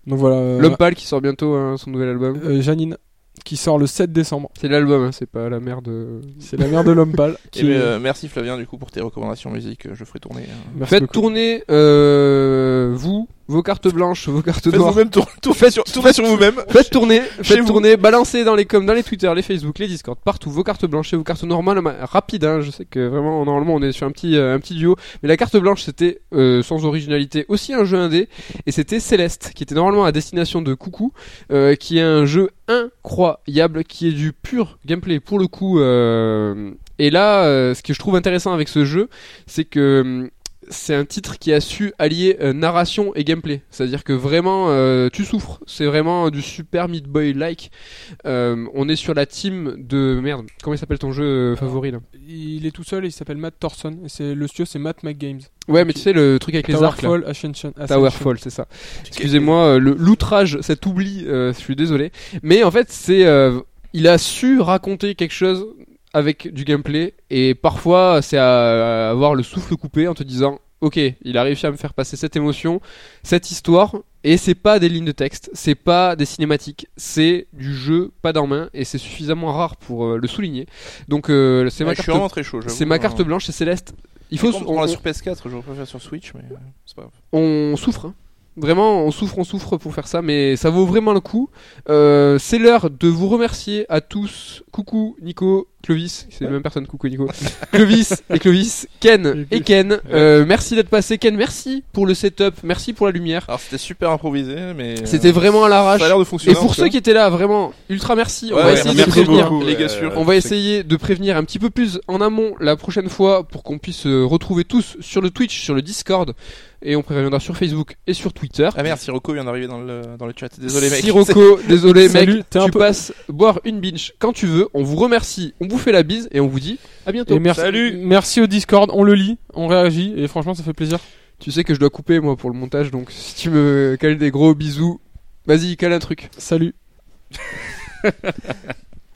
Donc voilà. euh, L'homme pâle qui sort bientôt hein, son nouvel album. euh, Janine, qui sort le 7 décembre. C'est l'album, hein, c'est pas la merde. de- C'est la mère de l'homme pâle. Eh Qui ben, est- euh, merci Flavien du coup pour tes recommandations musique, euh, je ferai tourner. hein. Faites beaucoup. tourner euh, vous vos cartes blanches, vos cartes Faites noires. vous-même faites sur, tournez sur vous-même. Faites tourner, faites vous. tourner, balancez dans les coms, dans les Twitter, les Facebook, les Discord, partout vos cartes blanches et vos cartes noires. Moi, là, ma- rapide, hein, je sais que vraiment normalement on est sur un petit euh, un petit duo, mais la carte blanche c'était euh, sans originalité aussi un jeu indé et c'était Céleste qui était normalement à destination de Coucou, euh, qui est un jeu incroyable qui est du pur gameplay pour le coup. euh, et là, ce que je trouve intéressant avec ce jeu, c'est que hum, c'est un titre qui a su allier euh, narration et gameplay. C'est-à-dire que vraiment, euh, tu souffres. C'est vraiment du super Meat Boy like. Euh, on est sur la team de merde. Comment il s'appelle ton jeu favori là Il est tout seul et il s'appelle Matt Thorson. Et c'est le studio, c'est Matt McGames. Ouais, mais tu sais le truc avec les arcs là. Towerfall, Ascension. Ascension. Towerfall, c'est ça. Excusez-moi, le l'outrage, cet oubli, je suis désolé. Mais en fait, c'est, il a su raconter quelque chose avec du gameplay et parfois c'est à, avoir le souffle coupé en te disant, ok, il a réussi à me faire passer cette émotion, cette histoire. Et c'est pas des lignes de texte, c'est pas des cinématiques, c'est du jeu pas d'en main et c'est suffisamment rare pour euh, le souligner. Donc euh, c'est Ouais, ma je suis carte, vraiment très chaud. c'est ma carte blanche, c'est Céleste. Il faut, on, on- l'a sur PS4, je préfère sur Switch, mais euh, c'est pas grave. on souffre. hein. Vraiment, on souffre, on souffre pour faire ça, mais ça vaut vraiment le coup. Euh, c'est l'heure de vous remercier à tous. Coucou Nico, Clovis, c'est la même personne, coucou Nico. Clovis et Clovis, Ken et Ken. Euh, merci d'être passé, Ken. Merci pour le setup, merci pour la lumière. Alors c'était super improvisé, mais. euh, C'était vraiment à l'arrache. Ça a l'air de Et fonctionner. pour ceux qui étaient là, vraiment, ultra merci. on Ouais, va ouais, essayer de merci prévenir. beaucoup, les gars. On va essayer de prévenir un petit peu plus en amont la prochaine fois pour qu'on puisse se retrouver tous sur le Twitch, sur le Discord et on préviendra sur Facebook et sur Twitter. Ah merde, Sirocco vient d'arriver dans le, dans le chat. Désolé mec. Sirocco, désolé mec, Salut, t'es un tu peu- passes boire une binge quand tu veux. On vous remercie, on vous fait la bise et on vous dit à bientôt. Et merci, Salut. merci au Discord, on le lit, on réagit et franchement ça fait plaisir. Tu sais que je dois couper moi pour le montage donc si tu me cales des gros bisous, vas-y cale un truc. Salut.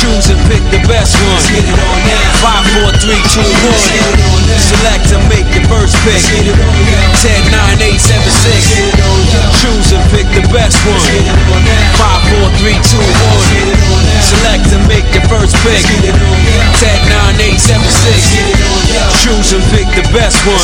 Choose and pick the best one. 5, 4, 3, 2, 1. Select and make your first pick. 10, 9, 8, 7, 6. Choose and pick the best one. 5, 4, 3, 2, 1. Select and make your first pick. 10, 9, 8, 7, 6. Choose and pick the best one.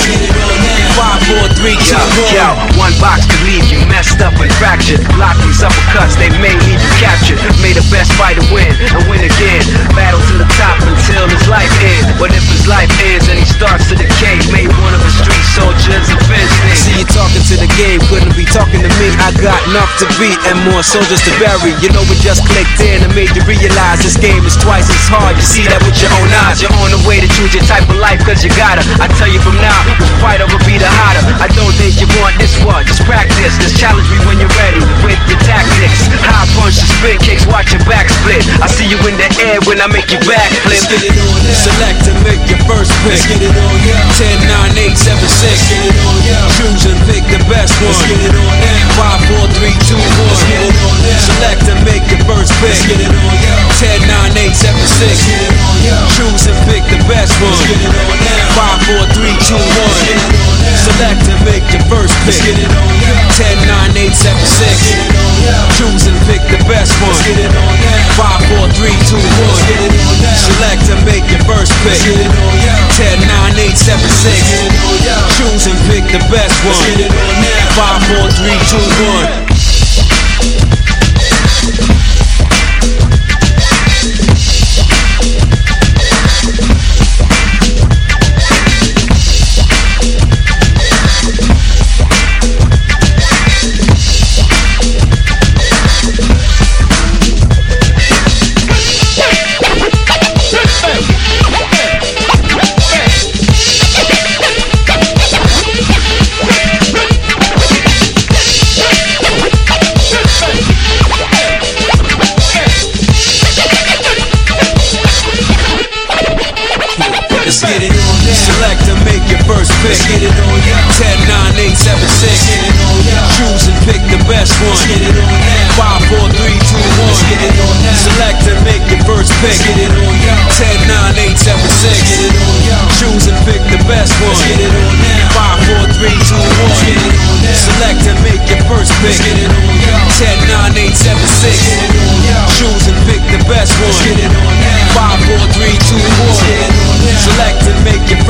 5, 4, 3, 2, 1. Yo, one box could leave you messed up and fractured. Block these uppercuts, they may leave you captured. May the best fighter win and win again. Battle to the top until his life ends. What if his life ends and he starts to decay? May one of his soldiers offend me. See you talking to the game, couldn't be talking to me. I got enough to beat and more soldiers to bury. You know it just clicked in and made you realize this game is twice as hard. You see that with your own eyes. You're on the way to choose your type of life cause you gotta I tell you from now, the fighter will be the hotter I don't think you want this one, just practice Just challenge me when you're ready with your tactics High punch and spin kicks, watch your back split I see you in the air when I I make you backflip. Let's get it on now. Select and make your first pick. Let's get it on now. 10, 9, 8, 7, 6. Let's get it on. Choose and pick the best one. Let's get it on now. 5, 4, 3, 2, 1. Let's get it on now. Select and make your first pick. Let's get it on now. 10, 9, 8, 7, 6. Let's get it on now. Choose and pick the best one. Let's get it on now. 5, 4, 3, 2, 1. Let's get it on now. Select and make your first pick. Let's get it on now. 10, 9, 8, 7, 6. Let's get it on now. Choose and pick the best one. Let's get it on now. 5, 4, 3, 2, 1. Let's get it on now. Select and make your first pick. Let's get it the best one. Let's get it on now. First pick. Let's get it on now. 10, 9, 8, 7, 6. Let's get it on now. Choose and pick the best one. Let's get it on now. 5, 4, 3, 2, 1. Let's get it on now. Select and make your first pick. Let's get it on now. 10, 9, 8, 7, 6. Let's get it on now. Choose and pick the best one. Let's get it on now. 5, 4, 3, 2, 1. Let's get it on now. Select and make your first pick. Let's get it on now. 10, 9, 8, 7, 6. Let's get it on now. Choose and pick the best one. Let's get it on now. 5, 4, 3, 2, 1. Let's get it on now. Select and make your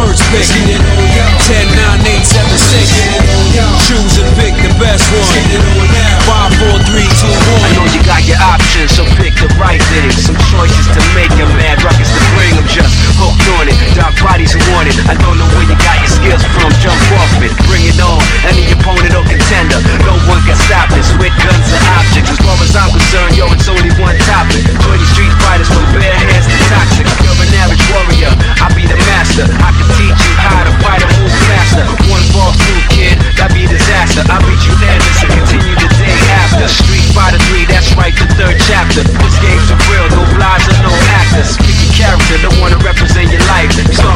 best one. Five, four, three, two, one. I know you got your options, so pick the right thing. Some choices to make and mad rockets to bring. I'm just hooked on it. Dark bodies who want it. I don't know where you got your skills from. Jump off it, bring it on. Any opponent or contender, no one can stop this. With guns and objects, as far as I'm concerned, yo, it's only one topic. Join the street fighters from bare Spider 3, that's right, the third chapter. This game's for real, no lies and no actors. Pick your character, don't wanna represent your life. So